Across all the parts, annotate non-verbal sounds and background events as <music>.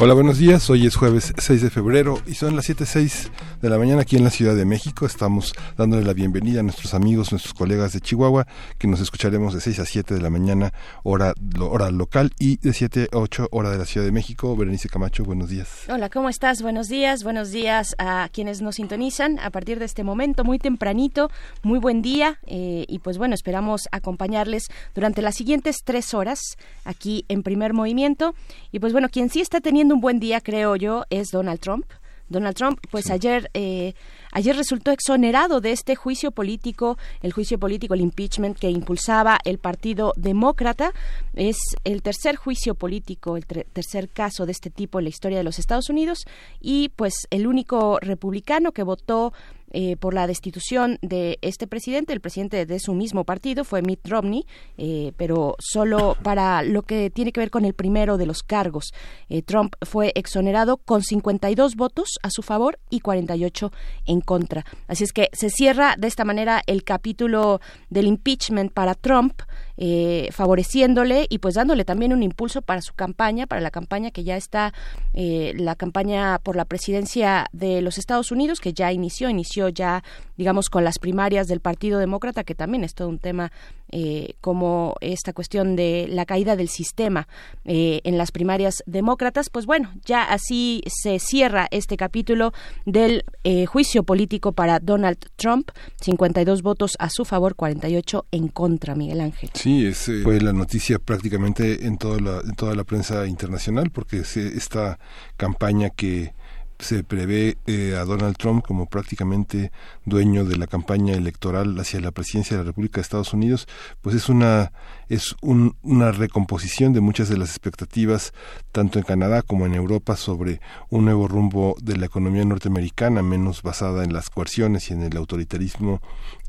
Hola, buenos días. Hoy es jueves 6 de febrero y son las 7.06 de la mañana aquí en la Ciudad de México. Estamos dándole la bienvenida a nuestros amigos, nuestros colegas de Chihuahua, que nos escucharemos de 6 a 7 de la mañana, hora, hora local, y de 7 a 8, hora de la Ciudad de México. Berenice Camacho, buenos días. Hola, ¿cómo estás? Buenos días. Buenos días a quienes nos sintonizan a partir de este momento, muy tempranito, muy buen día. Eh, y pues bueno, esperamos acompañarles durante las siguientes tres horas aquí en primer movimiento. Y pues bueno, quien sí está teniendo un buen día, creo yo, es Donald Trump. Donald Trump, pues ayer, eh, ayer resultó exonerado de este juicio político, el juicio político, el impeachment que impulsaba el Partido Demócrata. Es el tercer juicio político, el tercer caso de este tipo en la historia de los Estados Unidos y pues el único republicano que votó eh, por la destitución de este presidente, el presidente de su mismo partido fue Mitt Romney, eh, pero solo para lo que tiene que ver con el primero de los cargos. Eh, Trump fue exonerado con 52 votos a su favor y 48 en contra. Así es que se cierra de esta manera el capítulo del impeachment para Trump. Eh, favoreciéndole y pues dándole también un impulso para su campaña, para la campaña que ya está, eh, la campaña por la presidencia de los Estados Unidos, que ya inició, inició ya, digamos, con las primarias del Partido Demócrata, que también es todo un tema eh, como esta cuestión de la caída del sistema eh, en las primarias demócratas, pues bueno, ya así se cierra este capítulo del eh, juicio político para Donald Trump, 52 votos a su favor, 48 en contra, Miguel Ángel. Sí, es, fue la noticia prácticamente en toda la, en toda la prensa internacional, porque esta campaña que se prevé eh, a Donald Trump como prácticamente dueño de la campaña electoral hacia la presidencia de la República de Estados Unidos, pues es una es una recomposición de muchas de las expectativas tanto en Canadá como en Europa sobre un nuevo rumbo de la economía norteamericana menos basada en las coerciones y en el autoritarismo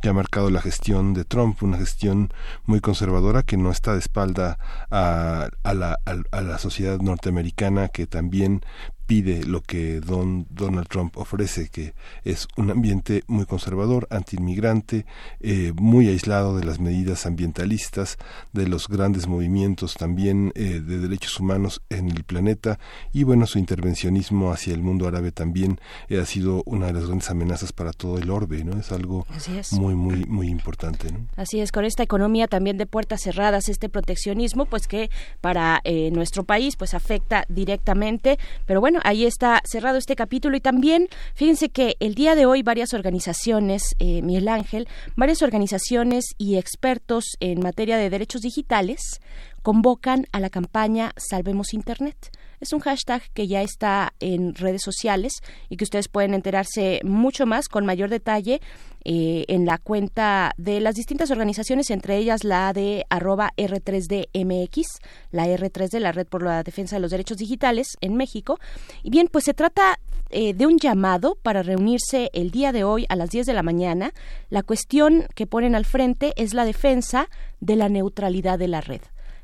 que ha marcado la gestión de Trump, una gestión muy conservadora que no está de espalda a, la, a la sociedad norteamericana que también pide lo que don Donald Trump ofrece, que es un ambiente muy conservador, antiinmigrante, eh, muy aislado de las medidas ambientalistas, de los grandes movimientos también eh, de derechos humanos en el planeta y bueno, su intervencionismo hacia el mundo árabe también eh, ha sido una de las grandes amenazas para todo el orbe, ¿no? Es algo muy, muy, muy importante, ¿no? Así es, con esta economía también de puertas cerradas, este proteccionismo, pues que para nuestro país pues afecta directamente, pero bueno, ahí está cerrado este capítulo y también fíjense que el día de hoy varias organizaciones, eh, Miguel Ángel, varias organizaciones y expertos en materia de derechos digitales convocan a la campaña Salvemos Internet. Es un hashtag que ya está en redes sociales y que ustedes pueden enterarse mucho más con mayor detalle eh, en la cuenta de las distintas organizaciones, entre ellas la de arroba R3DMX, la R3D, la Red por la Defensa de los Derechos Digitales en México. Y bien, pues se trata eh, de un llamado para reunirse el día de hoy a las 10 de la mañana. La cuestión que ponen al frente es la defensa de la neutralidad de la red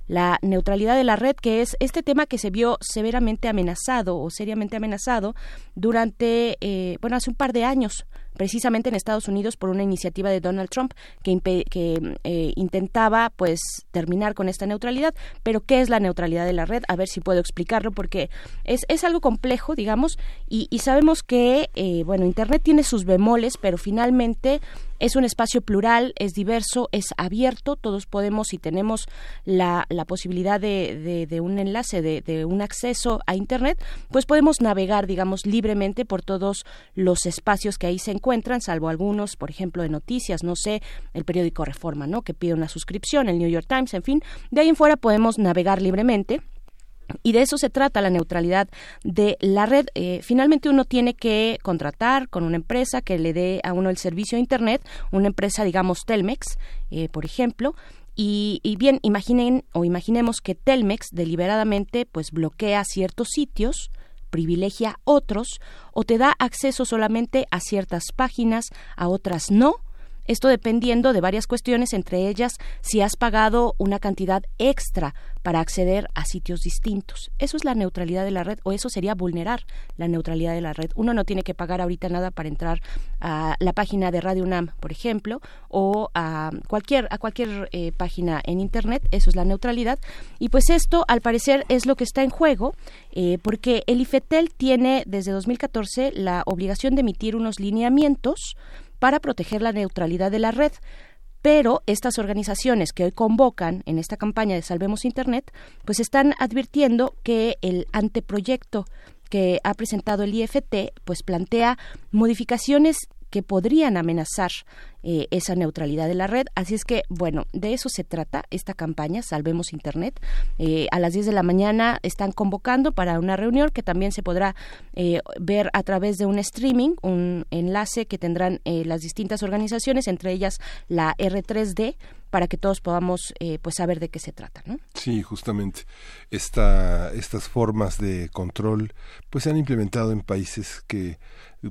la neutralidad de la red, que es este tema que se vio severamente amenazado o seriamente amenazado durante, eh, bueno, hace un par de años precisamente en Estados Unidos por una iniciativa de Donald Trump que, eh, intentaba pues terminar con esta neutralidad. Pero ¿qué es la neutralidad de la red? A ver si puedo explicarlo porque es, es algo complejo, digamos, y, sabemos que, eh, bueno, Internet tiene sus bemoles, pero finalmente es un espacio plural, es diverso, es abierto, todos podemos y tenemos la, la posibilidad de, de, un enlace, de, de, un acceso a Internet, pues podemos navegar, digamos, libremente por todos los espacios que ahí se encuentran, salvo algunos, por ejemplo, de noticias, no sé, el periódico Reforma, ¿no? Que pide una suscripción, el New York Times, en fin, de ahí en fuera podemos navegar libremente y de eso se trata la neutralidad de la red. Eh, finalmente uno tiene que contratar con una empresa que le dé a uno el servicio de Internet, una empresa, digamos, Telmex, eh, por ejemplo, Y, bien, imaginen o imaginemos que Telmex deliberadamente pues bloquea ciertos sitios, privilegia otros o te da acceso solamente a ciertas páginas, a otras no, esto dependiendo de varias cuestiones, entre ellas si has pagado una cantidad extra para acceder a sitios distintos. Eso es la neutralidad de la red o eso sería vulnerar la neutralidad de la red. Uno no tiene que pagar ahorita nada para entrar a la página de Radio UNAM, por ejemplo, o a cualquier a cualquier eh, página en internet. Eso es la neutralidad. Y pues esto, al parecer, es lo que está en juego, eh, porque el IFETEL tiene desde 2014 la obligación de emitir unos lineamientos para proteger la neutralidad de la red. Pero estas organizaciones que hoy convocan en esta campaña de Salvemos Internet, pues están advirtiendo que el anteproyecto que ha presentado el IFT, pues plantea modificaciones que podrían amenazar eh, esa neutralidad de la red. Así es que, bueno, de eso se trata esta campaña, Salvemos Internet. Eh, a las 10 de la mañana están convocando para una reunión que también se podrá eh, ver a través de un streaming, un enlace que tendrán las distintas organizaciones, entre ellas la R3D, para que todos podamos pues saber de qué se trata, ¿no? Sí, justamente. Esta, estas formas de control pues se han implementado en países que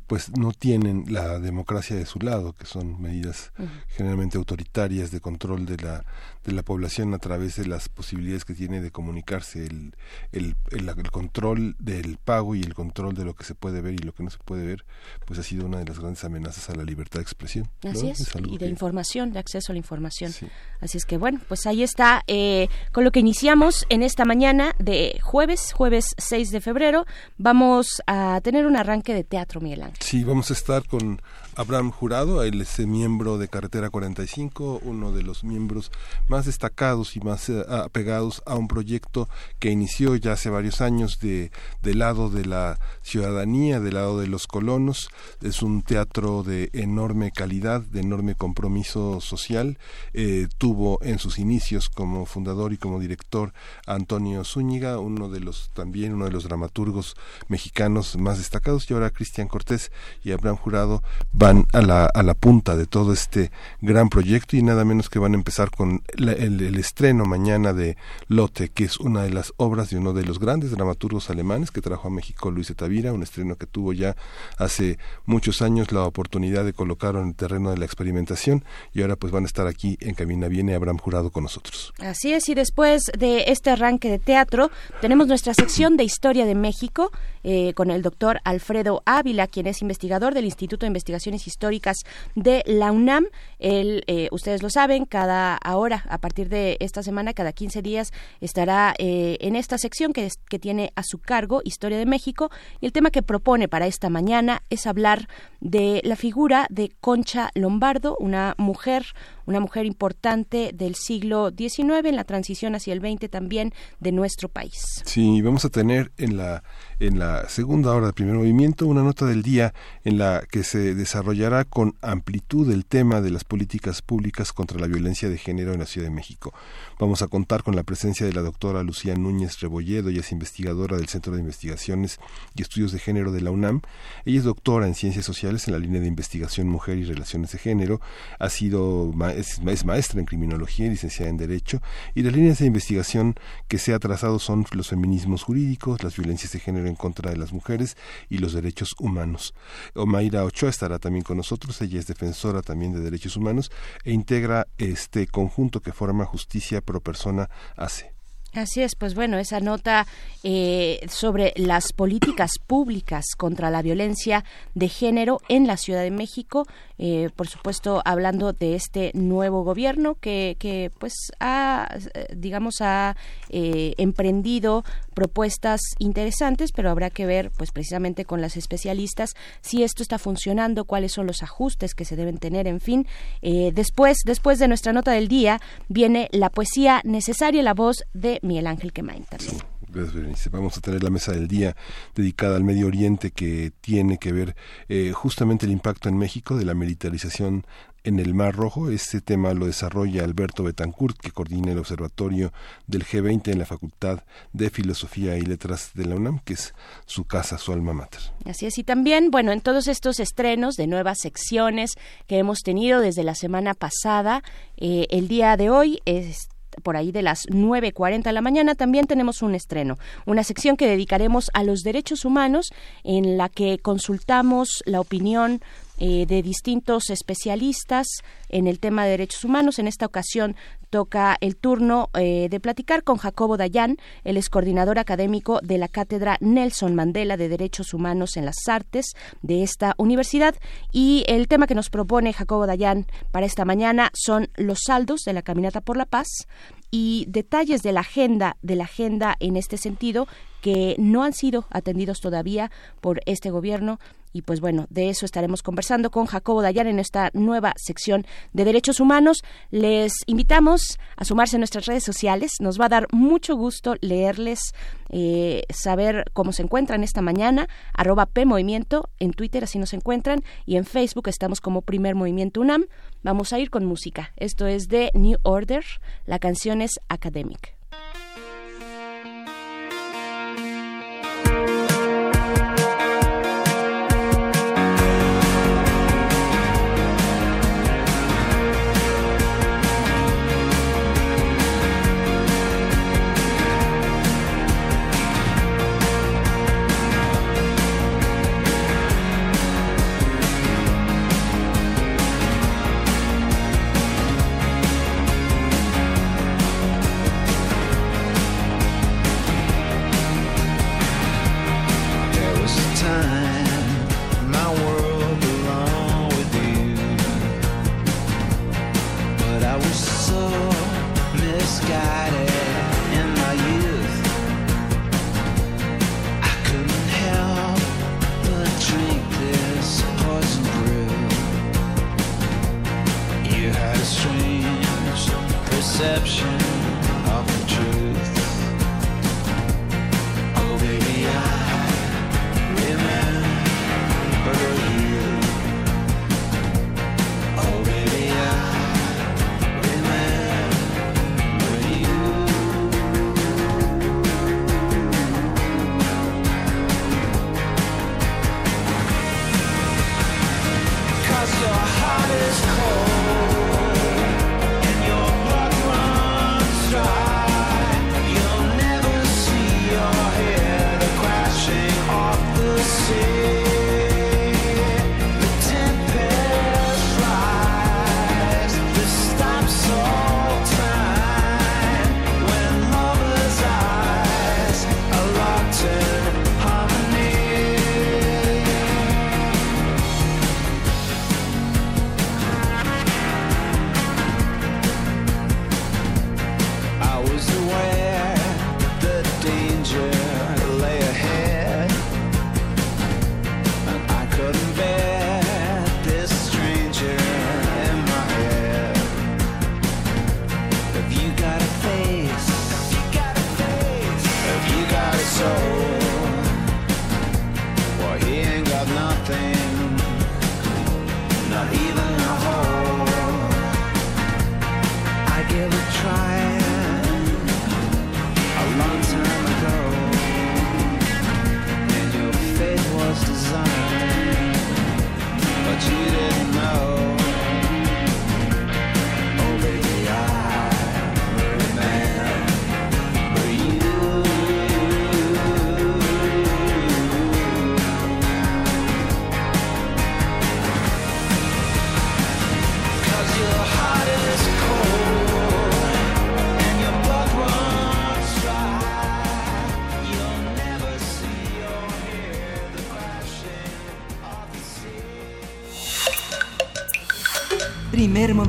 pues no tienen la democracia de su lado, que son medidas generalmente autoritarias de control de la de la población a través de las posibilidades que tiene de comunicarse, el, el, el, control del pago y el control de lo que se puede ver y lo que no se puede ver, pues ha sido una de las grandes amenazas a la libertad de expresión. Así es, y de información, de acceso a la información. Así es que bueno, pues ahí está eh, con lo que iniciamos en esta mañana de jueves, jueves 6 de febrero. Vamos a tener un arranque de teatro, Miguel Ángel. Sí, vamos a estar con Abraham Jurado, él es miembro de Carretera 45, uno de los miembros más destacados y más eh, apegados a un proyecto que inició ya hace varios años de del lado de la ciudadanía, del lado de los colonos. Es un teatro de enorme calidad, de enorme compromiso social. Eh, tuvo en sus inicios como fundador y como director Antonio Zúñiga, uno de los también uno de los dramaturgos mexicanos más destacados, y ahora Cristian Cortés y Abraham Jurado van a la, a la punta de todo este gran proyecto y nada menos que van a empezar con el, estreno mañana de Lotte, que es una de las obras de uno de los grandes dramaturgos alemanes que trajo a México Luis Tavira, un estreno que tuvo ya hace muchos años la oportunidad de colocarlo en el terreno de la experimentación y ahora pues van a estar aquí en Cabina Viene Abraham Jurado con nosotros. Así es, y después de este arranque de teatro tenemos nuestra sección de Historia de México eh, con el doctor Alfredo Ávila, quien es investigador del Instituto de Investigaciones Históricas de la UNAM. Él, eh, ustedes lo saben, cada hora a partir de esta semana, cada 15 días, estará eh, en esta sección que, que tiene a su cargo Historia de México. Y el tema que propone para esta mañana es hablar de la figura de Concha Lombardo, una mujer, una mujer importante del siglo XIX en la transición hacia el XX también de nuestro país. Sí, vamos a tener en la en la segunda hora del primer movimiento una nota del día en la que se desarrollará con amplitud el tema de las políticas públicas contra la violencia de género en la Ciudad de México. Vamos a contar con la presencia de la doctora Lucía Núñez Rebolledo, ella es investigadora del Centro de Investigaciones y Estudios de Género de la UNAM. Ella es doctora en Ciencias Sociales en la línea de investigación Mujer y Relaciones de Género, ha sido es, maestra en Criminología y licenciada en Derecho, y las líneas de investigación que se ha trazado son los feminismos jurídicos, las violencias de género en contra de las mujeres y los derechos humanos. Omaira Ochoa estará también con nosotros, ella es defensora también de derechos humanos e integra este conjunto que forma Justicia Pro Persona hace. Así es, pues bueno, esa nota eh, sobre las políticas públicas contra la violencia de género en la Ciudad de México, eh, por supuesto hablando de este nuevo gobierno que, que pues ha, digamos, ha eh, emprendido propuestas interesantes, pero habrá que ver, pues precisamente con las especialistas, si esto está funcionando, cuáles son los ajustes que se deben tener, en fin. después, después de nuestra nota del día, viene la poesía necesaria, la voz de Miguel Ángel Quemain también. Vamos a tener la mesa del día dedicada al Medio Oriente que tiene que ver eh, justamente el impacto en México de la militarización en el Mar Rojo. Este tema lo desarrolla Alberto Betancourt, que coordina el observatorio del G20 en la Facultad de Filosofía y Letras de la UNAM, que es su casa, su alma mater. Así es, y también, bueno, en todos estos estrenos de nuevas secciones que hemos tenido desde la semana pasada, eh, el día de hoy es por ahí de las 9.40 de la mañana, también tenemos un estreno, una sección que dedicaremos a los derechos humanos en la que consultamos la opinión eh, de distintos especialistas en el tema de derechos humanos. En esta ocasión toca el turno eh, de platicar con Jacobo Dayan, el es coordinador académico de la Cátedra Nelson Mandela de Derechos Humanos en las Artes de esta universidad. Y el tema que nos propone Jacobo Dayan para esta mañana son los saldos de la Caminata por la Paz y detalles de la agenda de la agenda en este sentido que no han sido atendidos todavía por este gobierno y pues bueno, de eso estaremos conversando con Jacobo Dayan en esta nueva sección de derechos humanos. Les invitamos a sumarse a nuestras redes sociales. Nos va a dar mucho gusto leerles, eh, saber cómo se encuentran esta mañana. Arroba P Movimiento en Twitter, así nos encuentran. Y en Facebook estamos como Primer Movimiento UNAM. Vamos a ir con música. Esto es de New Order. La canción es Academic.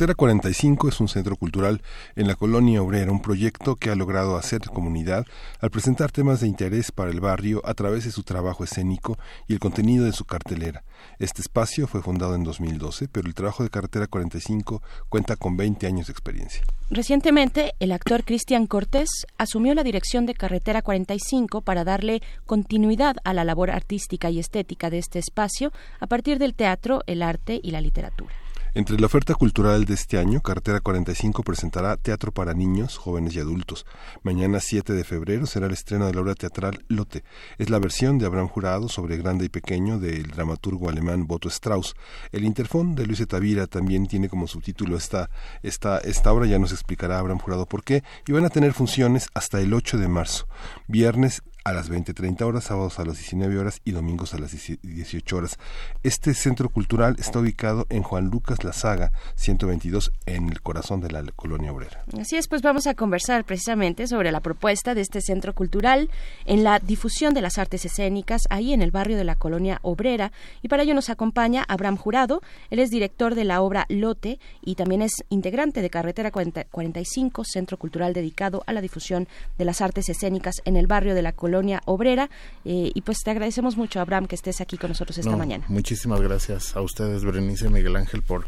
Carretera 45 es un centro cultural en la colonia obrera, un proyecto que ha logrado hacer comunidad al presentar temas de interés para el barrio a través de su trabajo escénico y el contenido de su cartelera. Este espacio fue fundado en 2012, pero el trabajo de Carretera 45 cuenta con 20 años de experiencia. Recientemente, el actor Cristian Cortés asumió la dirección de Carretera 45 para darle continuidad a la labor artística y estética de este espacio a partir del teatro, el arte y la literatura. Entre la oferta cultural de este año, Carretera 45 presentará teatro para niños, jóvenes y adultos. Mañana 7 de febrero será el estreno de la obra teatral Lote. Es la versión de Abraham Jurado sobre Grande y Pequeño del dramaturgo alemán Boto Strauss. El Interfón de Luis Tavira también tiene como subtítulo esta, esta, esta obra, ya nos explicará Abraham Jurado por qué, y van a tener funciones hasta el 8 de marzo. Viernes a las 20.30 horas, sábados a las 19 horas y domingos a las 18 horas. Este centro cultural está ubicado en Juan Lucas La Saga 122 en el corazón de la colonia obrera. Así es, pues vamos a conversar precisamente sobre la propuesta de este centro cultural en la difusión de las artes escénicas ahí en el barrio de la colonia obrera y para ello nos acompaña Abraham Jurado, él es director de la obra Lote y también es integrante de Carretera 45, centro cultural dedicado a la difusión de las artes escénicas en el barrio de la colonia colonia obrera. Eh, y pues te agradecemos mucho, Abraham, que estés aquí con nosotros esta mañana. Muchísimas gracias a ustedes, Berenice y Miguel Ángel, por,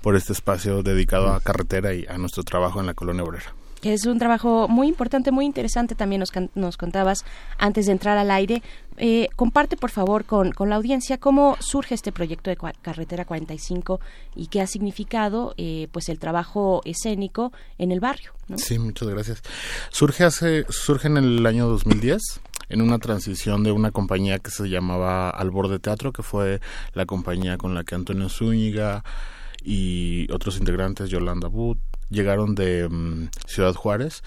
por este espacio dedicado a carretera y a nuestro trabajo en la colonia obrera que es un trabajo muy importante, muy interesante, también nos, nos contabas antes de entrar al aire. Eh, comparte, por favor, con, con, la audiencia cómo surge este proyecto de Carretera 45 y qué ha significado eh, pues el trabajo escénico en el barrio. Sí, muchas gracias. Surge, hace, surge en el año 2010 en una transición de una compañía que se llamaba Alborde Teatro, que fue la compañía con la que Antonio Zúñiga y otros integrantes, Yolanda But, llegaron de mm, Ciudad Juárez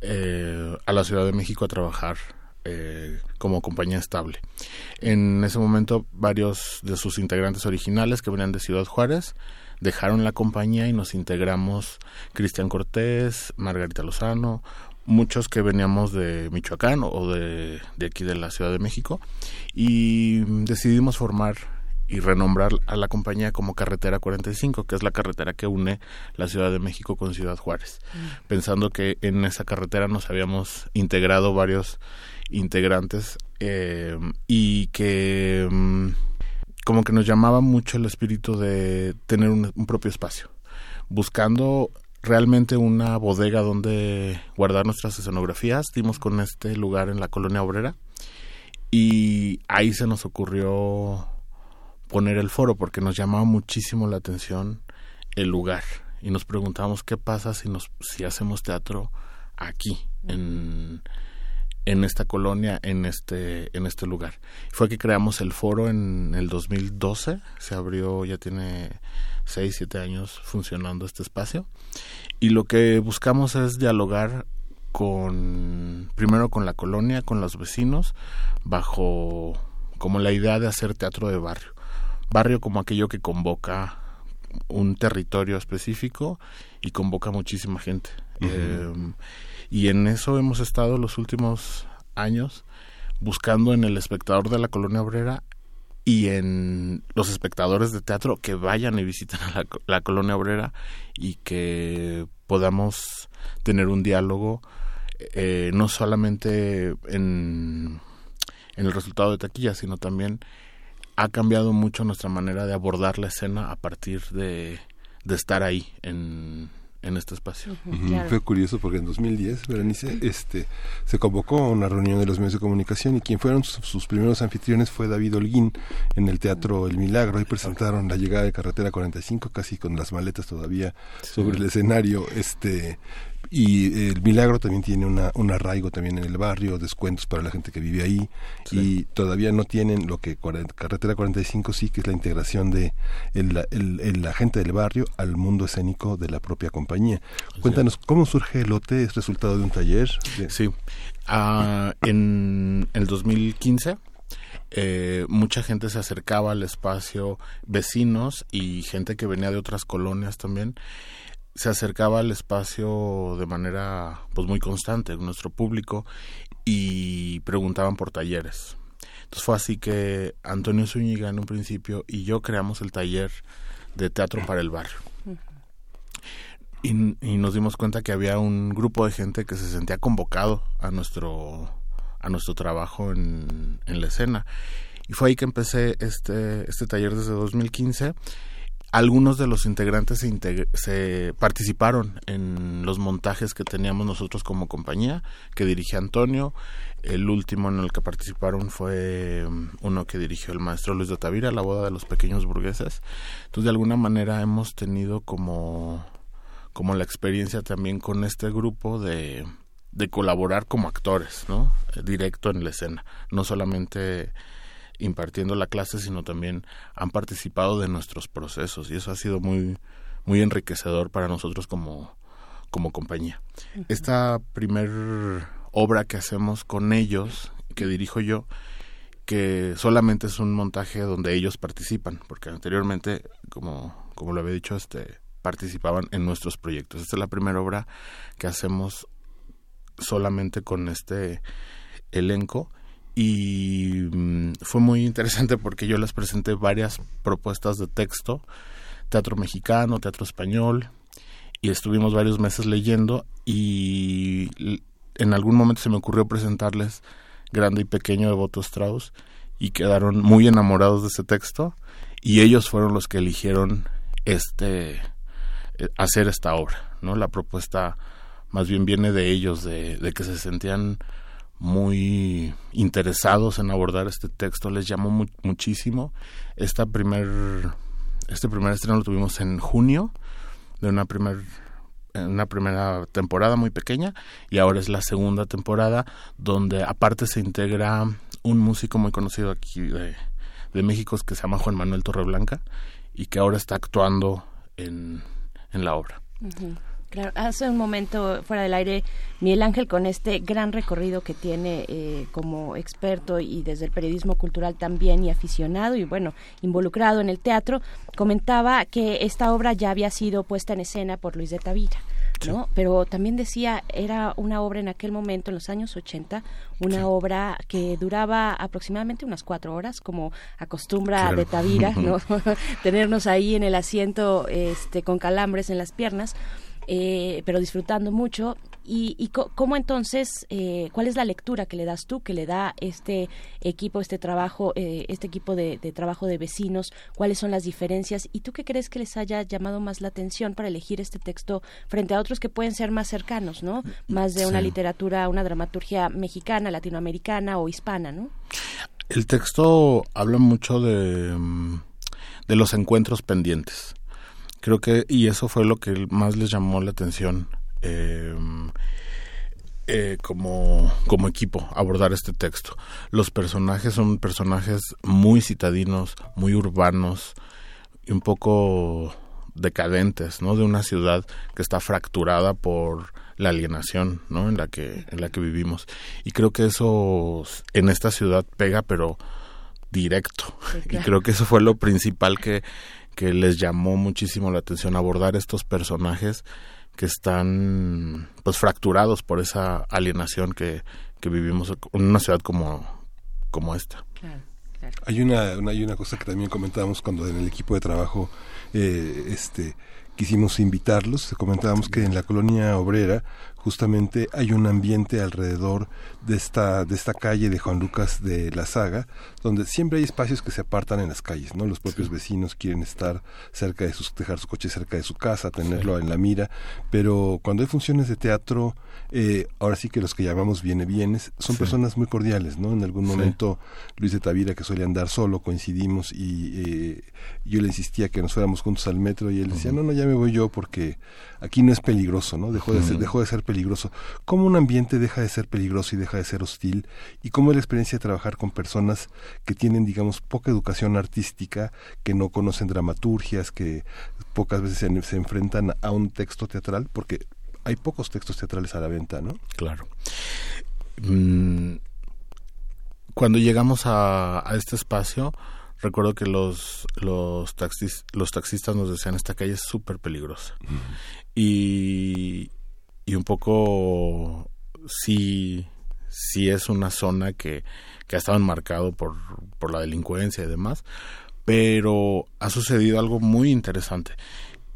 eh, a la Ciudad de México a trabajar eh, como compañía estable. En ese momento varios de sus integrantes originales que venían de Ciudad Juárez dejaron la compañía y nos integramos Cristian Cortés, Margarita Lozano, muchos que veníamos de Michoacán o de, de aquí de la Ciudad de México y decidimos formar y renombrar a la compañía como Carretera 45, que es la carretera que une la Ciudad de México con Ciudad Juárez, mm. pensando que en esa carretera nos habíamos integrado varios integrantes eh, y que mm, como que nos llamaba mucho el espíritu de tener un, un propio espacio, buscando realmente una bodega donde guardar nuestras escenografías. Dimos con este lugar en la colonia obrera y ahí se nos ocurrió poner el foro porque nos llamaba muchísimo la atención el lugar y nos preguntábamos qué pasa si nos si hacemos teatro aquí en en esta colonia, en este, en este lugar. Fue que creamos el foro en el 2012, se abrió, ya tiene 6, 7 años funcionando este espacio. Y lo que buscamos es dialogar con, primero con la colonia, con los vecinos, bajo como la idea de hacer teatro de barrio. Barrio como aquello que convoca un territorio específico y convoca muchísima gente. Y en eso hemos estado los últimos años buscando en el espectador de la colonia obrera y en los espectadores de teatro que vayan y visiten a la, colonia obrera y que podamos tener un diálogo eh, no solamente en, en el resultado de taquilla, sino también ha cambiado mucho nuestra manera de abordar la escena a partir de, de estar ahí en, en este espacio. Fue curioso porque en 2010, Berenice, este, se convocó a una reunión de los medios de comunicación y quien fueron sus, primeros anfitriones fue David Holguín en el Teatro El Milagro y presentaron la llegada de Carretera 45 casi con las maletas todavía sobre el escenario. Este, y el Milagro también tiene una, un arraigo también en el barrio, descuentos para la gente que vive ahí y todavía no tienen lo que Carretera 45 sí, que es la integración de el, el, la gente del barrio al mundo escénico de la propia compañía. Cuéntanos, ¿cómo surge el lote? ¿Es resultado de un taller? Sí, ah, en el 2015 eh, mucha gente se acercaba al espacio, vecinos y gente que venía de otras colonias también, se acercaba al espacio de manera pues muy constante nuestro público y preguntaban por talleres. Entonces fue así que Antonio Zúñiga en un principio y yo creamos el taller de teatro para el barrio. y, nos dimos cuenta que había un grupo de gente que se sentía convocado a nuestro a nuestro trabajo en, en la escena y fue ahí que empecé este este taller desde 2015 algunos de los integrantes se, participaron en los montajes que teníamos nosotros como compañía, que dirige Antonio. El último en el que participaron fue um, uno que dirigió el maestro Luis de Tavira, La boda de los pequeños burgueses. Entonces, de alguna manera hemos tenido como, como la experiencia también con este grupo de, de colaborar como actores, ¿no? Directo en la escena, no solamente impartiendo la clase, sino también han participado de nuestros procesos y eso ha sido muy, muy enriquecedor para nosotros como, como compañía. Esta primer obra que hacemos con ellos, que dirijo yo, que solamente es un montaje donde ellos participan, porque anteriormente, como, como lo había dicho, este, participaban en nuestros proyectos. Esta es la primera obra que hacemos solamente con este elenco y mm, fue muy interesante porque yo les presenté varias propuestas de texto, teatro mexicano, teatro español, y estuvimos varios meses leyendo y en algún momento se me ocurrió presentarles Grande y Pequeño de Boto Strauss y quedaron muy enamorados de ese texto y ellos fueron los que eligieron este eh, hacer esta obra, ¿no? La propuesta más bien viene de ellos, de, de que se sentían muy interesados en abordar este texto, les llamó muchísimo. Esta primer, este primer estreno lo tuvimos en junio de una primer una primera temporada muy pequeña y ahora es la segunda temporada donde aparte se integra un músico muy conocido aquí de, de México que se llama Juan Manuel Torreblanca y que ahora está actuando en, en la obra. Claro, hace un momento fuera del aire, Miguel Ángel, con este gran recorrido que tiene eh, como experto y desde el periodismo cultural también y aficionado y bueno, involucrado en el teatro, comentaba que esta obra ya había sido puesta en escena por Luis de Tavira. ¿no? Pero también decía, era una obra en aquel momento, en los años 80, una obra que duraba aproximadamente unas cuatro horas, como acostumbra de Tavira, ¿no? <laughs> <laughs> Tenernos ahí en el asiento este, con calambres en las piernas. Eh, pero disfrutando mucho. ¿Y, y cómo entonces, eh, cuál es la lectura que le das tú, que le da este equipo, este trabajo, eh, este equipo de, trabajo de vecinos? ¿Cuáles son las diferencias? ¿Y tú qué crees que les haya llamado más la atención para elegir este texto frente a otros que pueden ser más cercanos, ¿no? Más de una literatura, una dramaturgia mexicana, latinoamericana o hispana, ¿no? El texto habla mucho de, mm, de los encuentros pendientes Creo que, y eso fue lo que más les llamó la atención em, eh, como, como equipo, abordar este texto. Los personajes son personajes muy citadinos, muy urbanos y un poco decadentes, ¿no? De una ciudad que está fracturada por la alienación, ¿no? En la que en la que vivimos. Y creo que eso en esta ciudad pega pero directo. Y creo que eso fue lo principal que que les llamó muchísimo la atención abordar estos personajes que están pues fracturados por esa alienación que, que vivimos en una ciudad como, como esta. Hay una, una, hay una cosa que también comentábamos cuando en el equipo de trabajo eh, este quisimos invitarlos, comentábamos que en la colonia obrera justamente hay un ambiente alrededor de esta, de esta calle de Juan Lucas de la Saga, donde siempre hay espacios que se apartan en las calles, ¿no? Los propios vecinos quieren estar cerca de sus, dejar su coche cerca de su casa, tenerlo en la mira, pero cuando hay funciones de teatro, eh, ahora sí que los que llamamos viene bienes, son personas muy cordiales, ¿no? En algún momento Luis de Tavira, que suele andar solo, coincidimos y eh, yo le insistía que nos fuéramos juntos al metro y él decía, no, no, ya me voy yo porque aquí no es peligroso, ¿no? Dejó de ser, dejó de ser peligroso. ¿Cómo un ambiente deja de ser peligroso y deja de ser hostil? ¿Y cómo es la experiencia de trabajar con personas que tienen, digamos, poca educación artística, que no conocen dramaturgias, que pocas veces se, enfrentan a un texto teatral? Porque hay pocos textos teatrales a la venta, ¿no? Claro. Mm, cuando llegamos a, este espacio, recuerdo que los los taxis, los taxistas nos decían esta calle es súper peligrosa y, y un poco sí, sí es una zona que, que ha estado enmarcado por, por la delincuencia y demás, pero ha sucedido algo muy interesante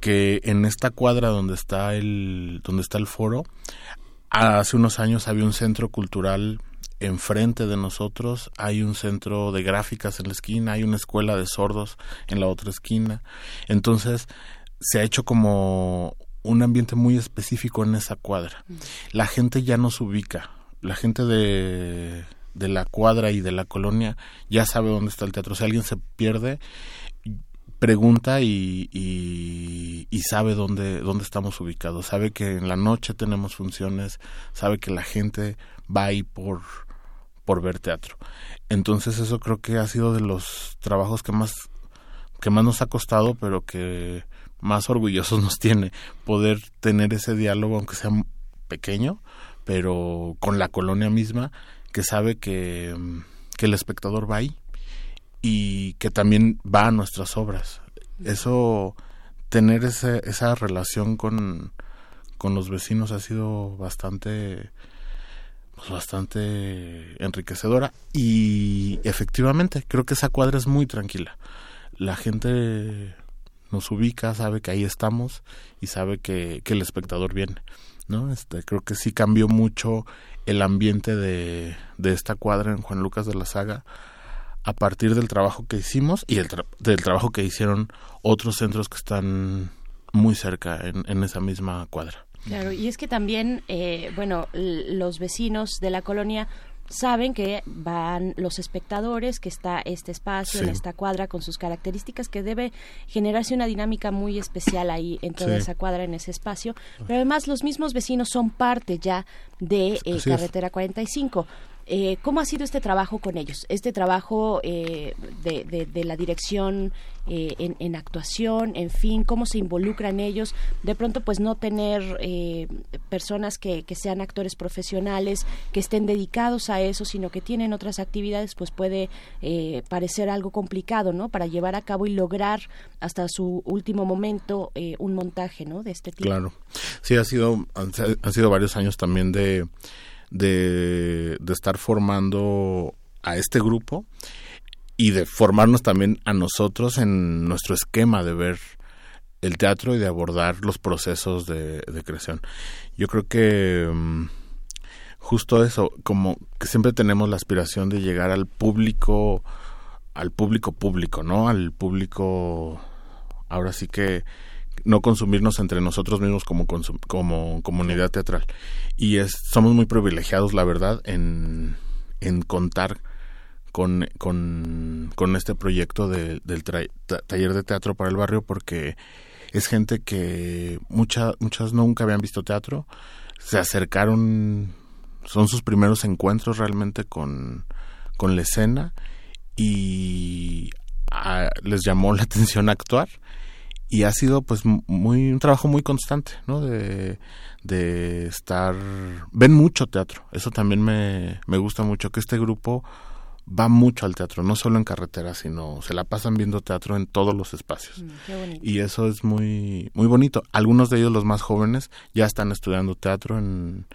que en esta cuadra donde está el donde está el foro hace unos años había un centro cultural enfrente de nosotros, hay un centro de gráficas en la esquina, hay una escuela de sordos en la otra esquina. Entonces, se ha hecho como un ambiente muy específico en esa cuadra. La gente ya nos ubica, la gente de, de la cuadra y de la colonia ya sabe dónde está el teatro. Si alguien se pierde, pregunta y, y, sabe dónde, dónde estamos ubicados. Sabe que en la noche tenemos funciones, sabe que la gente va ahí por, por ver teatro. Entonces eso creo que ha sido de los trabajos que más, que más nos ha costado, pero que más orgullosos nos tiene poder tener ese diálogo, aunque sea pequeño, pero con la colonia misma, que sabe que, que el espectador va ahí y que también va a nuestras obras. Eso, tener ese, esa relación con, con los vecinos ha sido bastante pues bastante enriquecedora y efectivamente creo que esa cuadra es muy tranquila. La gente nos ubica, sabe que ahí estamos y sabe que, que el espectador viene. ¿no? Este, creo que sí cambió mucho el ambiente de, de esta cuadra en Juan Lucas de la Saga a partir del trabajo que hicimos y el del trabajo que hicieron otros centros que están muy cerca en, en esa misma cuadra. Claro, y es que también, eh, bueno, los vecinos de la colonia saben que van los espectadores, que está este espacio, en esta cuadra con sus características, que debe generarse una dinámica muy especial ahí en toda esa cuadra, en ese espacio. Pero además los mismos vecinos son parte ya de eh, Carretera 45. Eh, ¿Cómo ha sido este trabajo con ellos? Este trabajo eh, de, la dirección eh, en, actuación, en fin, cómo se involucran ellos. De pronto, pues no tener eh, personas que, que, sean actores profesionales, que estén dedicados a eso, sino que tienen otras actividades, pues puede eh, parecer algo complicado, ¿no? Para llevar a cabo y lograr hasta su último momento un montaje, ¿no? De este tipo. Claro. Sí, ha sido, han sido varios años también de de, estar formando a este grupo y de formarnos también a nosotros en nuestro esquema de ver el teatro y de abordar los procesos de, creación. Yo creo que mm, justo eso, como que siempre tenemos la aspiración de llegar al público, al público público, ¿no? Al público, ahora sí que no consumirnos entre nosotros mismos como, como comunidad teatral. Y es, somos muy privilegiados, la verdad, en, en contar con, con, este proyecto del taller de teatro para el barrio porque es gente que mucha, muchas nunca habían visto teatro, se acercaron, son sus primeros encuentros realmente con, con la escena y les llamó la <laughs> atención actuar y ha sido pues muy un trabajo muy constante no de, de estar ven mucho teatro eso también me, me gusta mucho que este grupo va mucho al teatro no solo en carretera sino se la pasan viendo teatro en todos los espacios. Mm, y eso es muy muy bonito. Algunos de ellos los más jóvenes ya están estudiando teatro en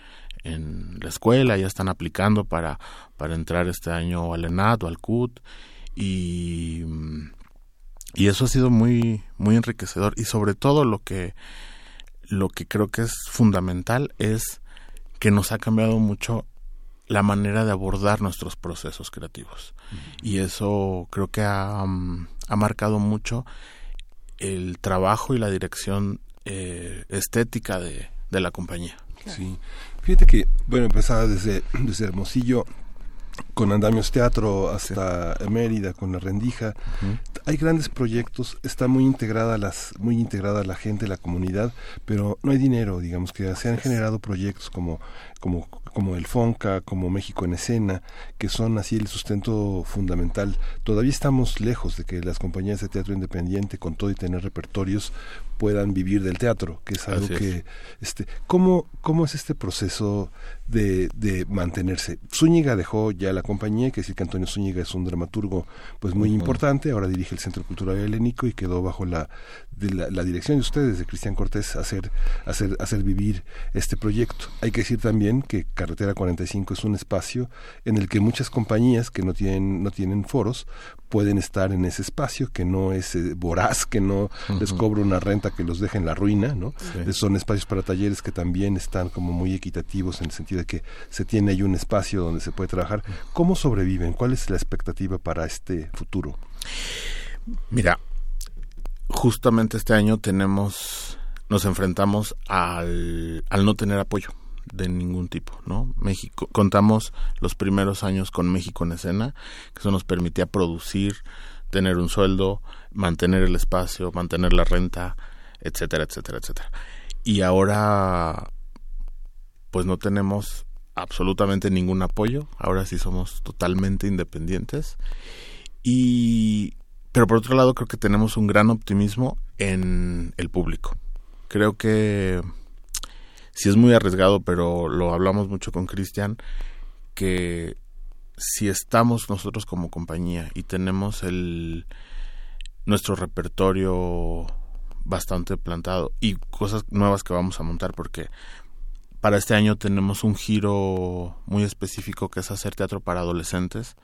en la escuela ya están aplicando para para entrar este año al ENAD o al CUT y y eso ha sido muy muy enriquecedor. Y sobre todo lo que lo que creo que es fundamental es que nos ha cambiado mucho la manera de abordar nuestros procesos creativos. Y eso creo que ha, mm, ha, marcado mucho el trabajo y la dirección eh, estética de, de, la compañía. Sí, fíjate que, bueno, empezaba desde, desde Hermosillo con Andamios Teatro hasta Mérida, con La Rendija. Hay grandes proyectos, está muy integrada las muy integrada la gente, la comunidad, pero no hay dinero, digamos que se han generado proyectos como como como el FONCA, como México en Escena, que son así el sustento fundamental. Todavía estamos lejos de que las compañías de teatro independiente, con todo y tener repertorios, puedan vivir del teatro, que es algo que, este, ¿cómo, ¿cómo es este proceso de, de mantenerse? Zúñiga dejó ya la compañía, hay que decir que Antonio Zúñiga es un dramaturgo pues muy importante, ahora dirige el Centro Cultural Helénico y quedó bajo la, de la, dirección de ustedes, de Cristian Cortés, hacer, hacer, hacer vivir este proyecto. Hay que decir también que Carretera 45 es un espacio en el que muchas compañías que no tienen, no tienen foros pueden estar en ese espacio, que no es eh, voraz, que no les cobra una renta que los deje en la ruina, ¿no? Son espacios para talleres que también están como muy equitativos en el sentido de que se tiene ahí un espacio donde se puede trabajar. ¿Cómo sobreviven? ¿Cuál es la expectativa para este futuro? Mira, justamente este año tenemos, nos enfrentamos al, al no tener apoyo de ningún tipo, ¿no? México, contamos los primeros años con México en escena, que eso nos permitía producir, tener un sueldo, mantener el espacio, mantener la renta, etcétera, etcétera, etcétera. Y ahora, pues no tenemos absolutamente ningún apoyo, ahora sí somos totalmente independientes. Y, pero por otro lado, creo que tenemos un gran optimismo en el público. Creo que si es muy arriesgado, pero lo hablamos mucho con Cristian, que si estamos nosotros como compañía y tenemos el nuestro repertorio bastante plantado y cosas nuevas que vamos a montar porque para este año tenemos un giro muy específico que es hacer teatro para adolescentes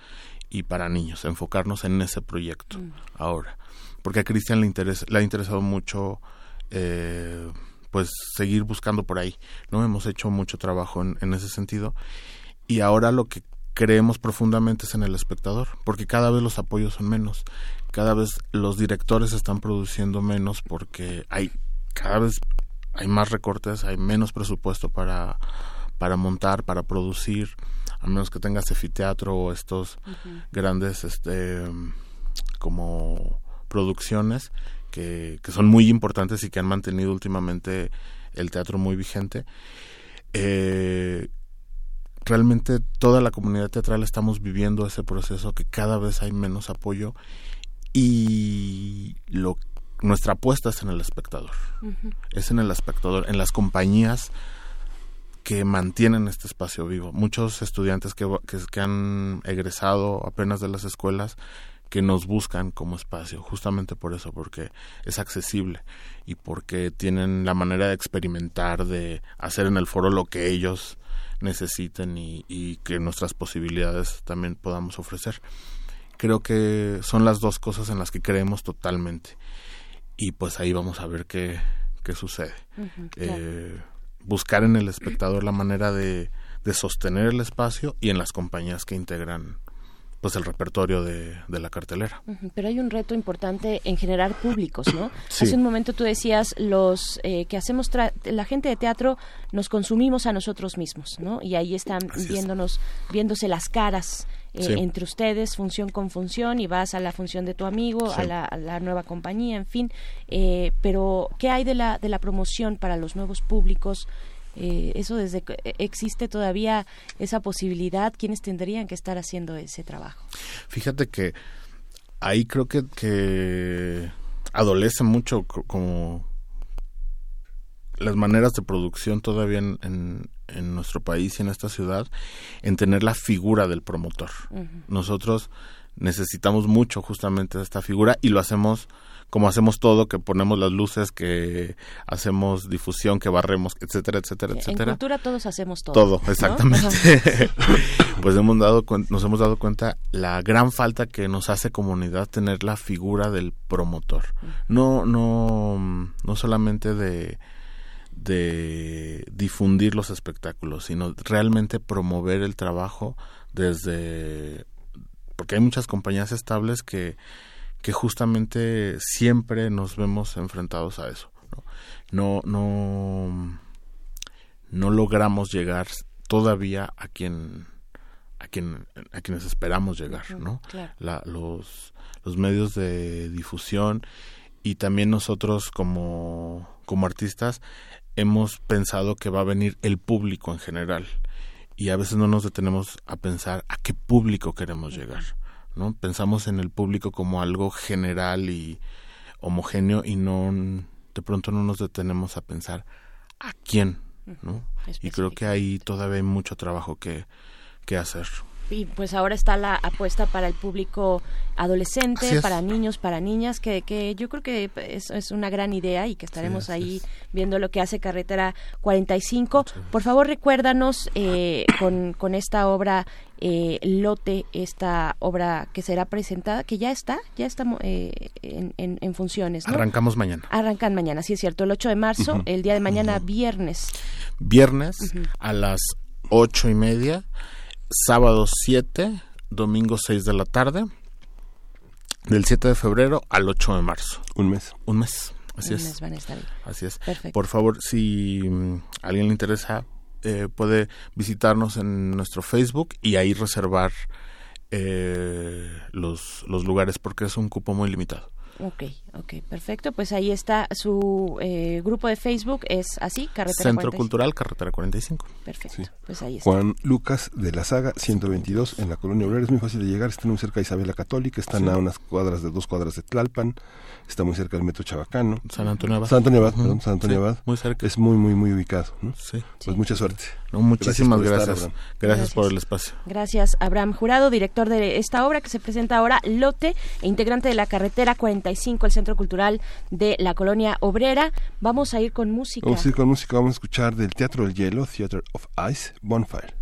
y para niños, enfocarnos en ese proyecto mm. ahora. Porque a Cristian le, le ha interesado mucho eh, pues seguir buscando por ahí, ¿no? Hemos hecho mucho trabajo en, ese sentido y ahora lo que creemos profundamente es en el espectador, porque cada vez los apoyos son menos, cada vez los directores están produciendo menos porque hay cada vez hay más recortes, hay menos presupuesto para para montar, para producir, a menos que tengas efiteatro o estos grandes este como producciones que, son muy importantes y que han mantenido últimamente el teatro muy vigente. Eh, realmente toda la comunidad teatral estamos viviendo ese proceso que cada vez hay menos apoyo y lo nuestra apuesta es en el espectador. Es en el espectador en las compañías que mantienen este espacio vivo muchos estudiantes que, que han egresado apenas de las escuelas que nos buscan como espacio, justamente por eso, porque es accesible y porque tienen la manera de experimentar, de hacer en el foro lo que ellos necesiten y, que nuestras posibilidades también podamos ofrecer. Creo que son las dos cosas en las que creemos totalmente y pues ahí vamos a ver qué, qué sucede. Eh, buscar en el espectador la manera de, de sostener el espacio y en las compañías que integran pues el repertorio de, la cartelera. Pero hay un reto importante en generar públicos, ¿no? <clears throat> Hace un momento tú decías, los eh, que hacemos, la gente de teatro nos consumimos a nosotros mismos, ¿no? Y ahí están viéndonos, viéndose las caras eh, entre ustedes, función con función, y vas a la función de tu amigo, a, la, nueva compañía, en fin. Eh, pero, ¿qué hay de la, de la promoción para los nuevos públicos? Eh, eso desde que eh, existe todavía esa posibilidad, ¿quiénes tendrían que estar haciendo ese trabajo? Fíjate que ahí creo que, que adolece mucho como las maneras de producción todavía en, en, nuestro país y en esta ciudad en tener la figura del promotor. Nosotros necesitamos mucho justamente esta figura y lo hacemos como hacemos todo, que ponemos las luces, que hacemos difusión, que barremos, etcétera, etcétera, etcétera. En cultura todos hacemos todo. Todo, exactamente. <laughs> pues hemos dado nos hemos dado cuenta la gran falta que nos hace comunidad tener la figura del promotor. No, no, no solamente de de difundir los espectáculos, sino realmente promover el trabajo desde porque hay muchas compañías estables que que justamente siempre nos vemos enfrentados a eso. No, no, no, logramos llegar todavía a quien a quien a quienes esperamos llegar, ¿no? los los medios de difusión y también nosotros como como artistas hemos pensado que va a venir el público en general y a veces no nos detenemos a pensar a qué público queremos llegar. ¿no? Pensamos en el público como algo general y homogéneo y no de pronto no nos detenemos a pensar a quién, ¿no? Y creo que ahí todavía hay mucho trabajo que, que hacer. Y pues ahora está la apuesta para el público adolescente, para niños, para niñas, que, que yo creo que es, es una gran idea y que estaremos ahí viendo lo que hace Carretera 45. Por favor, recuérdanos eh, con, con esta obra eh, Lote, esta obra que será presentada, que ya está, ya está eh, en, en, funciones. Arrancamos mañana. Arrancan mañana, sí es cierto, el 8 de marzo, el día de mañana, viernes. Viernes a las ocho y media sábado 7, domingo 6 de la tarde, del 7 de febrero al 8 de marzo. Un mes. Un mes. Así Un es. Mes van a estar Así es. Por favor, si mm, a alguien le interesa, eh, puede visitarnos en nuestro Facebook y ahí reservar eh, los, los lugares porque es un cupo muy limitado. Ok, ok, perfecto. Pues ahí está su eh, grupo de Facebook, es así, Carretera Centro Cultural Carretera 45. Perfecto, pues ahí está. Juan Lucas de la Saga, 122, en la Colonia Obrera. Es muy fácil de llegar, está muy cerca de Isabel la Católica, están a unas cuadras de dos cuadras de Tlalpan, está muy cerca del Metro Chabacano. San Antonio Abad. San Antonio Abad, perdón, San Antonio Abad. Muy cerca. Es muy, muy, muy ubicado, ¿no? Sí. Pues mucha suerte. Muchísimas gracias. Gracias, por el espacio. Gracias, Abraham Jurado, director de esta obra que se presenta ahora, Lote, e integrante de la Carretera 45, el Centro Cultural de la Colonia Obrera. Vamos a ir con música. Vamos a ir con música, vamos a escuchar del Teatro del Hielo, Theater of Ice, Bonfire.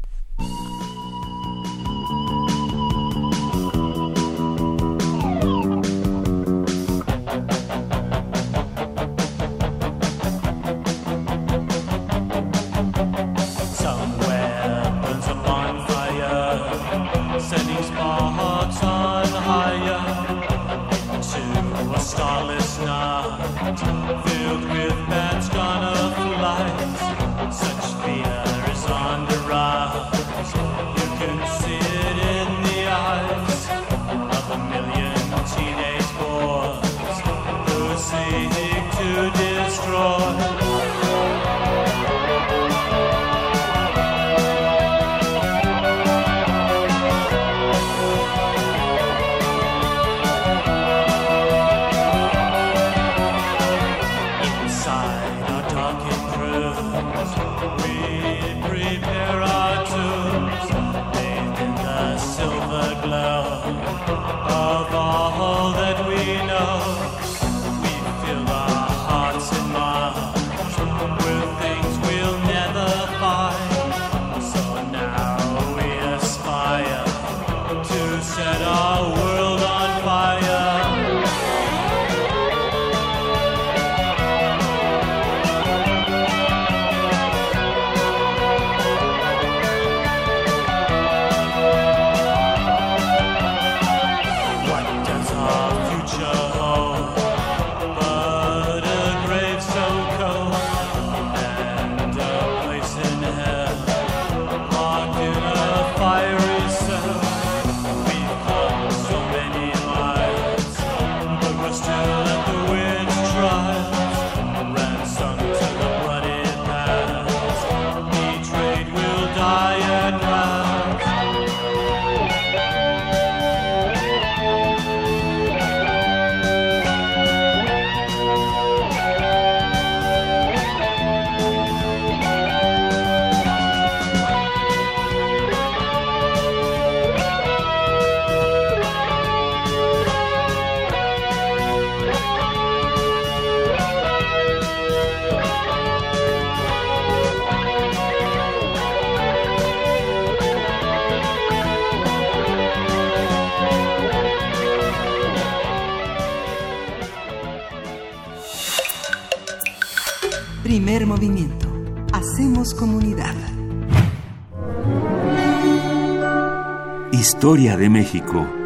Historia de México.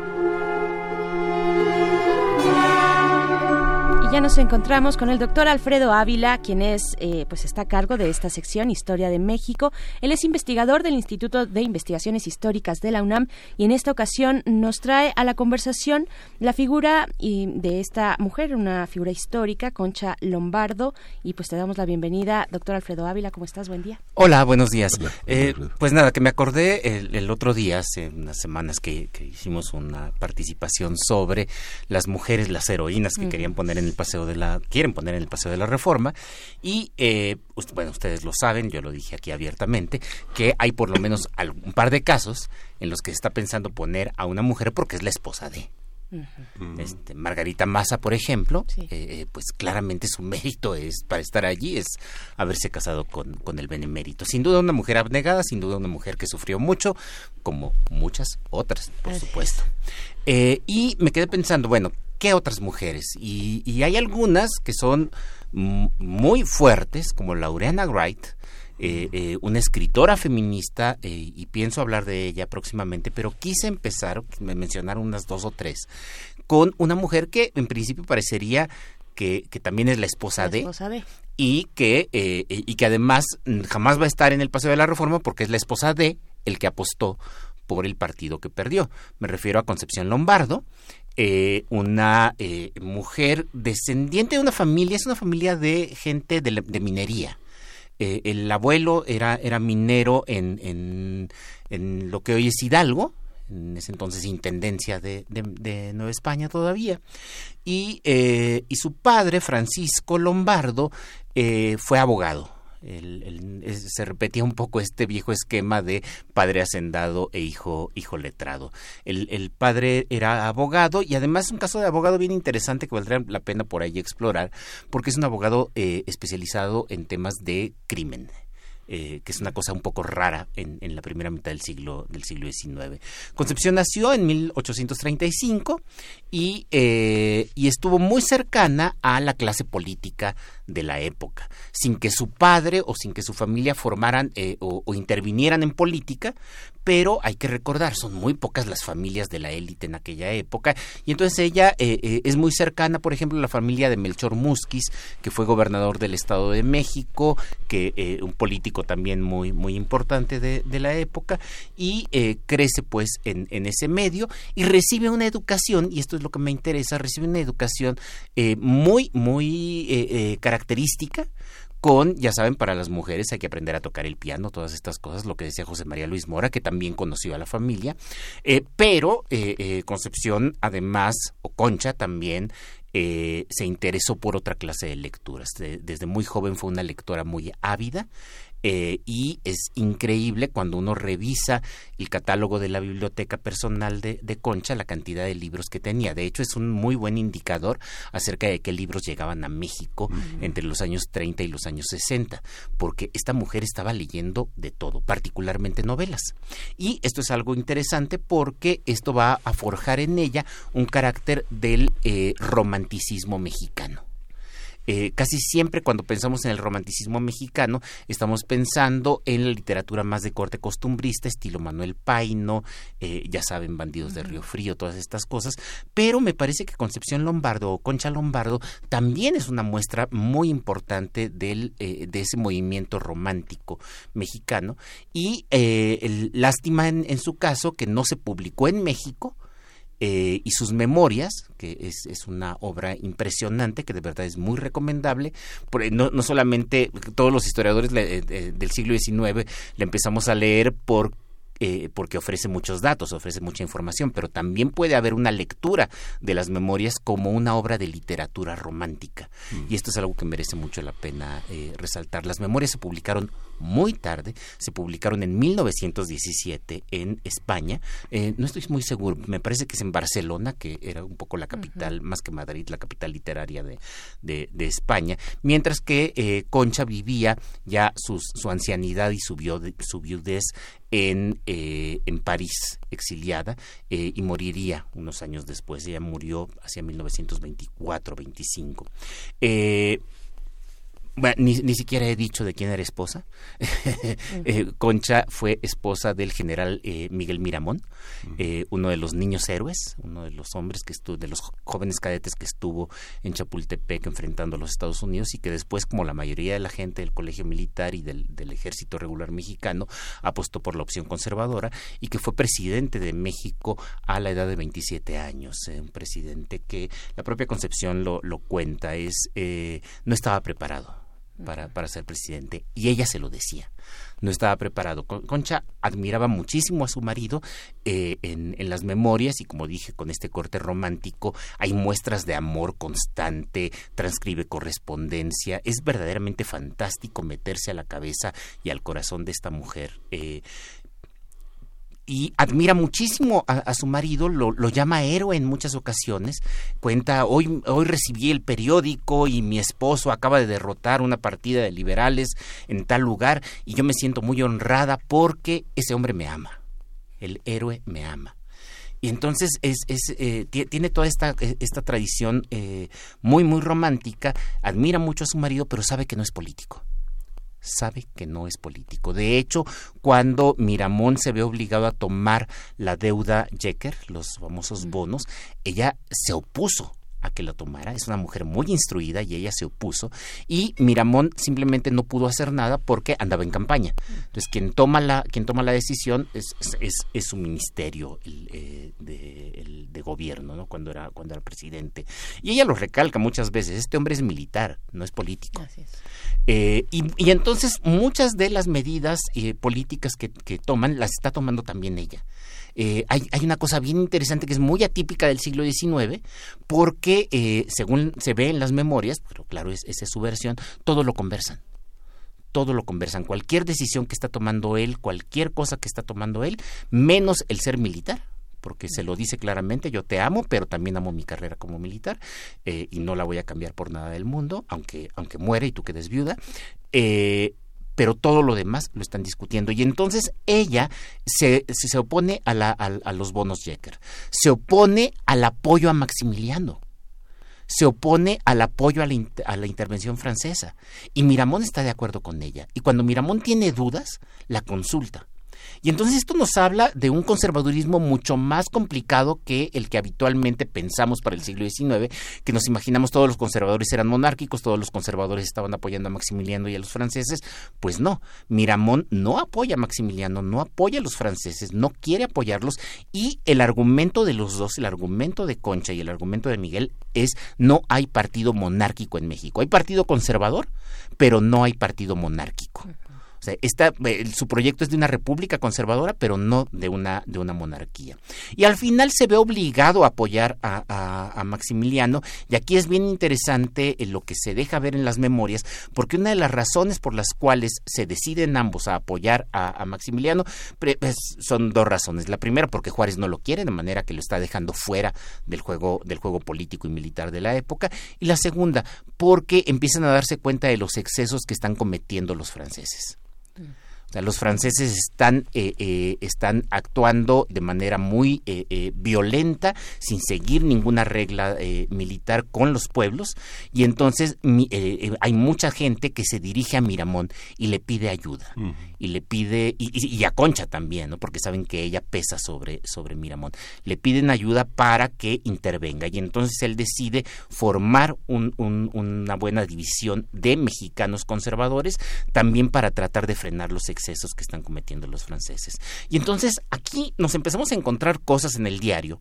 Nos encontramos con el doctor Alfredo Ávila, quien es, eh, pues está a cargo de esta sección Historia de México. Él es investigador del Instituto de Investigaciones Históricas de la UNAM y en esta ocasión nos trae a la conversación la figura de esta mujer, una figura histórica, Concha Lombardo. Y pues te damos la bienvenida, doctor Alfredo Ávila. ¿Cómo estás? Buen día. Hola, buenos días. Eh, pues nada, que me acordé el, otro día, hace unas semanas que, hicimos una participación sobre las mujeres, las heroínas que querían poner en el pasado paseo de la quieren poner en el paseo de la Reforma y eh, bueno ustedes lo saben yo lo dije aquí abiertamente que hay por lo menos un par de casos en los que se está pensando poner a una mujer porque es la esposa de este, Margarita Massa, por ejemplo, eh, eh, pues claramente su mérito es para estar allí es haberse casado con, con el benemérito. Sin duda una mujer abnegada, sin duda una mujer que sufrió mucho, como muchas otras, por supuesto. Eh, y me quedé pensando, bueno, ¿qué otras mujeres? Y, y hay algunas que son muy fuertes, como Laureana Wright, eh, eh, una escritora feminista eh, y pienso hablar de ella próximamente, pero quise empezar, me mencionaron unas dos o tres, con una mujer que en principio parecería que, que también es la esposa, de, y que y que además jamás va a estar en el paseo de la reforma porque es la esposa de el que apostó por el partido que perdió. Me refiero a Concepción Lombardo, una mujer descendiente de una familia, es una familia de gente de minería. Eh, el abuelo era, era minero en, en, en, lo que hoy es Hidalgo, en ese entonces intendencia de, de, Nueva España todavía, y, eh, y, su padre, Francisco Lombardo, eh, fue abogado el, se repetía un poco este viejo esquema de padre hacendado e hijo, hijo letrado. El, el padre era abogado y además un caso de abogado bien interesante que valdría la pena por ahí explorar porque es un abogado eh, especializado en temas de crimen. Eh, que es una cosa un poco rara en, en, la primera mitad del siglo, del siglo XIX. Concepción nació en 1835 y, eh, y estuvo muy cercana a la clase política de la época, sin que su padre o sin que su familia formaran eh, o, intervinieran en política, pero hay que recordar, son muy pocas las familias de la élite en aquella época, y entonces ella eh, eh, es muy cercana, por ejemplo, a la familia de Melchor Musquiz, que fue gobernador del Estado de México, que un político también muy, muy importante de, la época, y crece pues en, en, ese medio y recibe una educación, y esto es lo que me interesa, recibe una educación muy, muy característica con, ya saben, para las mujeres hay que aprender a tocar el piano, todas estas cosas, lo que decía José María Luis Mora, que también conoció a la familia, eh, pero eh, eh, Concepción, además, o Concha también, se interesó por otra clase de lecturas. desde muy joven fue una lectora muy ávida eh, y es increíble cuando uno revisa el catálogo de la biblioteca personal de, Concha, la cantidad de libros que tenía. De hecho, es un muy buen indicador acerca de qué libros llegaban a México entre los años 30 y los años 60, porque esta mujer estaba leyendo de todo, particularmente novelas. Y esto es algo interesante porque esto va a forjar en ella un carácter del eh, romanticismo mexicano. Eh, casi siempre cuando pensamos en el romanticismo mexicano estamos pensando en la literatura más de corte costumbrista, estilo Manuel Paino, eh, ya saben, Bandidos de Río Frío, todas estas cosas, pero me parece que Concepción Lombardo o Concha Lombardo también es una muestra muy importante del, eh, de ese movimiento romántico mexicano. Y lástima en su caso que no se publicó en México, eh, y sus memorias, que es, es, una obra impresionante, que de verdad es muy recomendable. no, no solamente todos los historiadores eh, del siglo XIX le empezamos a leer por eh, porque ofrece muchos datos, ofrece mucha información, pero también puede haber una lectura de las memorias como una obra de literatura romántica. Mm. Y esto es algo que merece mucho la pena eh, resaltar. Las memorias se publicaron muy tarde, se publicaron en 1917 en España. Eh, no estoy muy seguro, me parece que es en Barcelona, que era un poco la capital, más que Madrid, la capital literaria de, de, España, mientras que Concha vivía ya su ancianidad y su, su viudez en, eh, en París, exiliada, eh, y moriría unos años después. Ella murió hacia 1924-25. Eh, bueno, ni, ni, siquiera he dicho de quién era esposa. <laughs> Eh, Concha fue esposa del general eh, Miguel Miramón, eh, uno de los niños héroes, uno de los hombres que estuvo, de los jóvenes cadetes que estuvo en Chapultepec enfrentando a los Estados Unidos y que después, como la mayoría de la gente del colegio militar y del, del ejército regular mexicano, apostó por la opción conservadora y que fue presidente de México a la edad de 27 años. un presidente que la propia Concepción lo, lo cuenta, es no estaba preparado para, para ser presidente. Y ella se lo decía no estaba preparado. Concha admiraba muchísimo a su marido eh, en, en, las memorias y como dije, con este corte romántico hay muestras de amor constante, transcribe correspondencia. Es verdaderamente fantástico meterse a la cabeza y al corazón de esta mujer. Eh, y admira muchísimo a, su marido, lo, llama héroe en muchas ocasiones. Cuenta, hoy, hoy recibí el periódico y mi esposo acaba de derrotar una partida de liberales en tal lugar y yo me siento muy honrada porque ese hombre me ama. El héroe me ama. Y entonces es, es eh, tiene toda esta, eh, esta tradición eh, muy, muy romántica, admira mucho a su marido, pero sabe que no es político sabe que no es político. De hecho, cuando Miramón se ve obligado a tomar la deuda Jecker, los famosos bonos, ella se opuso a que la tomara. Es una mujer muy instruida y ella se opuso. Y Miramón simplemente no pudo hacer nada porque andaba en campaña. Entonces, quien toma la, quien toma la decisión es, es, es su ministerio eh, de, de, gobierno, ¿no? Cuando era, cuando era presidente. Y ella lo recalca muchas veces. Este hombre es militar, no es político. Eh, y, y, entonces muchas de las medidas eh, políticas que, que toman las está tomando también ella. Eh, hay, hay, una cosa bien interesante que es muy atípica del siglo XIX, porque eh, según se ve en las memorias, pero claro, es, esa es su versión, todo lo conversan todo lo conversan. Cualquier decisión que está tomando él, cualquier cosa que está tomando él, menos el ser militar, porque se lo dice claramente, yo te amo, pero también amo mi carrera como militar eh, y no la voy a cambiar por nada del mundo, aunque, aunque muere y tú quedes viuda. Eh, pero todo lo demás lo están discutiendo. Y entonces ella se, se opone a, la, a, los bonos Jecker, se opone al apoyo a Maximiliano, se opone al apoyo a la, a la intervención francesa. Y Miramón está de acuerdo con ella. Y cuando Miramón tiene dudas, la consulta. Y entonces esto nos habla de un conservadurismo mucho más complicado que el que habitualmente pensamos para el siglo XIX, que nos imaginamos todos los conservadores eran monárquicos, todos los conservadores estaban apoyando a Maximiliano y a los franceses. Pues no, Miramón no apoya a Maximiliano, no apoya a los franceses, no quiere apoyarlos y el argumento de los dos, el argumento de Concha y el argumento de Miguel es no hay partido monárquico en México. Hay partido conservador, pero no hay partido monárquico. Eh, su proyecto es de una república conservadora, pero no de una, de una monarquía. Y al final se ve obligado a apoyar a, Maximiliano, y aquí es bien interesante eh, lo que se deja ver en las memorias, porque una de las razones por las cuales se deciden ambos a apoyar a, Maximiliano pues, son dos razones. La primera, porque Juárez no lo quiere, de manera que lo está dejando fuera del juego, del juego político y militar de la época. Y la segunda, porque empiezan a darse cuenta de los excesos que están cometiendo los franceses. O sea, los franceses están, eh, eh, están actuando de manera muy eh, violenta, sin seguir ninguna regla militar con los pueblos, y entonces hay mucha gente que se dirige a Miramón y le pide ayuda, y le pide, y, a Concha también, ¿no? porque saben que ella pesa sobre, sobre Miramón, le piden ayuda para que intervenga, y entonces él decide formar una buena división de mexicanos conservadores, también para tratar de frenar los excesos que están cometiendo los franceses. Y entonces aquí nos empezamos a encontrar cosas en el diario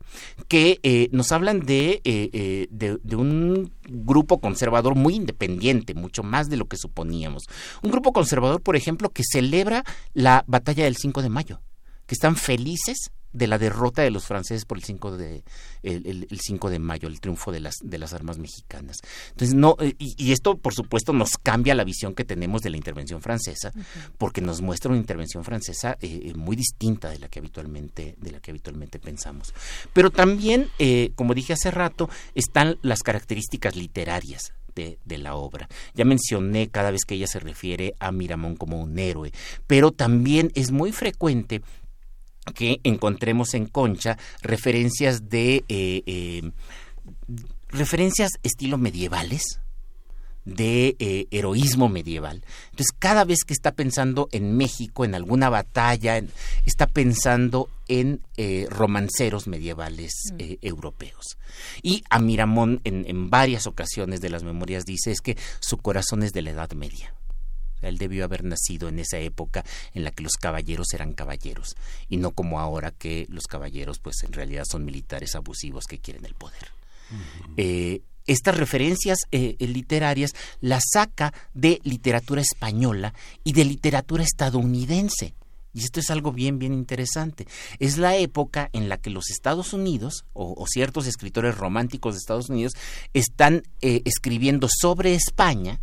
que eh, nos hablan de, eh, eh, de, de un grupo conservador muy independiente, mucho más de lo que suponíamos. Un grupo conservador, por ejemplo, que celebra la batalla del 5 de mayo, que están felices de la derrota de los franceses por el 5 de el, el, 5 de mayo, el triunfo de las de las armas mexicanas. Entonces no eh, y, esto por supuesto nos cambia la visión que tenemos de la intervención francesa porque nos muestra una intervención francesa eh, eh, muy distinta de la que habitualmente de la que habitualmente pensamos. Pero también como dije hace rato están las características literarias de, de, la obra. Ya mencioné cada vez que ella se refiere a Miramón como un héroe, pero también es muy frecuente que encontremos en Concha referencias de eh, eh, referencias estilo medievales de eh, heroísmo medieval. Entonces, cada vez que está pensando en México, en alguna batalla, está pensando en romanceros medievales mm. europeos. Y a Miramón, en, en varias ocasiones de las memorias, dice es que su corazón es de la Edad Media. Él debió haber nacido en esa época en la que los caballeros eran caballeros y no como ahora que los caballeros pues en realidad son militares abusivos que quieren el poder. Eh, estas referencias eh, literarias las saca de literatura española y de literatura estadounidense. Y esto es algo bien, bien interesante. Es la época en la que los Estados Unidos, o, ciertos escritores románticos de Estados Unidos, están eh, escribiendo sobre España,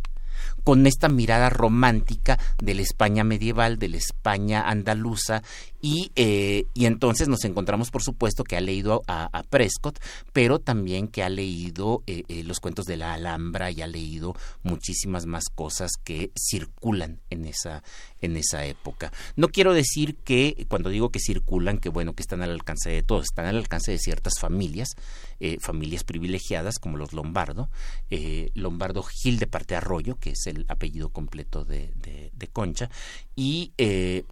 con esta mirada romántica de la España medieval, de la España andaluza y, eh, y entonces nos encontramos, por supuesto, que ha leído a, Prescott, pero también que ha leído eh, eh, los cuentos de la Alhambra y ha leído muchísimas más cosas que circulan en esa, en esa época. No quiero decir que, cuando digo que circulan, que bueno, que están al alcance de todos, están al alcance de ciertas familias, familias privilegiadas como los Lombardo, Lombardo Gil de Parte Arroyo, que es el apellido completo de, de Concha, y,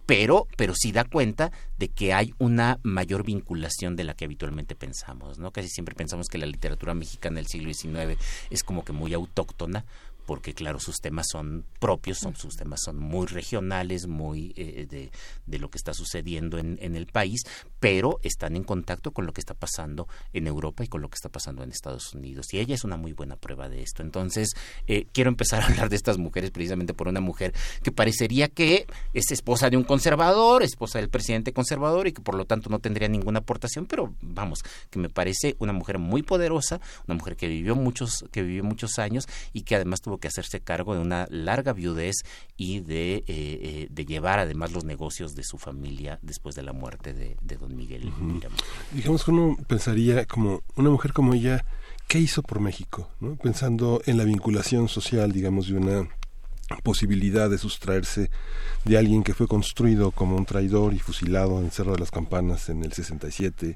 pero, pero sí da cuenta de que hay una mayor vinculación de la que habitualmente pensamos, ¿no? Casi siempre pensamos que la literatura mexicana del siglo XIX es como que muy autóctona, porque claro, sus temas son propios, son, sus temas son muy regionales, muy eh, de, de, lo que está sucediendo en, en, el país, pero están en contacto con lo que está pasando en Europa y con lo que está pasando en Estados Unidos. Y ella es una muy buena prueba de esto. Entonces, eh, quiero empezar a hablar de estas mujeres precisamente por una mujer que parecería que es esposa de un conservador, esposa del presidente conservador y que por lo tanto no tendría ninguna aportación, pero vamos, que me parece una mujer muy poderosa, una mujer que vivió muchos, que vivió muchos años y que además tuvo que hacerse cargo de una larga viudez y de, eh, eh, de llevar además los negocios de su familia después de la muerte de, don Miguel. Digamos que uno pensaría como una mujer como ella, ¿qué hizo por México? ¿no? Pensando en la vinculación social, digamos, de una posibilidad de sustraerse de alguien que fue construido como un traidor y fusilado en Cerro de las Campanas en el 67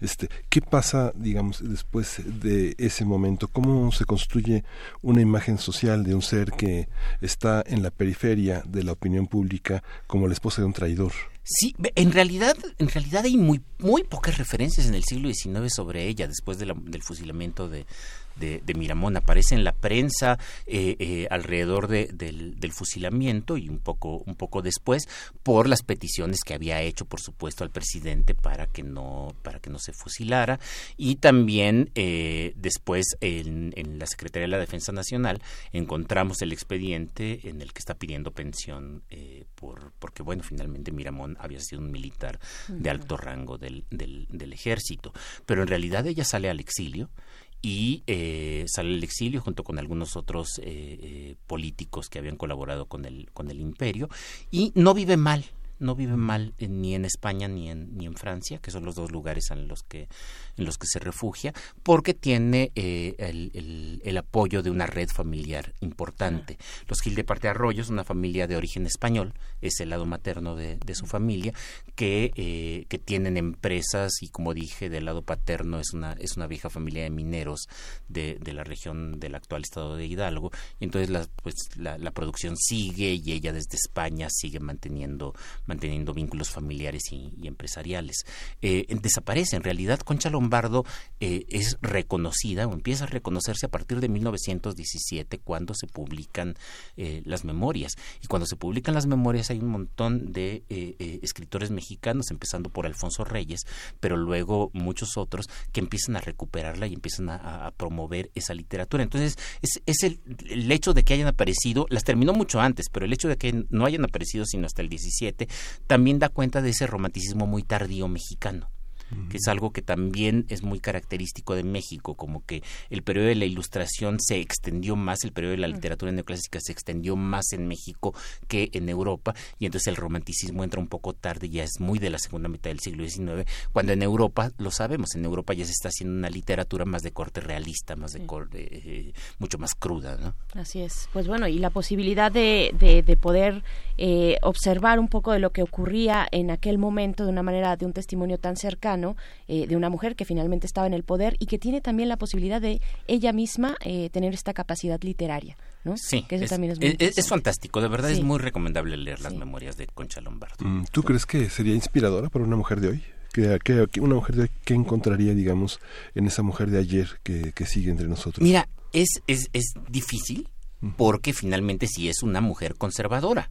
este, ¿Qué pasa, digamos, después de ese momento? ¿Cómo se construye una imagen social de un ser que está en la periferia de la opinión pública como la esposa de un traidor? Sí, en realidad, en realidad hay muy, muy pocas referencias en el siglo XIX sobre ella después del fusilamiento de, de, Miramón. Aparece en la prensa eh, eh, alrededor del, fusilamiento y un poco, un poco después por las peticiones que había hecho, por supuesto, al presidente para que no, para que no se fusilara. Y también eh, después en, la Secretaría de la Defensa Nacional encontramos el expediente en el que está pidiendo pensión por, porque, bueno, finalmente Miramón había sido un militar de alto rango del, del, del ejército. Pero en realidad ella sale al exilio y eh, sale al exilio junto con algunos otros eh, eh, políticos que habían colaborado con el, con el imperio y no vive mal no vive mal ni en España ni en, ni en Francia, que son los dos lugares en los que, en los que se refugia, porque tiene eh, el, el, apoyo de una red familiar importante. Los Gil de Parte Arroyos, una familia de origen español, es el lado materno de, de su familia, que, eh, que tienen empresas y como dije, del lado paterno es una, es una vieja familia de mineros de, de la región del actual estado de Hidalgo, y entonces la, pues, la, la producción sigue y ella desde España sigue manteniendo manteniendo vínculos familiares y, empresariales. Eh, desaparece. En realidad, Concha Lombardo eh, es reconocida o empieza a reconocerse a partir de 1917 cuando se publican eh, las memorias. Y cuando se publican las memorias hay un montón de escritores mexicanos, empezando por Alfonso Reyes, pero luego muchos otros que empiezan a recuperarla y empiezan a, promover esa literatura. Entonces, es, es el, el, hecho de que hayan aparecido, las terminó mucho antes, pero el hecho de que no hayan aparecido sino hasta el 17, también da cuenta de ese romanticismo muy tardío mexicano que es algo que también es muy característico de México, como que el periodo de la ilustración se extendió más, el periodo de la literatura neoclásica se extendió más en México que en Europa, y entonces el romanticismo entra un poco tarde, ya es muy de la segunda mitad del siglo XIX, cuando en Europa, lo sabemos, en Europa ya se está haciendo una literatura más de corte realista, más de corte, eh, mucho más cruda, ¿no? Así es. Pues bueno, y la posibilidad de, de, de poder eh, observar un poco de lo que ocurría en aquel momento de una manera, de un testimonio tan cercano, eh, de una mujer que finalmente estaba en el poder y que tiene también la posibilidad de ella misma eh, tener esta capacidad literaria. ¿no? Sí, que eso es, también es, es, fantástico, de verdad es muy recomendable leer las memorias de Concha Lombardo. Mm, ¿Tú crees que sería inspiradora para una mujer de hoy? que, una mujer de hoy, ¿qué encontraría, digamos, en esa mujer de ayer que, que sigue entre nosotros? Mira, es, es, es difícil porque finalmente sí es una mujer conservadora.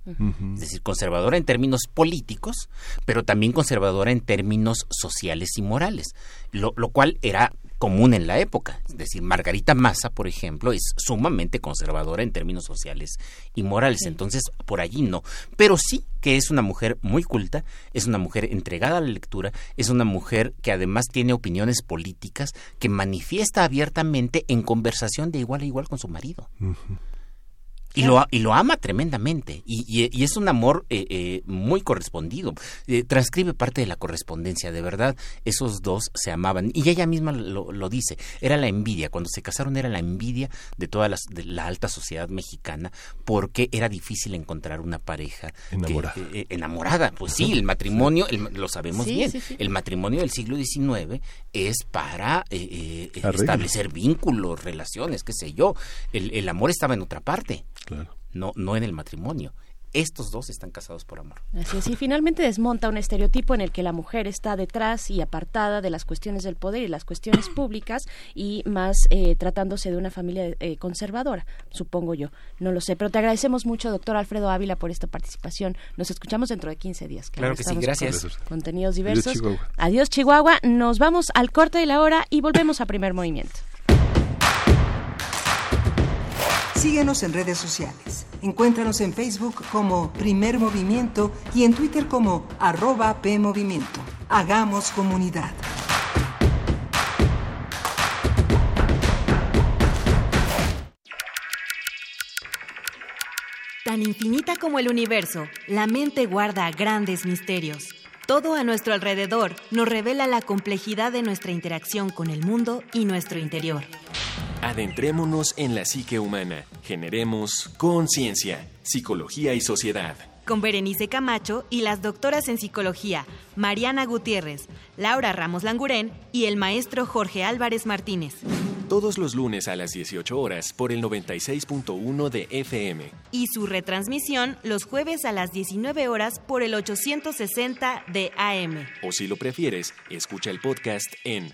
Es decir, conservadora en términos políticos, pero también conservadora en términos sociales y morales, lo, lo cual era común en la época. Es decir, Margarita Massa, por ejemplo, es sumamente conservadora en términos sociales y morales. Entonces, por allí no. Pero sí que es una mujer muy culta, es una mujer entregada a la lectura, es una mujer que además tiene opiniones políticas, que manifiesta abiertamente en conversación de igual a igual con su marido. Y lo, y lo ama tremendamente. Y, y, es un amor eh, eh, muy correspondido. Eh, transcribe parte de la correspondencia. De verdad, esos dos se amaban. Y ella misma lo, lo, dice. Era la envidia. Cuando se casaron era la envidia de toda la, de la alta sociedad mexicana porque era difícil encontrar una pareja enamorada. enamorada. Pues sí, <laughs> el matrimonio, lo sabemos bien. El matrimonio del siglo XIX es para establecer vínculos, relaciones, qué sé yo. El, el amor estaba en otra parte. No, no en el matrimonio. Estos dos están casados por amor. Así es, y finalmente desmonta un estereotipo en el que la mujer está detrás y apartada de las cuestiones del poder y las cuestiones <clears throat> públicas y más eh, tratándose de una familia eh, conservadora, supongo yo. No lo sé, pero te agradecemos mucho, doctor Alfredo Ávila, por esta participación. Nos escuchamos dentro de 15 días. Claro, que sí, gracias. contenidos diversos. Adiós Chihuahua. Adiós, Chihuahua. Nos vamos al corte de la hora y volvemos a primer movimiento. Síguenos en redes sociales. Encuéntranos en Facebook como Primer Movimiento y en Twitter como arroba PMovimiento. Hagamos comunidad. Tan infinita como el universo, la mente guarda grandes misterios. Todo a nuestro alrededor nos revela la complejidad de nuestra interacción con el mundo y nuestro interior. Adentrémonos en la psique humana. Generemos conciencia, psicología y sociedad. Con Berenice Camacho y las doctoras en psicología, Mariana Gutiérrez, Laura Ramos Langurén y el maestro Jorge Álvarez Martínez. Todos los lunes a las 18 horas por el 96.1 de FM. Y su retransmisión los jueves a las 19 horas por el 860 de AM. O si lo prefieres, escucha el podcast en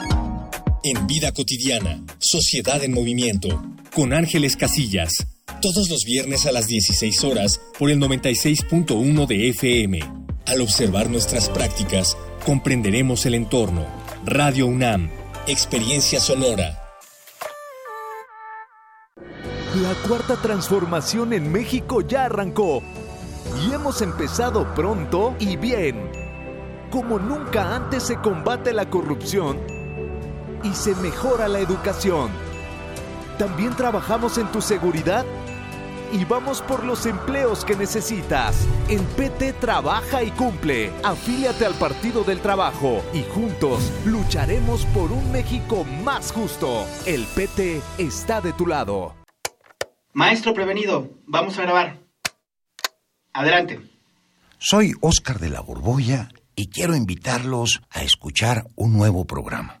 en Vida Cotidiana, Sociedad en Movimiento, con Ángeles Casillas, todos los viernes a las 16 horas por el 96.1 de FM. Al observar nuestras prácticas, comprenderemos el entorno. Radio UNAM, Experiencia Sonora. La cuarta transformación en México ya arrancó y hemos empezado pronto y bien. Como nunca antes se combate la corrupción y se mejora la educación. También trabajamos en tu seguridad y vamos por los empleos que necesitas. En PT trabaja y cumple. Afíliate al Partido del Trabajo y juntos lucharemos por un México más justo. El PT está de tu lado. Maestro prevenido, vamos a grabar. Adelante. Soy Óscar de la Borbolla y quiero invitarlos a escuchar un nuevo programa.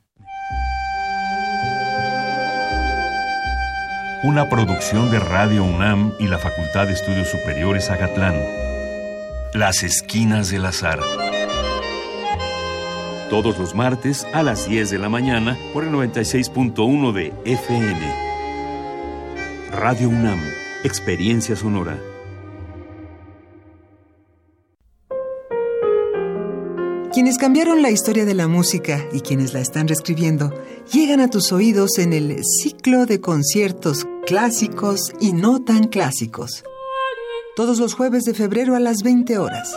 Una producción de Radio UNAM y la Facultad de Estudios Superiores Agatlán. Las Esquinas del Azar. Todos los martes a las 10 de la mañana por el 96.1 de FM. Radio UNAM, Experiencia Sonora. Quienes cambiaron la historia de la música y quienes la están reescribiendo llegan a tus oídos en el ciclo de conciertos clásicos y no tan clásicos. Todos los jueves de febrero a las 20 horas.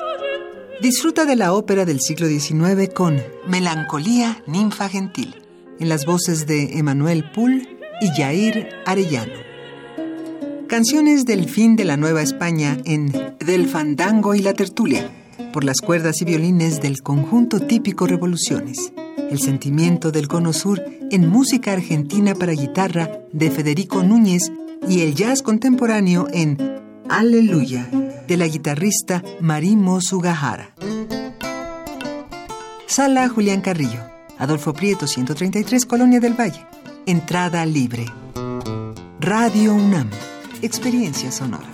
Disfruta de la ópera del siglo XIX con Melancolía Ninfa Gentil, en las voces de Emanuel Poul y Jair Arellano. Canciones del fin de la Nueva España en Del Fandango y la Tertulia, por las cuerdas y violines del conjunto típico Revoluciones. El sentimiento del Cono Sur en música argentina para guitarra de Federico Núñez y el jazz contemporáneo en Aleluya de la guitarrista Marimo Sugahara. Sala Julián Carrillo, Adolfo Prieto 133, Colonia del Valle. Entrada libre. Radio UNAM, experiencia sonora.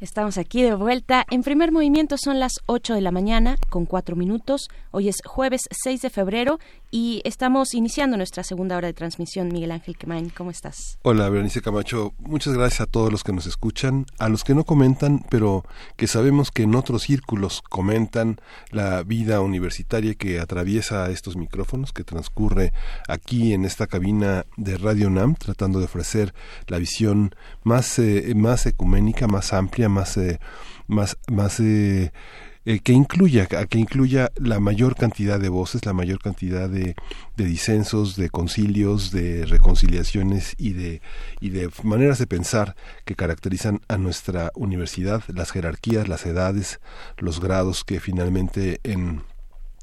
Estamos aquí de vuelta. En primer movimiento son las 8 de la mañana con 4 minutos. Hoy es jueves 6 de febrero y estamos iniciando nuestra segunda hora de transmisión. Miguel Ángel Quemain, ¿cómo estás? Hola, Berenice Camacho. Muchas gracias a todos los que nos escuchan, a los que no comentan, pero que sabemos que en otros círculos comentan la vida universitaria que atraviesa estos micrófonos, que transcurre aquí en esta cabina de Radio NAM, tratando de ofrecer la visión más, eh, más ecuménica, más amplia, más, eh, más, más eh, eh, que incluya, que incluya la mayor cantidad de voces, la mayor cantidad de, de disensos, de concilios, de reconciliaciones y de, y de maneras de pensar que caracterizan a nuestra universidad, las jerarquías, las edades, los grados que finalmente en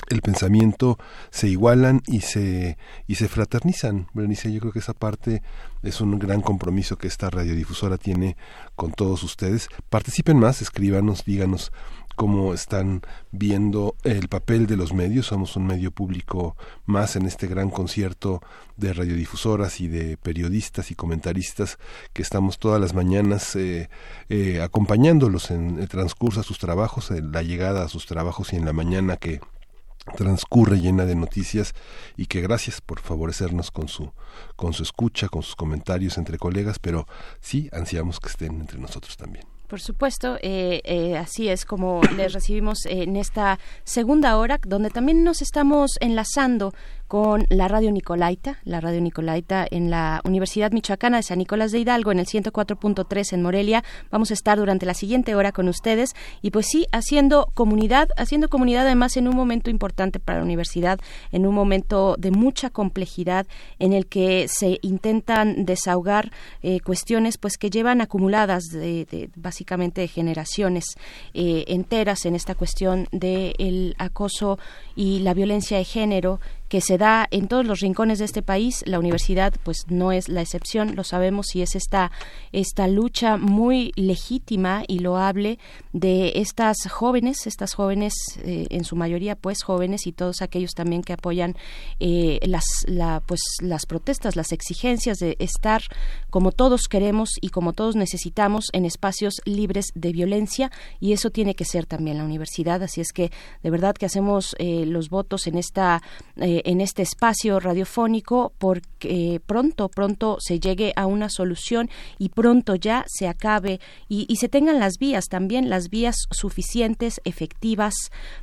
el pensamiento se igualan y se y se fraternizan. Berenice, yo creo que esa parte es un gran compromiso que esta radiodifusora tiene con todos ustedes. Participen más, escríbanos, díganos cómo están viendo el papel de los medios. Somos un medio público más en este gran concierto de radiodifusoras y de periodistas y comentaristas que estamos todas las mañanas eh, eh, acompañándolos en el transcurso a sus trabajos, en la llegada a sus trabajos y en la mañana que transcurre llena de noticias y que gracias por favorecernos con su con su escucha, con sus comentarios entre colegas, pero sí ansiamos que estén entre nosotros también. Por supuesto, eh, eh, así es como les recibimos en esta segunda hora, donde también nos estamos enlazando con la Radio Nicolaita, la Radio Nicolaita en la Universidad Michoacana de San Nicolás de Hidalgo, en el 104.3 en Morelia. Vamos a estar durante la siguiente hora con ustedes y pues sí, haciendo comunidad, haciendo comunidad además en un momento importante para la universidad, en un momento de mucha complejidad en el que se intentan desahogar eh, cuestiones pues que llevan acumuladas de, básicamente de generaciones eh, enteras en esta cuestión del acoso y la violencia de género que se da en todos los rincones de este país. La universidad, pues, no es la excepción, lo sabemos, y es esta, esta lucha muy legítima y loable de estas jóvenes, estas jóvenes, eh, en su mayoría, pues, jóvenes y todos aquellos también que apoyan eh, las, la, pues, las protestas, las exigencias de estar como todos queremos y como todos necesitamos en espacios libres de violencia, y eso tiene que ser también la universidad. Así es que, de verdad, que hacemos eh, los votos en esta en este espacio radiofónico porque pronto, pronto se llegue a una solución y pronto ya se acabe y, y se tengan las vías también, las vías suficientes, efectivas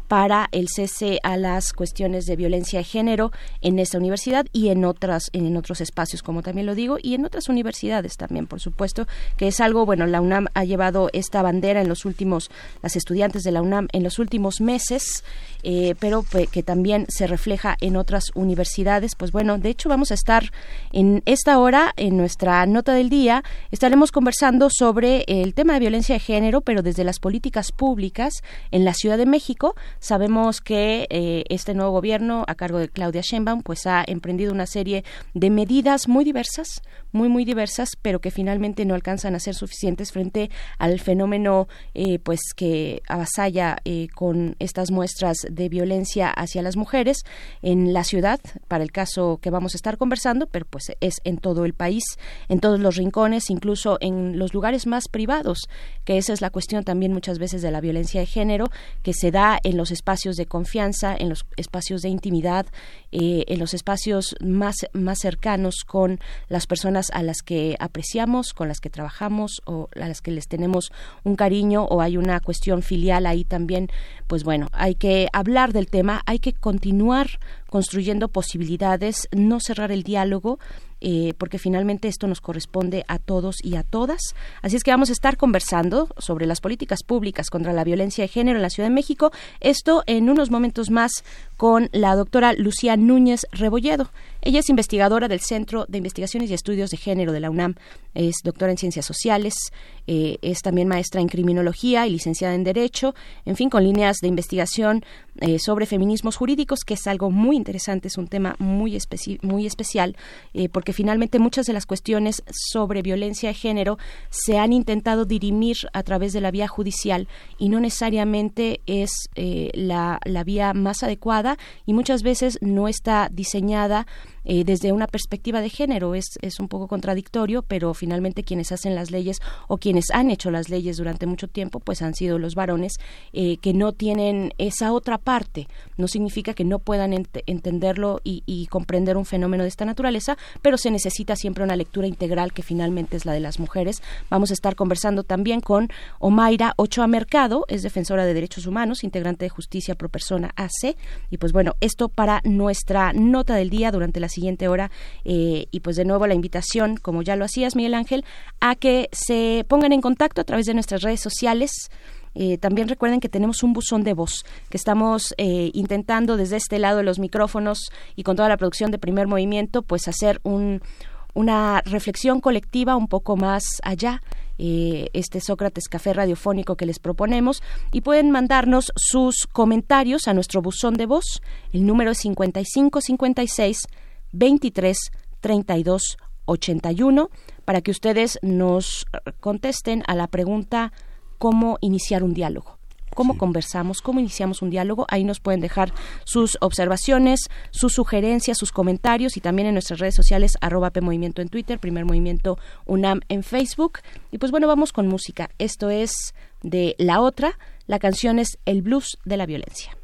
para el cese a las cuestiones de violencia de género en esta universidad y en otras en otros espacios como también lo digo y en otras universidades también por supuesto que es algo bueno la UNAM ha llevado esta bandera en los últimos las estudiantes de la UNAM en los últimos meses eh, pero pues, que también se refleja en otras universidades pues bueno de hecho vamos a estar en esta hora en nuestra nota del día estaremos conversando sobre el tema de violencia de género pero desde las políticas públicas en la Ciudad de México. Sabemos que eh, este nuevo gobierno, a cargo de Claudia Sheinbaum, pues ha emprendido una serie de medidas muy diversas, muy muy diversas, pero que finalmente no alcanzan a ser suficientes frente al fenómeno, eh, pues que avasalla eh, con estas muestras de violencia hacia las mujeres en la ciudad, para el caso que vamos a estar conversando, pero pues es en todo el país, en todos los rincones, incluso en los lugares más privados, que esa es la cuestión también muchas veces de la violencia de género que se da en los espacios de confianza, en los espacios de intimidad, eh, en los espacios más, más cercanos con las personas a las que apreciamos, con las que trabajamos o a las que les tenemos un cariño o hay una cuestión filial ahí también, pues bueno, hay que hablar del tema, hay que continuar construyendo posibilidades, no cerrar el diálogo, eh, porque finalmente esto nos corresponde a todos y a todas. Así es que vamos a estar conversando sobre las políticas públicas contra la violencia de género en la Ciudad de México. Esto en unos momentos más con la doctora Lucía Núñez Rebolledo. Ella es investigadora del Centro de Investigaciones y Estudios de Género de la UNAM, es doctora en Ciencias Sociales, eh, es también maestra en Criminología y licenciada en Derecho, en fin, con líneas de investigación eh, sobre feminismos jurídicos, que es algo muy interesante, es un tema muy, muy especial, eh, porque finalmente muchas de las cuestiones sobre violencia de género se han intentado dirimir a través de la vía judicial y no necesariamente es la, la vía más adecuada y muchas veces no está diseñada eh, desde una perspectiva de género. Es, es un poco contradictorio, pero finalmente quienes hacen las leyes o quienes han hecho las leyes durante mucho tiempo, pues han sido los varones eh, que no tienen esa otra parte. No significa que no puedan entenderlo y, comprender un fenómeno de esta naturaleza, pero se necesita siempre una lectura integral que finalmente es la de las mujeres. Vamos a estar conversando también con Omaira Ochoa Mercado, es defensora de derechos humanos, integrante de Justicia Pro Persona AC. Y pues bueno, esto para nuestra nota del día durante la siguiente hora. Eh, y pues de nuevo la invitación, como ya lo hacías, Miguel Ángel, a que se pongan en contacto a través de nuestras redes sociales. Eh, también recuerden que tenemos un buzón de voz que estamos eh, intentando desde este lado de los micrófonos y con toda la producción de primer movimiento, pues hacer un, una reflexión colectiva un poco más allá este Sócrates Café Radiofónico que les proponemos y pueden mandarnos sus comentarios a nuestro buzón de voz. El número es 5556 23 32 81 para que ustedes nos contesten a la pregunta cómo iniciar un diálogo cómo conversamos, cómo iniciamos un diálogo. Ahí nos pueden dejar sus observaciones, sus sugerencias, sus comentarios y también en nuestras redes sociales arroba Movimiento en Twitter, Primer Movimiento UNAM en Facebook. Y pues bueno, vamos con música. Esto es de La Otra. La canción es El Blues de la Violencia.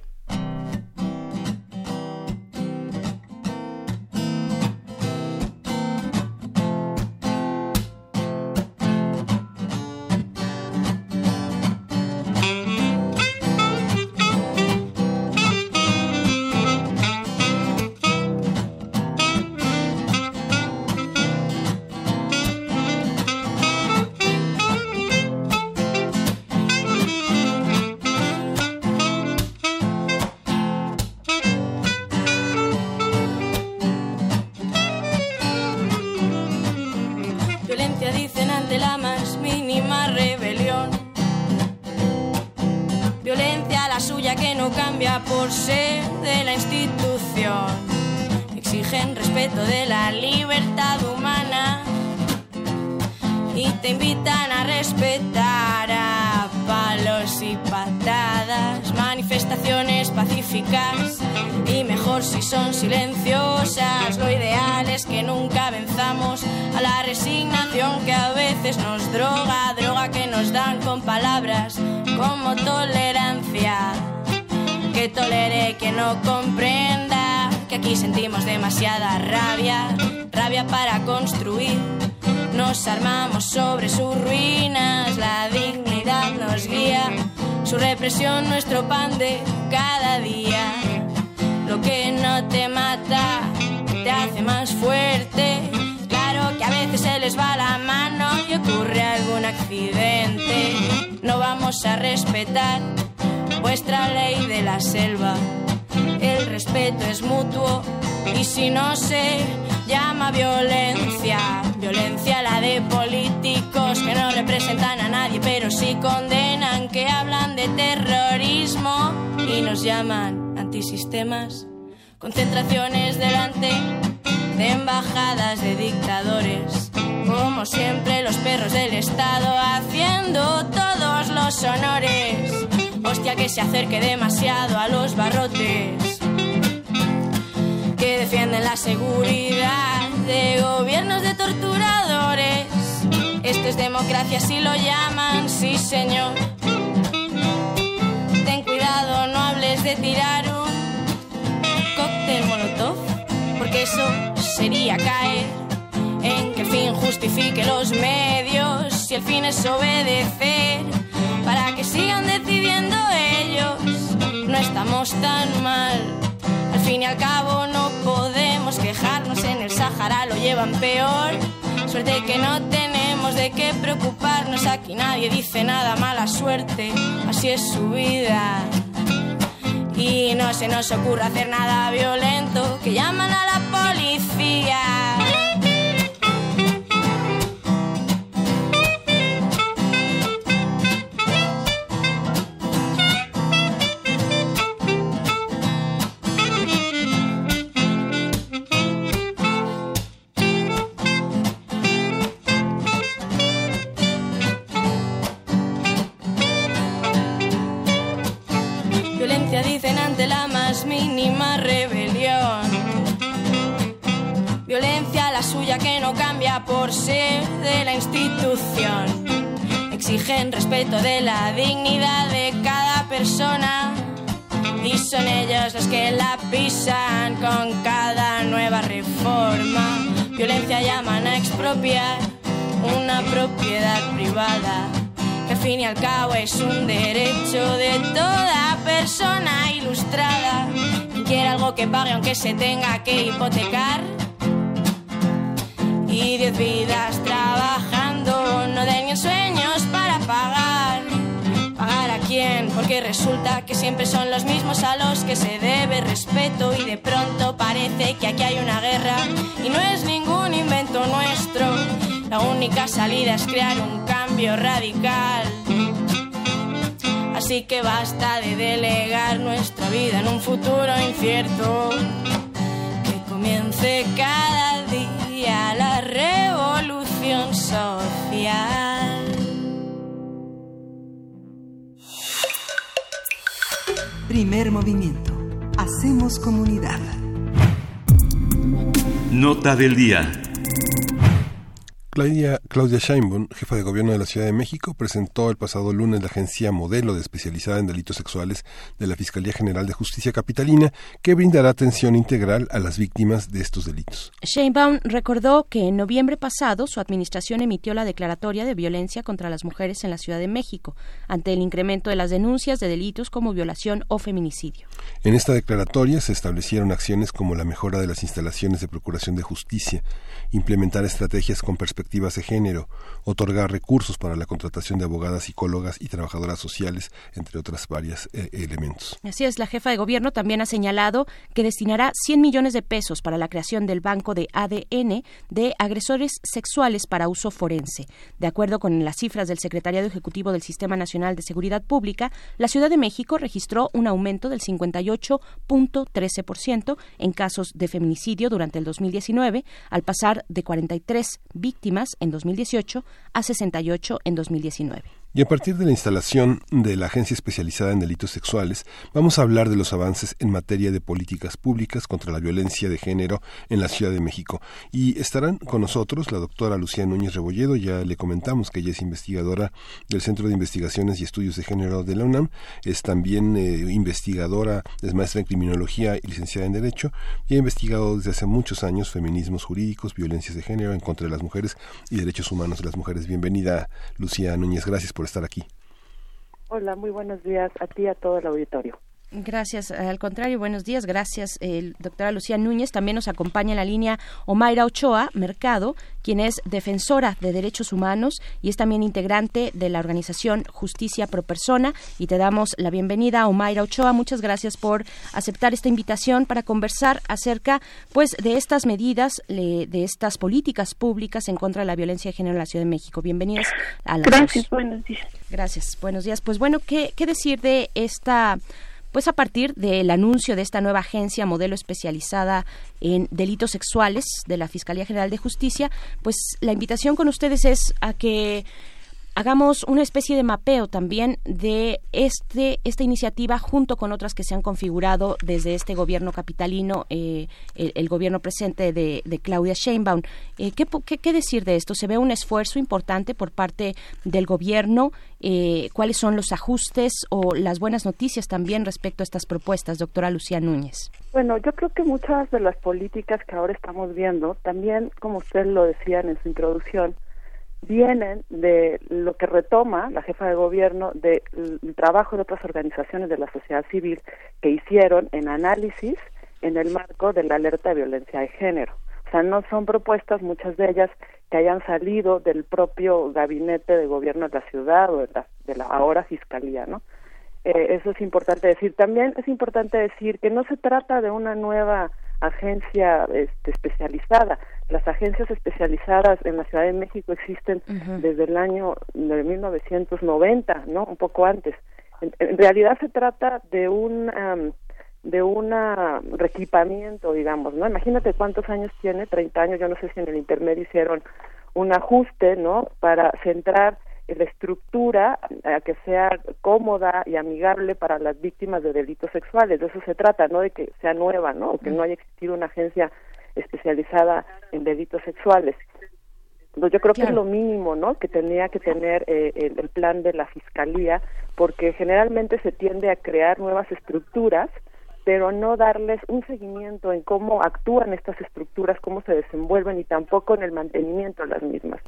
Y mejor si son silenciosas. Lo ideal es que nunca venzamos a la resignación que a veces nos droga, droga que nos dan con palabras como tolerancia. Que tolere que no comprenda. Que aquí sentimos demasiada rabia, rabia para construir. Nos armamos sobre sus ruinas, la dignidad nos guía, su represión nuestro pan de cada día. Lo que no te mata te hace más fuerte. Claro que a veces se les va la mano y ocurre algún accidente. No vamos a respetar vuestra ley de la selva. El respeto es mutuo y si no se llama violencia, violencia la de políticos que no representan a nadie pero sí condenan, que hablan de terrorismo y nos llaman antisistemas. Concentraciones delante de embajadas de dictadores. Como siempre los perros del Estado haciendo todos los honores Hostia, que se acerque demasiado a los barrotes. Defienden la seguridad de gobiernos de torturadores. Esto es democracia si lo llaman, sí señor. Ten cuidado, no hables de tirar un cóctel molotov, porque eso sería caer en que el fin justifique los medios si el fin es obedecer para que sigan decidiendo ellos. No estamos tan mal, al fin y al cabo no quejarnos, en el Sahara lo llevan peor. Suerte que no tenemos de qué preocuparnos, aquí nadie dice nada, mala suerte, así es su vida. Y no se nos ocurre hacer nada violento, que llaman a la policía. Mínima rebelión. Violencia la suya que no cambia por ser de la institución. Exigen respeto de la dignidad de cada persona. Y son ellos los que la pisan con cada nueva reforma. Violencia llaman a expropiar una propiedad privada fin y al cabo es un derecho de toda persona ilustrada. Quien quiere algo que pague aunque se tenga que hipotecar. Y diez vidas trabajando, no den sueños para pagar. ¿Pagar a quién? Porque resulta que siempre son los mismos a los que se debe respeto y de pronto parece que aquí hay una guerra y no es ningún invento nuestro. La única salida es crear un cambio radical. Así que basta de delegar nuestra vida en un futuro incierto. Que comience cada día la revolución social. Primer movimiento. Hacemos comunidad. Nota del día. Claudia, Claudia Sheinbaum, jefa de gobierno de la Ciudad de México, presentó el pasado lunes la agencia modelo de especializada en delitos sexuales de la Fiscalía General de Justicia Capitalina, que brindará atención integral a las víctimas de estos delitos. Sheinbaum recordó que en noviembre pasado su administración emitió la declaratoria de violencia contra las mujeres en la Ciudad de México, ante el incremento de las denuncias de delitos como violación o feminicidio. En esta declaratoria se establecieron acciones como la mejora de las instalaciones de procuración de justicia, implementar estrategias con perspectiva de género, otorgar recursos para la contratación de abogadas, psicólogas y trabajadoras sociales, entre otras varias eh, elementos. Así es, la jefa de gobierno también ha señalado que destinará 100 millones de pesos para la creación del banco de ADN de agresores sexuales para uso forense. De acuerdo con las cifras del Secretariado Ejecutivo del Sistema Nacional de Seguridad Pública, la Ciudad de México registró un aumento del 58.13% en casos de feminicidio durante el 2019, al pasar de 43 víctimas en 2018 a 68 en 2019. Y a partir de la instalación de la Agencia Especializada en Delitos Sexuales, vamos a hablar de los avances en materia de políticas públicas contra la violencia de género en la Ciudad de México. Y estarán con nosotros la doctora Lucía Núñez Rebolledo, ya le comentamos que ella es investigadora del Centro de Investigaciones y Estudios de Género de la UNAM, es también eh, investigadora, es maestra en Criminología y licenciada en Derecho, y ha investigado desde hace muchos años feminismos jurídicos, violencias de género en contra de las mujeres y derechos humanos de las mujeres. Bienvenida, Lucía Núñez, gracias por estar aquí. Hola, muy buenos días a ti y a todo el auditorio. Gracias. Al contrario, buenos días. Gracias, el doctora Lucía Núñez. También nos acompaña en la línea Omaira Ochoa Mercado, quien es defensora de derechos humanos y es también integrante de la organización Justicia Pro Persona. Y te damos la bienvenida, Omaira Ochoa. Muchas gracias por aceptar esta invitación para conversar acerca, pues, de estas medidas, de estas políticas públicas en contra de la violencia de género en la Ciudad de México. Bienvenidas a la Gracias, buenos días. Gracias, buenos días. Pues bueno, ¿qué, qué decir de esta pues a partir del anuncio de esta nueva agencia modelo especializada en delitos sexuales de la Fiscalía General de Justicia, pues la invitación con ustedes es a que hagamos una especie de mapeo también de este esta iniciativa junto con otras que se han configurado desde este gobierno capitalino, eh, el, gobierno presente de, de Claudia Sheinbaum. Eh, ¿qué, qué, qué, decir de esto? ¿Se ve un esfuerzo importante por parte del gobierno? Eh, ¿Cuáles son los ajustes o las buenas noticias también respecto a estas propuestas, doctora Lucía Núñez? Bueno, yo creo que muchas de las políticas que ahora estamos viendo, también como usted lo decía en su introducción, vienen de lo que retoma la jefa de gobierno del trabajo de otras organizaciones de la sociedad civil que hicieron en análisis en el marco de la alerta de violencia de género. O sea, no son propuestas, muchas de ellas, que hayan salido del propio gabinete de gobierno de la ciudad o de la, de la ahora fiscalía, ¿no? Eh, eso es importante decir. También es importante decir que no se trata de una nueva agencia este, especializada. Las agencias especializadas en la Ciudad de México existen desde el año de 1990, ¿no? Un poco antes. En, realidad se trata de un de un reequipamiento, digamos, ¿no? Imagínate cuántos años tiene, 30 años, yo no sé si en el intermedio hicieron un ajuste, ¿no? Para centrar la estructura a que sea cómoda y amigable para las víctimas de delitos sexuales. De eso se trata, no de que sea nueva, ¿no? O que no haya existido una agencia especializada en delitos sexuales. Entonces, yo creo que es lo mínimo, ¿no? Que tenía que tener eh, el, el, plan de la fiscalía, porque generalmente se tiende a crear nuevas estructuras, pero no darles un seguimiento en cómo actúan estas estructuras, cómo se desenvuelven y tampoco en el mantenimiento de las mismas.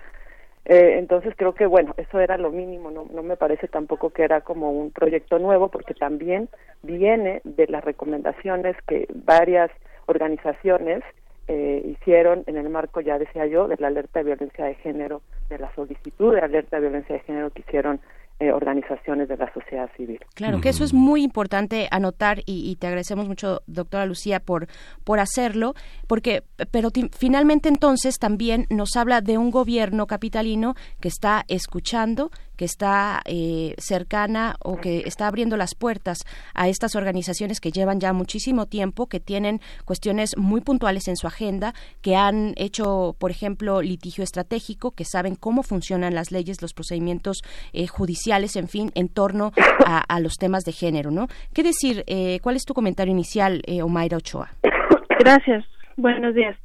Eh, entonces creo que bueno, eso era lo mínimo, no, no me parece tampoco que era como un proyecto nuevo porque también viene de las recomendaciones que varias organizaciones eh, hicieron en el marco, ya decía yo, de la alerta de violencia de género, de la solicitud de alerta de violencia de género que hicieron eh, organizaciones de la sociedad civil. Claro, que eso es muy importante anotar y, te agradecemos mucho, doctora Lucía, por, por hacerlo, porque, pero finalmente entonces también nos habla de un gobierno capitalino que está escuchando, que está eh, cercana o que está abriendo las puertas a estas organizaciones que llevan ya muchísimo tiempo, que tienen cuestiones muy puntuales en su agenda, que han hecho, por ejemplo, litigio estratégico, que saben cómo funcionan las leyes, los procedimientos eh, judiciales, en fin, en torno a, los temas de género, ¿no? ¿Qué decir? Eh, ¿Cuál es tu comentario inicial, Omaira Ochoa? Gracias. Buenos días.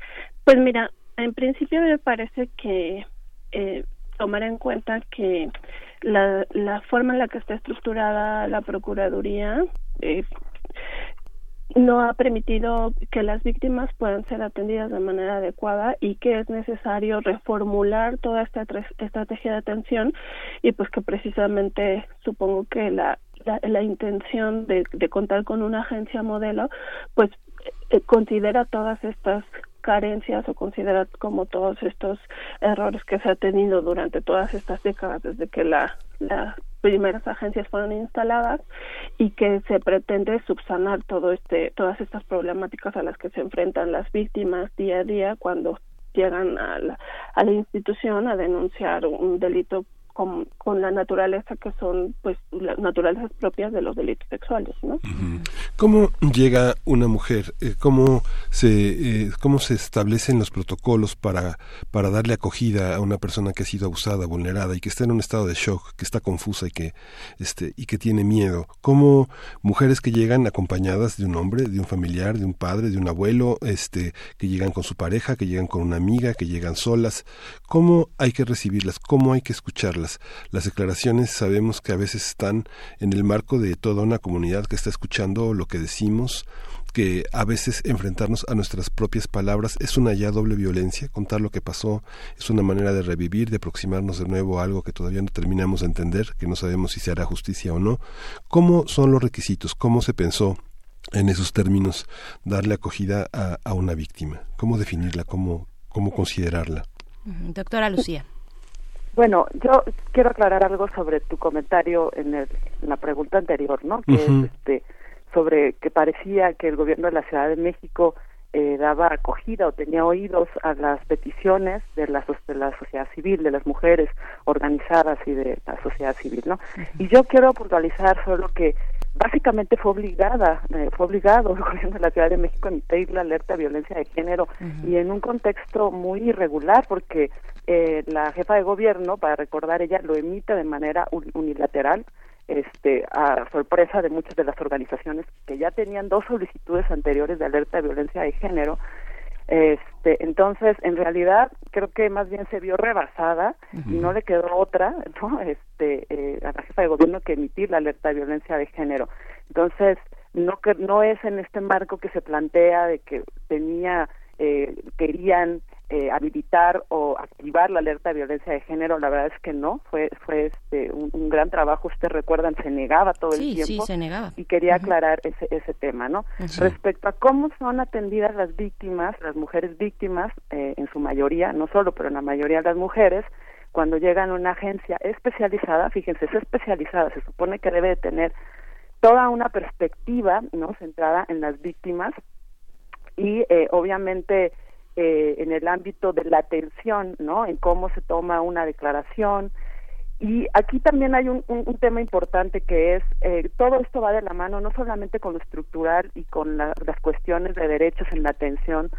Pues mira, en principio me parece que tomar en cuenta que la, la forma en la que está estructurada la Procuraduría eh, no ha permitido que las víctimas puedan ser atendidas de manera adecuada y que es necesario reformular toda esta estrategia de atención y pues que precisamente supongo que la, la, intención de, de contar con una agencia modelo pues eh, considera todas estas carencias o considera como todos estos errores que se ha tenido durante todas estas décadas desde que la, las primeras agencias fueron instaladas y que se pretende subsanar todo este todas estas problemáticas a las que se enfrentan las víctimas día a día cuando llegan la, a la institución a denunciar un delito con, la naturaleza que son pues las naturalezas propias de los delitos sexuales ¿no? ¿Cómo llega una mujer? Eh, ¿Cómo se eh, cómo se establecen los protocolos para para darle acogida a una persona que ha sido abusada, vulnerada y que está en un estado de shock, que está confusa y que este y que tiene miedo? ¿Cómo mujeres que llegan acompañadas de un hombre, de un familiar, de un padre, de un abuelo, este que llegan con su pareja, que llegan con una amiga, que llegan solas, cómo hay que recibirlas, cómo hay que escucharlas? Las declaraciones sabemos que a veces están en el marco de toda una comunidad que está escuchando lo que decimos, que a veces enfrentarnos a nuestras propias palabras es una ya doble violencia, contar lo que pasó es una manera de revivir, de aproximarnos de nuevo a algo que todavía no terminamos de entender, que no sabemos si se hará justicia o no. ¿Cómo son los requisitos? ¿Cómo se pensó en esos términos darle acogida a, a una víctima? ¿Cómo definirla? ¿Cómo, cómo considerarla? Doctora Lucía. Bueno, yo quiero aclarar algo sobre tu comentario en, la pregunta anterior, ¿no? Que es este, sobre que parecía que el gobierno de la Ciudad de México eh, daba acogida o tenía oídos a las peticiones de la, de la sociedad civil, de las mujeres organizadas y de la sociedad civil, ¿no? Y yo quiero puntualizar solo que básicamente fue obligada, eh, fue obligado <laughs> el gobierno de la Ciudad de México a emitir la alerta de violencia de género y en un contexto muy irregular porque eh, la jefa de gobierno, para recordar ella, lo emite de manera unilateral, este, a sorpresa de muchas de las organizaciones que ya tenían dos solicitudes anteriores de alerta de violencia de género este, entonces, en realidad, creo que más bien se vio rebasada y no le quedó otra, <laughs> ¿no? Este, eh, a la jefa de gobierno que emitir la alerta de violencia de género. Entonces, no que no es en este marco que se plantea de que tenía eh, querían eh, habilitar o activar la alerta de violencia de género, la verdad es que no, fue fue este un, gran trabajo, ustedes recuerdan, se negaba todo el tiempo. Sí, se negaba. Y quería aclarar ese, ese tema, ¿no? Respecto a cómo son atendidas las víctimas, las mujeres víctimas, eh, en su mayoría, no solo, pero en la mayoría de las mujeres, cuando llegan a una agencia especializada, fíjense, es especializada, se supone que debe de tener toda una perspectiva, ¿no? Centrada en las víctimas y eh, obviamente eh, en el ámbito de la atención, ¿no? En cómo se toma una declaración. Y aquí también hay un, un, tema importante que es, eh, todo esto va de la mano no solamente con lo estructural y con las cuestiones de derechos en la atención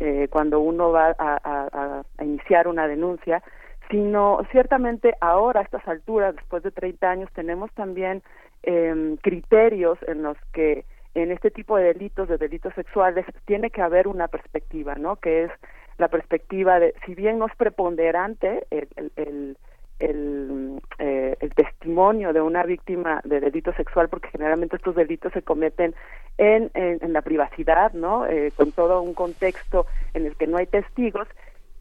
eh, cuando uno va a, iniciar una denuncia, sino ciertamente ahora a estas alturas, después de 30 años, tenemos también eh, criterios en los que en este tipo de delitos, de delitos sexuales, tiene que haber una perspectiva, ¿no? Que es la perspectiva de, si bien no es preponderante el, el, el, eh, el, testimonio de una víctima de delito sexual, porque generalmente estos delitos se cometen en, en, la privacidad, ¿no? Eh, con todo un contexto en el que no hay testigos,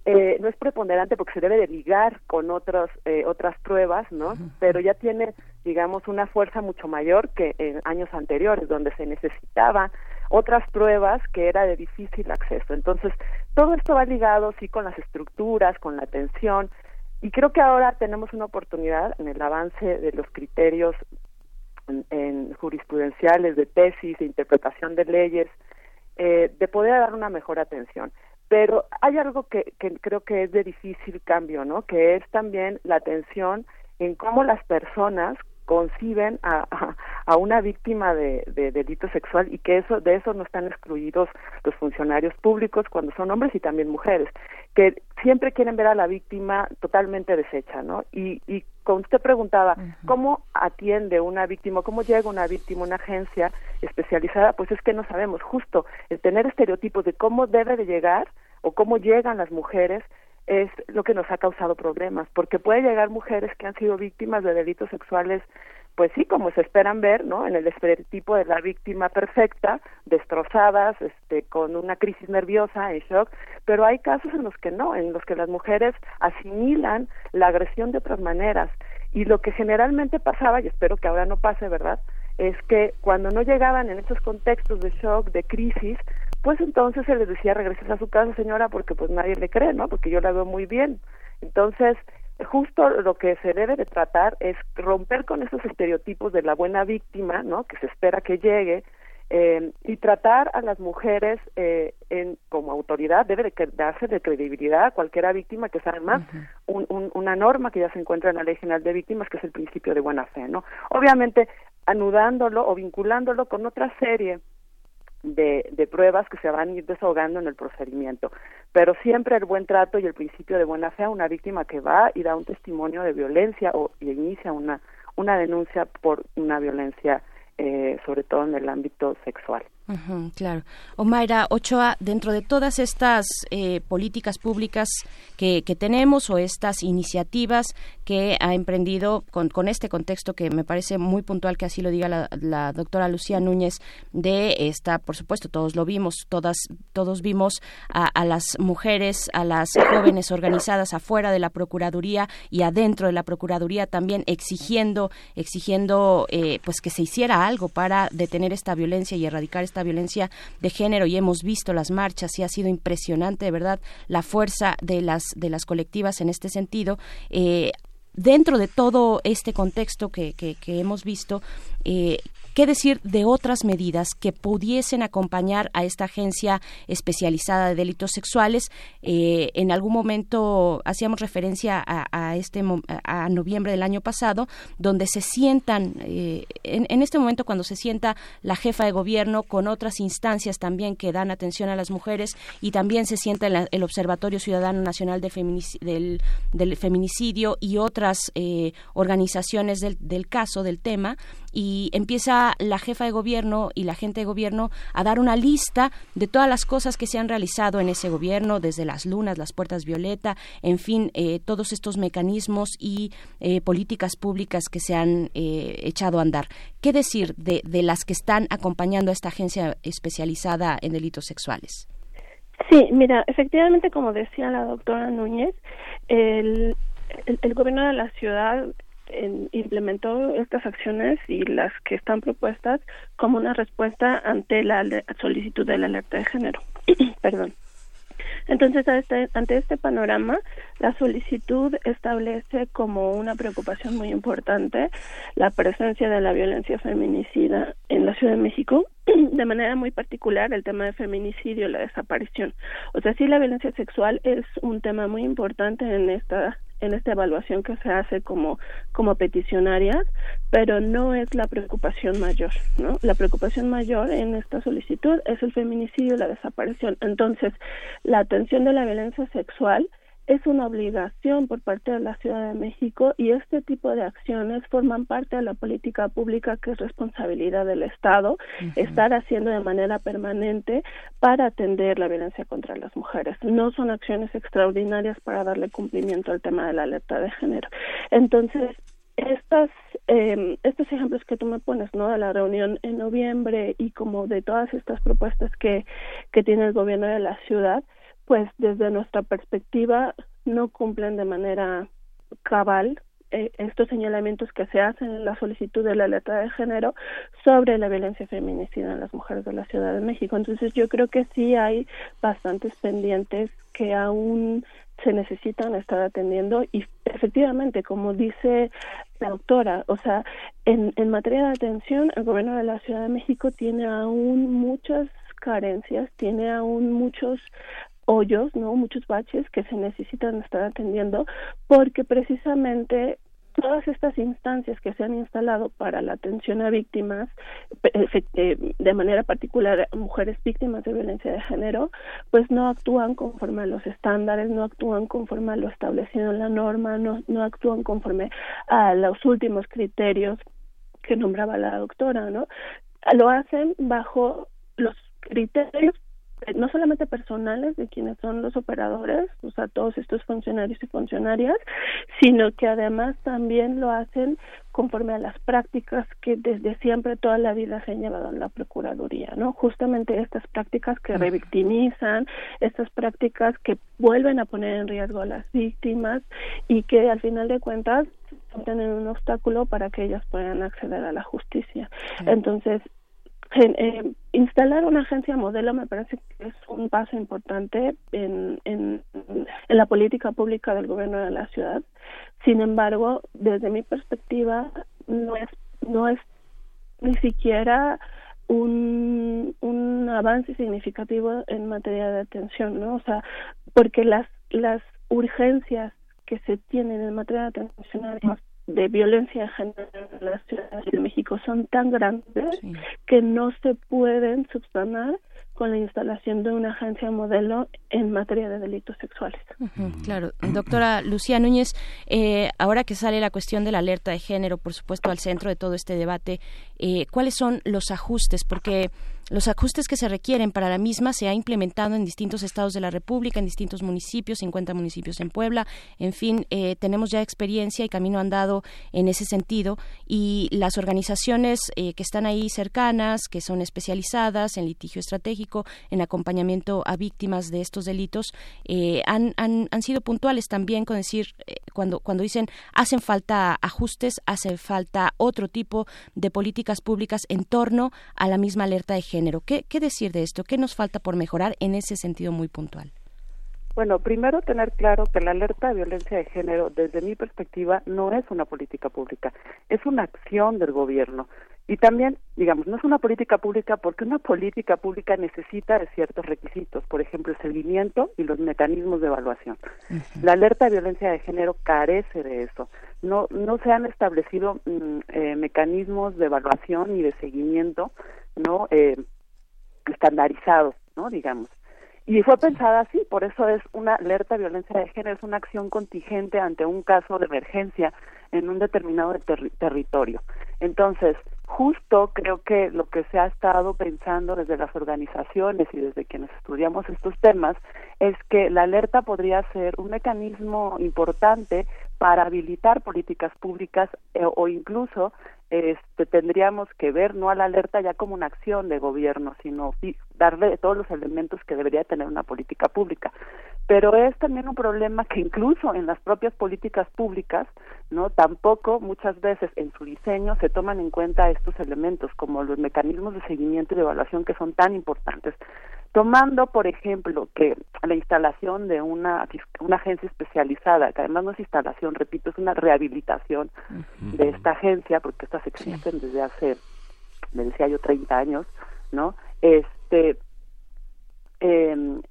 eh, no es preponderante porque se debe de ligar con otros, eh, otras pruebas, ¿no? Pero ya tiene, digamos, una fuerza mucho mayor que en años anteriores, donde se necesitaba otras pruebas que era de difícil acceso. Entonces, todo esto va ligado, sí, con las estructuras, con la atención, y creo que ahora tenemos una oportunidad en el avance de los criterios en, jurisprudenciales, de tesis, de interpretación de leyes, eh, de poder dar una mejor atención. Pero hay algo que, que creo que es de difícil cambio, ¿no? Que es también la atención en cómo las personas conciben a, a, una víctima de, de, delito sexual y que eso de eso no están excluidos los funcionarios públicos cuando son hombres y también mujeres que siempre quieren ver a la víctima totalmente deshecha no y, y como usted preguntaba cómo atiende una víctima cómo llega una víctima a una agencia especializada pues es que no sabemos. Justo el tener estereotipos de cómo debe de llegar o cómo llegan las mujeres es lo que nos ha causado problemas, porque puede llegar mujeres que han sido víctimas de delitos sexuales, pues sí, como se esperan ver, ¿no? En el estereotipo de la víctima perfecta, destrozadas, este, con una crisis nerviosa, en shock, pero hay casos en los que no, en los que las mujeres asimilan la agresión de otras maneras. Y lo que generalmente pasaba, y espero que ahora no pase, ¿verdad? Es que cuando no llegaban en esos contextos de shock, de crisis, pues entonces se les decía regreses a su casa señora porque pues nadie le cree, ¿no? Porque yo la veo muy bien. Entonces, justo lo que se debe de tratar es romper con esos estereotipos de la buena víctima, ¿no? Que se espera que llegue eh, y tratar a las mujeres eh, en, como autoridad debe de darse de credibilidad a cualquiera víctima que sea además un, una norma que ya se encuentra en la ley general de víctimas que es el principio de buena fe, ¿no? Obviamente anudándolo o vinculándolo con otra serie de, de, pruebas que se van a ir desahogando en el procedimiento. Pero siempre el buen trato y el principio de buena fe a una víctima que va y da un testimonio de violencia o y inicia una, una denuncia por una violencia, eh, sobre todo en el ámbito sexual claro. Omaira Ochoa, dentro de todas estas eh, políticas públicas que, tenemos o estas iniciativas que ha emprendido con, con, este contexto que me parece muy puntual que así lo diga la, doctora Lucía Núñez de esta, por supuesto, todos lo vimos, todas, todos vimos a, las mujeres, a las jóvenes organizadas afuera de la Procuraduría y adentro de la Procuraduría también exigiendo, exigiendo eh, pues que se hiciera algo para detener esta violencia y erradicar esta esta violencia de género y hemos visto las marchas y ha sido impresionante, de verdad, la fuerza de las, de las colectivas en este sentido. Eh, dentro de todo este contexto que, hemos visto, eh, ¿Qué decir de otras medidas que pudiesen acompañar a esta agencia especializada de delitos sexuales? Eh, en algún momento hacíamos referencia a, este a noviembre del año pasado, donde se sientan eh, en, este momento cuando se sienta la jefa de gobierno con otras instancias también que dan atención a las mujeres y también se sienta el, Observatorio Ciudadano Nacional del, Feminicidio y otras eh, organizaciones del, del caso del tema y empieza la jefa de gobierno y la gente de gobierno a dar una lista de todas las cosas que se han realizado en ese gobierno, desde las lunas, las puertas violeta, en fin, eh, todos estos mecanismos y eh, políticas públicas que se han eh, echado a andar. ¿Qué decir de, de las que están acompañando a esta agencia especializada en delitos sexuales? Sí, mira, efectivamente, como decía la doctora Núñez, el, el, gobierno de la ciudad implementó estas acciones y las que están propuestas como una respuesta ante la solicitud de la alerta de género. <clears throat> Perdón. Entonces, este, ante este panorama, la solicitud establece como una preocupación muy importante la presencia de la violencia feminicida en la Ciudad de México, <clears throat> de manera muy particular el tema de feminicidio, la desaparición. O sea, sí la violencia sexual es un tema muy importante en esta en esta evaluación que se hace como, como peticionarias, pero no es la preocupación mayor, ¿no? La preocupación mayor en esta solicitud es el feminicidio la desaparición. Entonces, la atención de la violencia sexual es una obligación por parte de la Ciudad de México y este tipo de acciones forman parte de la política pública que es responsabilidad del Estado estar haciendo de manera permanente para atender la violencia contra las mujeres. No son acciones extraordinarias para darle cumplimiento al tema de la alerta de género. Entonces, estas eh, estos ejemplos que tú me pones no de la reunión en noviembre y como de todas estas propuestas que que tiene el gobierno de la ciudad pues desde nuestra perspectiva no cumplen de manera cabal eh, estos señalamientos que se hacen en la solicitud de la letra de género sobre la violencia feminicida en las mujeres de la Ciudad de México. Entonces yo creo que sí hay bastantes pendientes que aún se necesitan estar atendiendo y efectivamente, como dice la doctora, o sea, en, en materia de atención, el gobierno de la Ciudad de México tiene aún muchas carencias, tiene aún muchos hoyos, ¿no? Muchos baches que se necesitan estar atendiendo porque precisamente todas estas instancias que se han instalado para la atención a víctimas, eh, de manera particular mujeres víctimas de violencia de género, pues no actúan conforme a los estándares, no actúan conforme a lo establecido en la norma, no, no actúan conforme a los últimos criterios que nombraba la doctora, ¿no? Lo hacen bajo los criterios no solamente personales de quienes son los operadores, o sea, todos estos funcionarios y funcionarias, sino que además también lo hacen conforme a las prácticas que desde siempre toda la vida se han llevado en la Procuraduría, ¿no? Justamente estas prácticas que revictimizan, estas prácticas que vuelven a poner en riesgo a las víctimas y que al final de cuentas tienen un obstáculo para que ellas puedan acceder a la justicia. Entonces, eh, instalar una agencia modelo me parece que es un paso importante en, en, la política pública del gobierno de la ciudad. Sin embargo, desde mi perspectiva, no es, no es ni siquiera un, un avance significativo en materia de atención, ¿no? O sea, porque las, las urgencias que se tienen en materia de atención de violencia de género en la Ciudad de México son tan grandes que no se pueden subsanar con la instalación de una agencia modelo en materia de delitos sexuales. claro. Doctora Lucía Núñez, eh, ahora que sale la cuestión de la alerta de género, por supuesto, al centro de todo este debate, eh, ¿cuáles son los ajustes? Porque los ajustes que se requieren para la misma se ha implementado en distintos estados de la República, en distintos municipios, 50 municipios en Puebla. En fin, eh, tenemos ya experiencia y camino andado en ese sentido. Y las organizaciones eh, que están ahí cercanas, que son especializadas en litigio estratégico, en acompañamiento a víctimas de estos delitos, eh, han, han, sido puntuales también con decir, cuando, cuando dicen hacen falta ajustes, hace falta otro tipo de políticas públicas en torno a la misma alerta de género. ¿Qué, ¿Qué decir de esto? ¿Qué nos falta por mejorar en ese sentido muy puntual? Bueno, primero tener claro que la alerta de violencia de género, desde mi perspectiva, no es una política pública, es una acción del gobierno. Y también, digamos, no es una política pública porque una política pública necesita de ciertos requisitos, por ejemplo, el seguimiento y los mecanismos de evaluación. La alerta de violencia de género carece de eso. No, no se han establecido mm, eh, mecanismos de evaluación y de seguimiento no eh, estandarizados, ¿no? Digamos. Y fue pensada así, por eso es una alerta de violencia de género, es una acción contingente ante un caso de emergencia en un determinado territorio. Entonces, justo creo que lo que se ha estado pensando desde las organizaciones y desde quienes estudiamos estos temas es que la alerta podría ser un mecanismo importante para habilitar políticas públicas eh, o incluso este, tendríamos que ver no a la alerta ya como una acción de gobierno, sino darle todos los elementos que debería tener una política pública. Pero es también un problema que incluso en las propias políticas públicas, no, tampoco muchas veces en su diseño se toman en cuenta estos elementos como los mecanismos de seguimiento y de evaluación que son tan importantes. Tomando, por ejemplo, que la instalación de una, una agencia especializada, que además no es instalación, repito, es una rehabilitación de esta agencia, porque estas existen desde hace, me decía yo, 30 años, ¿no? Este, eh,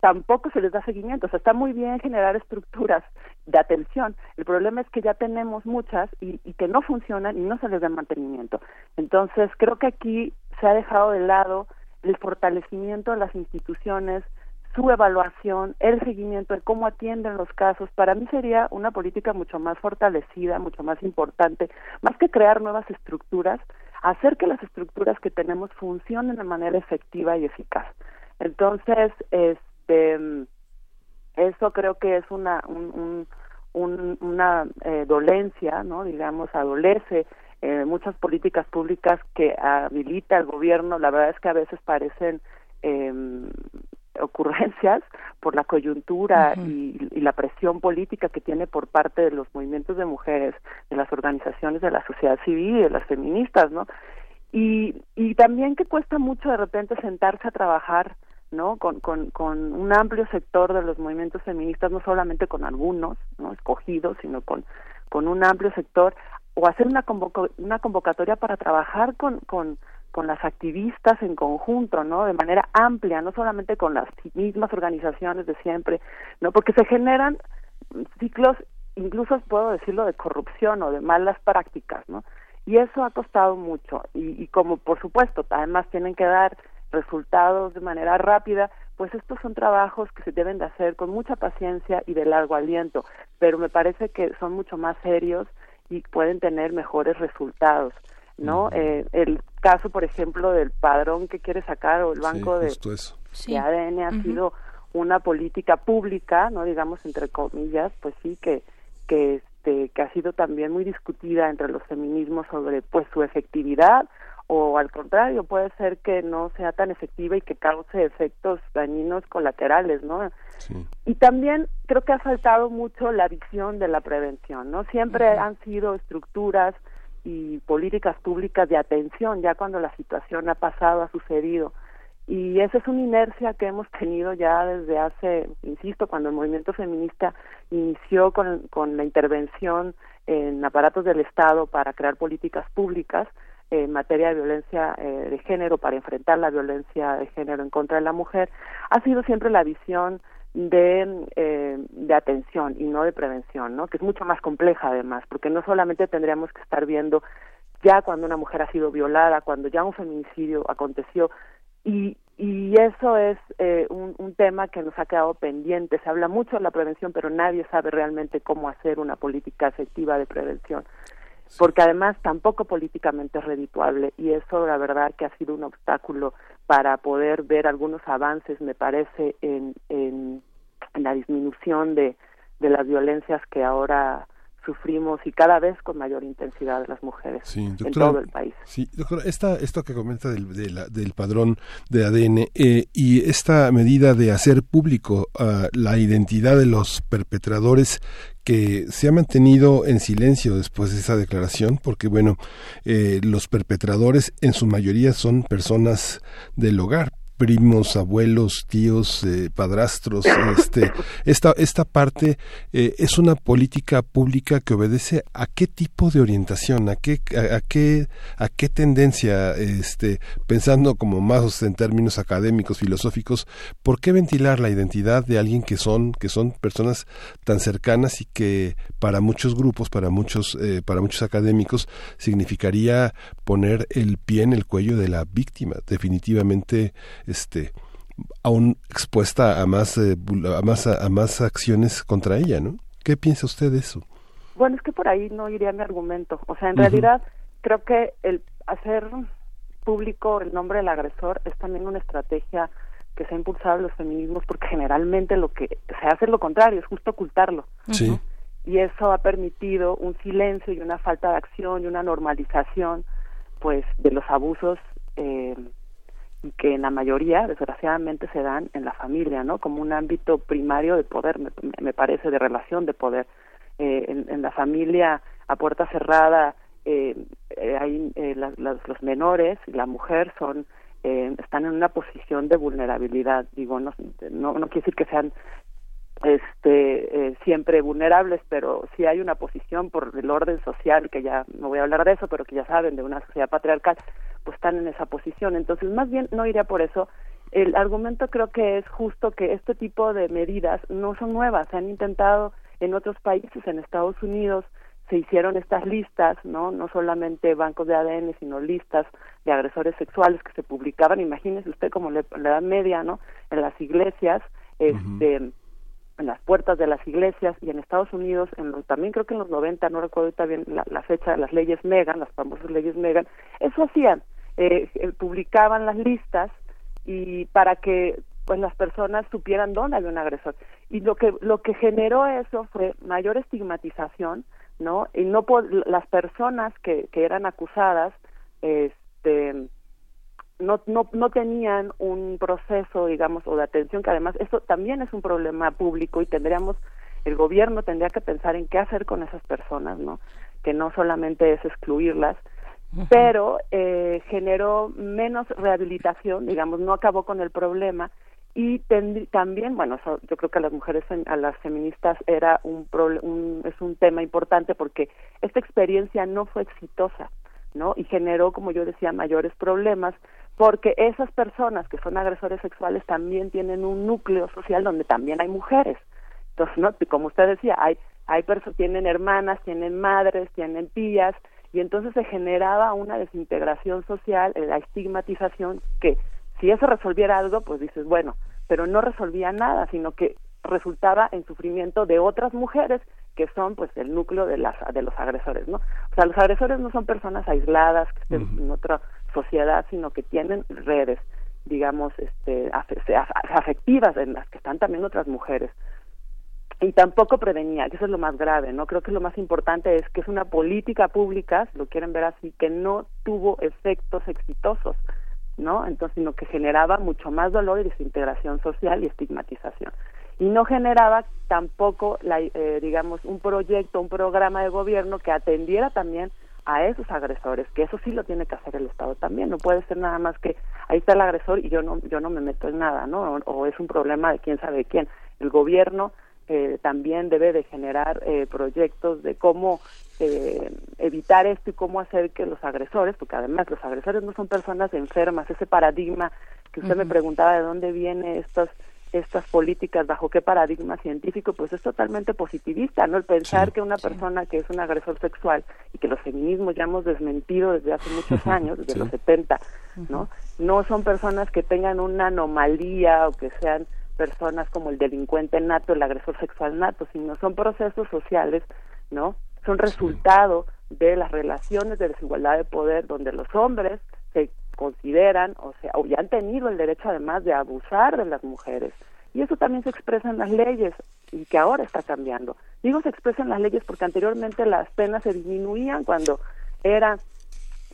tampoco se les da seguimiento. O sea, está muy bien generar estructuras de atención. El problema es que ya tenemos muchas y, que no funcionan y no se les da mantenimiento. Entonces, creo que aquí se ha dejado de lado el fortalecimiento de las instituciones, su evaluación, el seguimiento de cómo atienden los casos, para mí sería una política mucho más fortalecida, mucho más importante, más que crear nuevas estructuras, hacer que las estructuras que tenemos funcionen de manera efectiva y eficaz. Entonces, este, eso creo que es una, un, un, una eh, dolencia, ¿no? Digamos, adolece eh, muchas políticas públicas que habilita el gobierno, la verdad es que a veces parecen eh, ocurrencias por la coyuntura y, y, la presión política que tiene por parte de los movimientos de mujeres, de las organizaciones de la sociedad civil, de las feministas, ¿no? Y, y también que cuesta mucho de repente sentarse a trabajar ¿no? Con, con, con un amplio sector de los movimientos feministas, no solamente con algunos, ¿no? Escogidos, sino con, con un amplio sector o hacer una, una convocatoria para trabajar con, con, con las activistas en conjunto, ¿no? De manera amplia, no solamente con las mismas organizaciones de siempre, ¿no? Porque se generan ciclos, incluso puedo decirlo, de corrupción o de malas prácticas, ¿no? Y eso ha costado mucho. Y, y como, por supuesto, además tienen que dar resultados de manera rápida, pues estos son trabajos que se deben de hacer con mucha paciencia y de largo aliento, pero me parece que son mucho más serios y pueden tener mejores resultados, ¿no? eh, el caso, por ejemplo, del padrón que quiere sacar o el banco de, de, ADN ha sido una política pública, no digamos entre comillas, pues sí que que este que ha sido también muy discutida entre los feminismos sobre pues su efectividad o al contrario puede ser que no sea tan efectiva y que cause efectos dañinos colaterales, ¿no? Y también creo que ha faltado mucho la visión de la prevención, ¿no? Siempre han sido estructuras y políticas públicas de atención ya cuando la situación ha pasado, ha sucedido. Y esa es una inercia que hemos tenido ya desde hace, insisto, cuando el movimiento feminista inició con, con la intervención en aparatos del Estado para crear políticas públicas, en materia de violencia eh, de género para enfrentar la violencia de género en contra de la mujer ha sido siempre la visión de, eh, de atención y no de prevención, ¿no? Que es mucho más compleja además, porque no solamente tendríamos que estar viendo ya cuando una mujer ha sido violada, cuando ya un feminicidio aconteció y y eso es eh, un, un tema que nos ha quedado pendiente. Se habla mucho de la prevención, pero nadie sabe realmente cómo hacer una política efectiva de prevención porque además tampoco políticamente es redituable y eso la verdad que ha sido un obstáculo para poder ver algunos avances me parece en, en, en la disminución de, de las violencias que ahora sufrimos y cada vez con mayor intensidad las mujeres en todo el país. Sí, doctora, esta, esto que comenta del, del padrón de ADN eh, y esta medida de hacer público uh, la identidad de los perpetradores que se ha mantenido en silencio después de esa declaración, porque bueno, eh, los perpetradores en su mayoría son personas del hogar, primos, abuelos, tíos, eh, padrastros, este, esta, esta parte eh, es una política pública que obedece a qué tipo de orientación, a qué, a, qué, a qué tendencia, este, pensando como más en términos académicos, filosóficos, ¿por qué ventilar la identidad de alguien que son, que son personas tan cercanas y que para muchos grupos, para muchos, eh, para muchos académicos, significaría poner el pie en el cuello de la víctima, definitivamente este aún expuesta a más eh, a más a, más acciones contra ella, ¿no? ¿Qué piensa usted de eso? Bueno, es que por ahí no iría mi argumento. O sea, en realidad creo que el hacer público el nombre del agresor es también una estrategia que se ha impulsado en los feminismos porque generalmente lo que se hace es lo contrario, es justo ocultarlo. Sí. y eso ha permitido un silencio y una falta de acción y una normalización pues de los abusos eh, que en la mayoría desgraciadamente se dan en la familia no como un ámbito primario de poder me, me parece de relación de poder. Eh, en, en, la familia a puerta cerrada eh, eh, hay eh, la, la, los menores y la mujer son eh, están en una posición de vulnerabilidad. Digo no no, no quiere decir que sean este eh, siempre vulnerables pero sí hay una posición por el orden social que ya no voy a hablar de eso pero que ya saben de una sociedad patriarcal pues están en esa posición entonces más bien no iría por eso el argumento creo que es justo que este tipo de medidas no son nuevas se han intentado en otros países en Estados Unidos se hicieron estas listas, ¿no? No solamente bancos de ADN, sino listas de agresores sexuales que se publicaban. Imagínese usted como la edad media, ¿no? En las iglesias, este, uh -huh. En las puertas de las iglesias y en Estados Unidos, en los, también creo que en los 90, no recuerdo ahorita la, la fecha, las leyes Megan, las famosas leyes Megan, eso hacían, eh, publicaban las listas y para que pues las personas supieran dónde había un agresor. Y lo que lo que generó eso fue mayor estigmatización no y no las personas que, que eran acusadas este no, no no tenían un proceso digamos o de atención que además eso también es un problema público y tendríamos el gobierno tendría que pensar en qué hacer con esas personas no que no solamente es excluirlas pero eh, generó menos rehabilitación digamos no acabó con el problema y también bueno eso, yo creo que a las mujeres a las feministas era un, un, es un tema importante porque esta experiencia no fue exitosa no y generó como yo decía mayores problemas porque esas personas que son agresores sexuales también tienen un núcleo social donde también hay mujeres entonces no como usted decía hay hay tienen hermanas tienen madres tienen tías y entonces se generaba una desintegración social la estigmatización que si eso resolviera algo, pues dices, bueno, pero no resolvía nada, sino que resultaba en sufrimiento de otras mujeres que son pues el núcleo de las de los agresores, ¿no? O sea, los agresores no son personas aisladas que estén uh -huh. en otra sociedad, sino que tienen redes, digamos, este afectivas en las que están también otras mujeres. Y tampoco prevenía, que eso es lo más grave, ¿no? Creo que lo más importante es que es una política pública, si lo quieren ver así, que no tuvo efectos exitosos ¿no? Entonces, sino que generaba mucho más dolor y desintegración social y estigmatización. Y no generaba tampoco, la, eh, digamos, un proyecto, un programa de gobierno que atendiera también a esos agresores, que eso sí lo tiene que hacer el Estado también, no puede ser nada más que ahí está el agresor y yo no yo no me meto en nada, ¿no? O, o es un problema de quién sabe quién. El gobierno eh, también debe de generar eh, proyectos de cómo eh, evitar esto y cómo hacer que los agresores, porque además los agresores no son personas enfermas, ese paradigma que usted uh -huh. me preguntaba de dónde viene estas estas políticas, bajo qué paradigma científico, pues es totalmente positivista, ¿no? El pensar sí, que una sí. persona que es un agresor sexual y que los feminismos ya hemos desmentido desde hace muchos años, desde sí. los 70, ¿no? No son personas que tengan una anomalía o que sean personas como el delincuente nato, el agresor sexual nato, sino son procesos sociales, ¿no? Son resultado de las relaciones de desigualdad de poder donde los hombres se consideran, o sea, o ya han tenido el derecho además de abusar de las mujeres. Y eso también se expresa en las leyes y que ahora está cambiando. Digo se expresa en las leyes porque anteriormente las penas se disminuían cuando era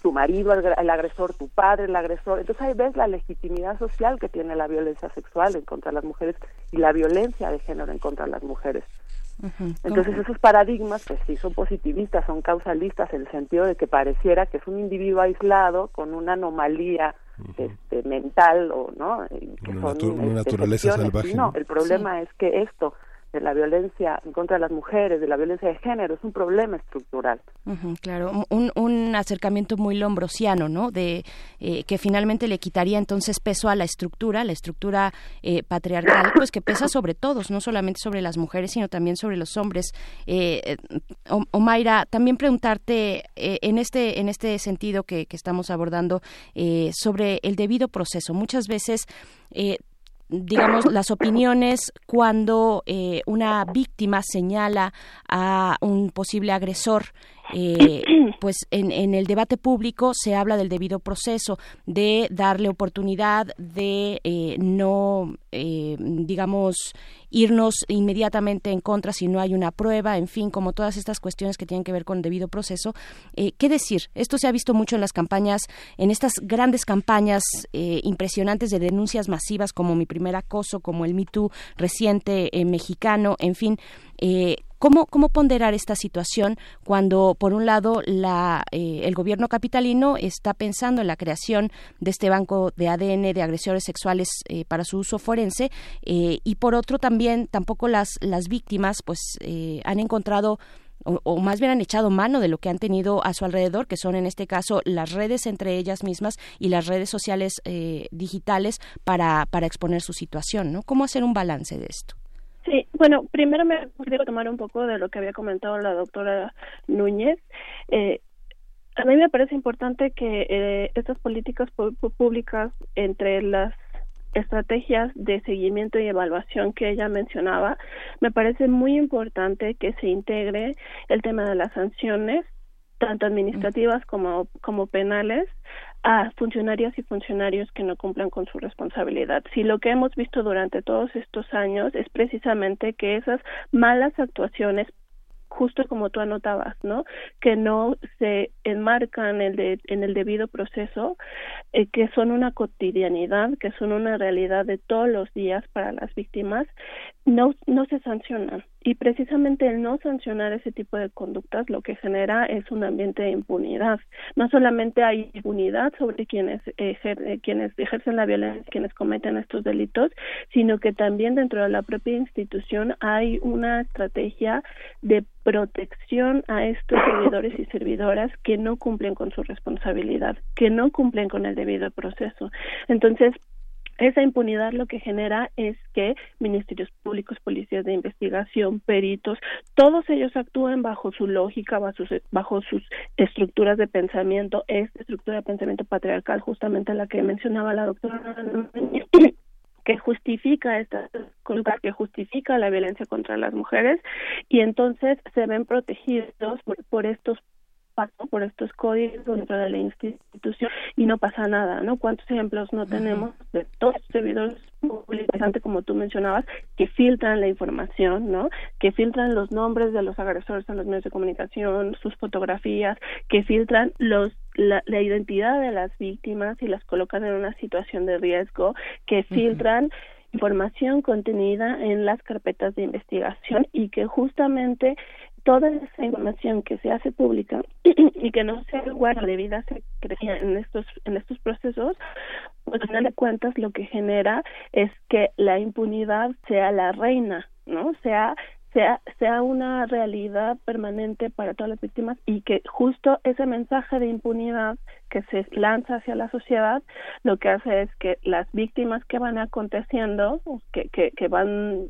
tu marido el agresor, tu padre el agresor. Entonces ahí ves la legitimidad social que tiene la violencia sexual en contra de las mujeres y la violencia de género en contra de las mujeres. Uh -huh. Entonces esos paradigmas pues sí son positivistas, son causalistas en el sentido de que pareciera que es un individuo aislado con una anomalía uh -huh. este, mental o no que una, son, natu una este, naturaleza salvaje. No, el problema sí. es que esto de la violencia en contra de las mujeres, de la violencia de género, es un problema estructural. Claro, un, un acercamiento muy lombrosiano, ¿no? De eh, que finalmente le quitaría entonces peso a la estructura, la estructura eh, patriarcal, pues que pesa sobre todos, no solamente sobre las mujeres, sino también sobre los hombres. Eh, Omaira, también preguntarte eh, en este en este sentido que, que estamos abordando eh, sobre el debido proceso. Muchas veces eh, digamos, <coughs> las opiniones cuando eh, una víctima señala a un posible agresor eh, <clears throat> pues en, en, el debate público se habla del debido proceso, de darle oportunidad, de eh, no, eh, digamos, irnos inmediatamente en contra si no hay una prueba, en fin, como todas estas cuestiones que tienen que ver con el debido proceso. ¿Qué decir? Esto se ha visto mucho en las campañas, en estas grandes campañas impresionantes de denuncias masivas como mi primer acoso, como el Me Too reciente mexicano, en fin. ¿Cómo, ¿Cómo ponderar esta situación cuando, por un lado, la, eh, el gobierno capitalino está pensando en la creación de este banco de ADN de agresores sexuales eh, para su uso forense eh, y, por otro, también tampoco las, las víctimas pues han encontrado o, más bien han echado mano de lo que han tenido a su alrededor, que son en este caso las redes entre ellas mismas y las redes sociales digitales para, para exponer su situación, ¿no? ¿Cómo hacer un balance de esto? Bueno, primero me quiero tomar un poco de lo que había comentado la doctora Núñez. Eh, a mí me parece importante que eh, estas políticas públicas entre las estrategias de seguimiento y evaluación que ella mencionaba, me parece muy importante que se integre el tema de las sanciones, tanto administrativas como, como penales, a funcionarias y funcionarios que no cumplan con su responsabilidad. Si lo que hemos visto durante todos estos años es precisamente que esas malas actuaciones justo como tú anotabas, ¿no? Que no se enmarcan en el, en el debido proceso, eh, que son una cotidianidad, que son una realidad de todos los días para las víctimas, no, no se sancionan. Y precisamente el no sancionar ese tipo de conductas lo que genera es un ambiente de impunidad. No solamente hay impunidad sobre quienes, ejer quienes ejercen la violencia, quienes cometen estos delitos, sino que también dentro de la propia institución hay una estrategia de protección a estos servidores y servidoras que no cumplen con su responsabilidad, que no cumplen con el debido proceso. Entonces, esa impunidad lo que genera es que ministerios públicos, policías de investigación, peritos, todos ellos actúen bajo su lógica, bajo sus, bajo sus estructuras de pensamiento, esta estructura de pensamiento patriarcal, justamente la que mencionaba la doctora que justifica esta que justifica la violencia contra las mujeres y entonces se ven protegidos por, por estos por estos códigos dentro de la institución y no pasa nada, ¿no? ¿Cuántos ejemplos no tenemos de todos los servidores públicos, como tú mencionabas, que filtran la información, ¿no? Que filtran los nombres de los agresores en los medios de comunicación, sus fotografías, que filtran los la, la identidad de las víctimas y las colocan en una situación de riesgo, que filtran información contenida en las carpetas de investigación y que justamente toda esa información que se hace pública <clears throat> y que no se guarda debida secrecía en estos en estos procesos pues al final de cuentas lo que genera es que la impunidad sea la reina no sea sea, sea una realidad permanente para todas las víctimas y que justo ese mensaje de impunidad que se lanza hacia la sociedad lo que hace es que las víctimas que van aconteciendo que, que, que van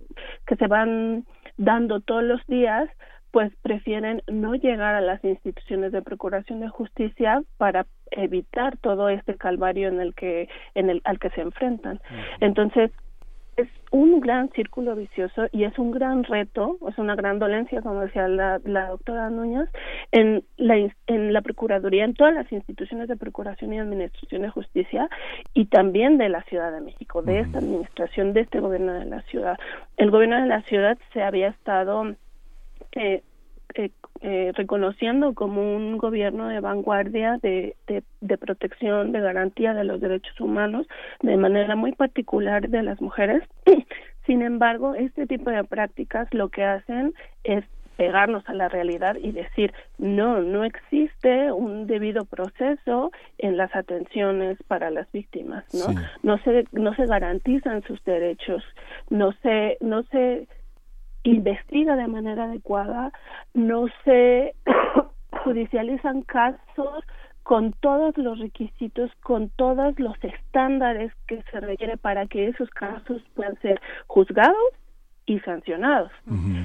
que se van dando todos los días pues prefieren no llegar a las instituciones de procuración de justicia para evitar todo este calvario en el que en el al que se enfrentan. Entonces, es un gran círculo vicioso y es un gran reto, es una gran dolencia, como decía la, la doctora Núñez, en la, en la Procuraduría, en todas las instituciones de Procuración y Administración de Justicia y también de la Ciudad de México, de esta administración, de este gobierno de la ciudad. El gobierno de la ciudad se había estado eh, eh, eh, reconociendo como un gobierno de vanguardia de, de, protección, de garantía de los derechos humanos, de manera muy particular de las mujeres. <clears throat> Sin embargo, este tipo de prácticas lo que hacen es pegarnos a la realidad y decir no no existe un debido proceso en las atenciones para las víctimas no no se no se garantizan sus derechos no se no se investiga de manera adecuada, no se <coughs> judicializan casos con todos los requisitos, con todos los estándares que se requiere para que esos casos puedan ser juzgados y sancionados.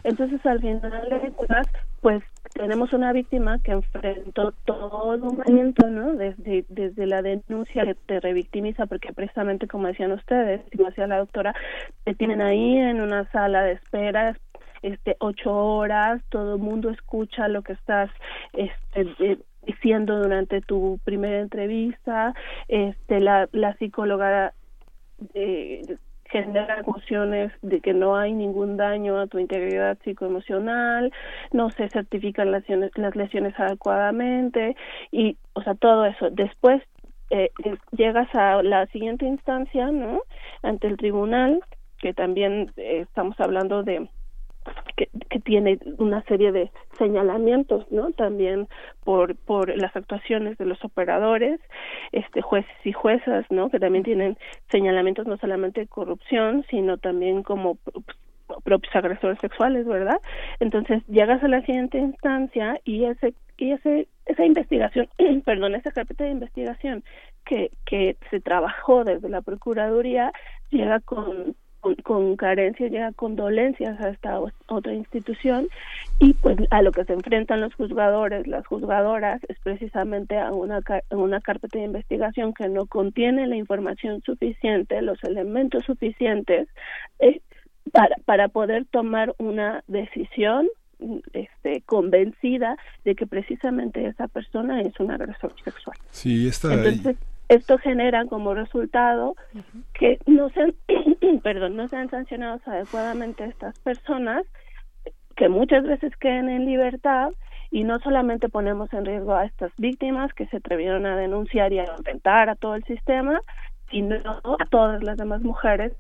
Entonces, al final de cuentas, pues tenemos una víctima que enfrentó todo un movimiento, ¿no? Desde, desde la denuncia que te revictimiza, porque precisamente como decían ustedes, como decía la doctora, te tienen ahí en una sala de espera este ocho horas, todo el mundo escucha lo que estás este, diciendo durante tu primera entrevista, este la, la psicóloga eh, genera emociones de que no hay ningún daño a tu integridad psicoemocional, no se certifican las lesiones, las lesiones adecuadamente y, o sea, todo eso. Después eh, llegas a la siguiente instancia, ¿no? Ante el tribunal, que también eh, estamos hablando de que, que, tiene una serie de señalamientos, ¿no? También por por las actuaciones de los operadores, este jueces y juezas, ¿no? Que también tienen señalamientos no solamente de corrupción, sino también como propios agresores sexuales, ¿verdad? Entonces llegas a la siguiente instancia y ese y ese esa investigación, <clears throat> perdón, esa carpeta de investigación que que se trabajó desde la procuraduría llega con con, carencias, llega con dolencias a esta otra institución y pues a lo que se enfrentan los juzgadores, las juzgadoras es precisamente a una, una carpeta de investigación que no contiene la información suficiente, los elementos suficientes eh, para, para poder tomar una decisión este, convencida de que precisamente esa persona es un agresor sexual. Sí, está Entonces, esto genera como resultado que no sean, <clears throat> perdón, no sean sancionados adecuadamente estas personas, que muchas veces queden en libertad y no solamente ponemos en riesgo a estas víctimas que se atrevieron a denunciar y a enfrentar a todo el sistema, sino a todas las demás mujeres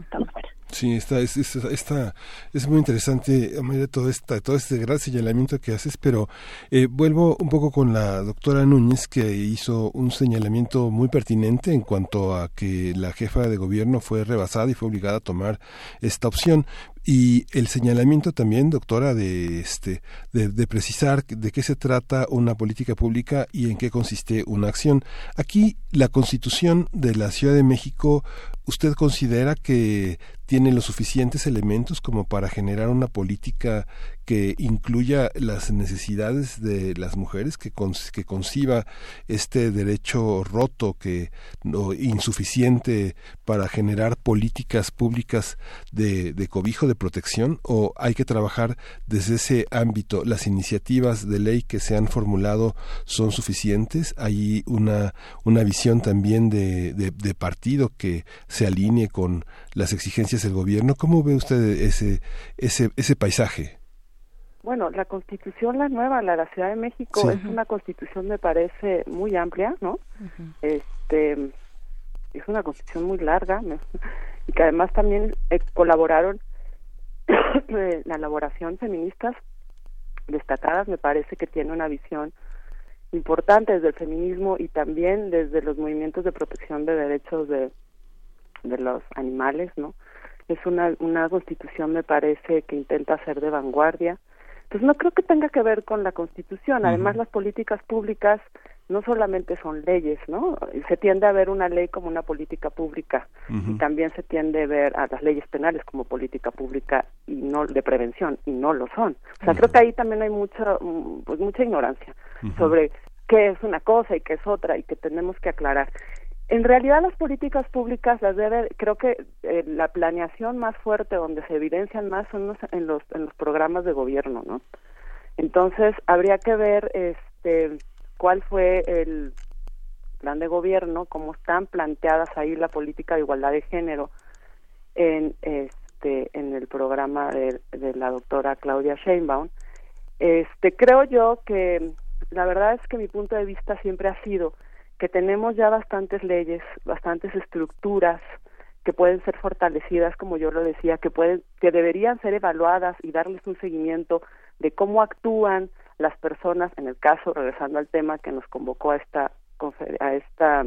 están fuera. Sí, está, es, es muy interesante, todo, esta, todo este gran señalamiento que haces, pero eh, vuelvo un poco con la doctora Núñez, que hizo un señalamiento muy pertinente en cuanto a que la jefa de gobierno fue rebasada y fue obligada a tomar esta opción. Y el señalamiento también doctora de este de, de, precisar de qué se trata una política pública y en qué consiste una acción. Aquí la constitución de la Ciudad de México usted considera que tiene los suficientes elementos como para generar una política que incluya las necesidades de las mujeres, que, que conciba este derecho roto, que no, insuficiente para generar políticas públicas de, cobijo, de protección, o hay que trabajar desde ese ámbito. Las iniciativas de ley que se han formulado son suficientes. Hay una, visión también de partido que se alinee con las exigencias del gobierno. ¿Cómo ve usted ese, ese, ese paisaje? Bueno, la constitución, la nueva, la de la Ciudad de México, es una constitución, me parece, muy amplia, ¿no? Este es una constitución muy larga <laughs> y que además también eh, colaboraron <coughs> en la elaboración feministas destacadas, me parece que tiene una visión importante desde el feminismo y también desde los movimientos de protección de derechos de, de los animales, ¿no? Es una, una constitución, me parece, que intenta ser de vanguardia. Pues no creo que tenga que ver con la constitución. Además, las políticas públicas no solamente son leyes, ¿no? Se tiende a ver una ley como una política pública y también se tiende a ver a las leyes penales como política pública y no de prevención y no lo son. O sea, creo que ahí también hay mucha pues mucha ignorancia sobre qué es una cosa y qué es otra y que tenemos que aclarar. En realidad las políticas públicas las debe, creo que eh, la planeación más fuerte donde se evidencian más son en los en los programas de gobierno, ¿no? Entonces habría que ver este cuál fue el plan de gobierno, cómo están planteadas ahí la política de igualdad de género en este en el programa de, de la doctora Claudia Sheinbaum. Este creo yo que la verdad es que mi punto de vista siempre ha sido que tenemos ya bastantes leyes, bastantes estructuras que pueden ser fortalecidas, como yo lo decía, que pueden, que deberían ser evaluadas y darles un seguimiento de cómo actúan las personas, en el caso, regresando al tema que nos convocó a esta a esta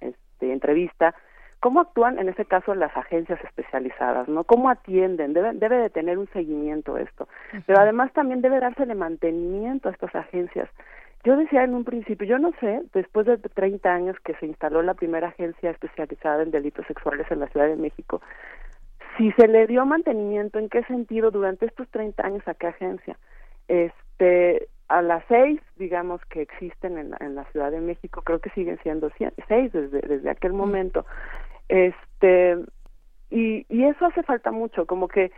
este, entrevista, cómo actúan en ese caso las agencias especializadas, ¿no? Cómo atienden, debe, debe de tener un seguimiento esto, pero además también debe dársele mantenimiento a estas agencias. Yo decía en un principio, yo no sé, después de 30 años que se instaló la primera agencia especializada en delitos sexuales en la Ciudad de México, si se le dio mantenimiento, ¿en qué sentido durante estos 30 años a qué agencia? Este, a las seis, digamos, que existen en la, en la Ciudad de México, creo que siguen siendo seis desde, desde aquel momento. Este, y, y eso hace falta mucho, como que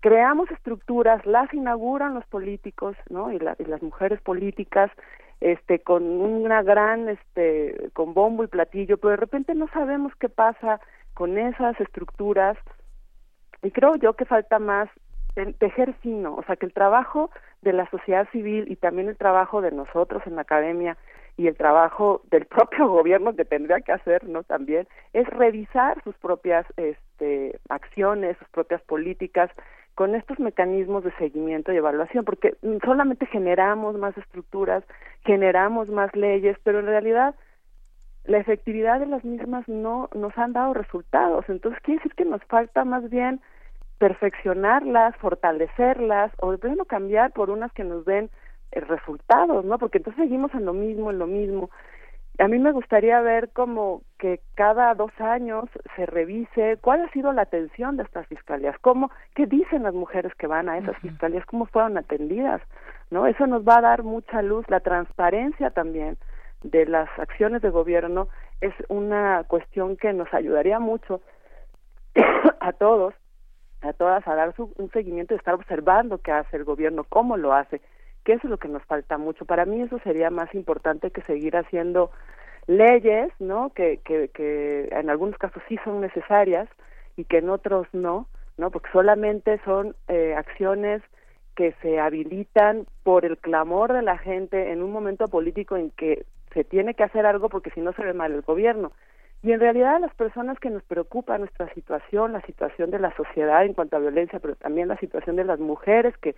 creamos estructuras, las inauguran los políticos, ¿no? Y, y las mujeres políticas, este, con una gran, este, con bombo y platillo, pero de repente no sabemos qué pasa con esas estructuras y creo yo que falta más tejer fino, o sea, que el trabajo de la sociedad civil y también el trabajo de nosotros en la academia y el trabajo del <laughs> propio gobierno que tendría que hacer, ¿no? También es revisar sus propias este, acciones, sus propias políticas con estos mecanismos de seguimiento y evaluación, porque solamente generamos más estructuras, generamos más leyes, pero en realidad la efectividad de las mismas no nos han dado resultados. Entonces quiere decir que nos falta más bien perfeccionarlas, fortalecerlas o de plano cambiar por unas que nos den eh, resultados, ¿no? Porque entonces seguimos en lo mismo, en lo mismo. A mí me gustaría ver como que cada dos años se revise cuál ha sido la atención de estas fiscalías, cómo, qué dicen las mujeres que van a esas fiscalías, cómo fueron atendidas, ¿no? Eso nos va a dar mucha luz, la transparencia también de las acciones de gobierno es una cuestión que nos ayudaría mucho <coughs> a todos a todas a dar su, un seguimiento y estar observando qué hace el gobierno, cómo lo hace, que eso es lo que nos falta mucho. Para mí eso sería más importante que seguir haciendo leyes, ¿no? Que, que, que en algunos casos sí son necesarias y que en otros no, ¿no? Porque solamente son eh, acciones que se habilitan por el clamor de la gente en un momento político en que se tiene que hacer algo porque si no se ve mal el gobierno. Y en realidad las personas que nos preocupa nuestra situación, la situación de la sociedad en cuanto a violencia, pero también la situación de las mujeres que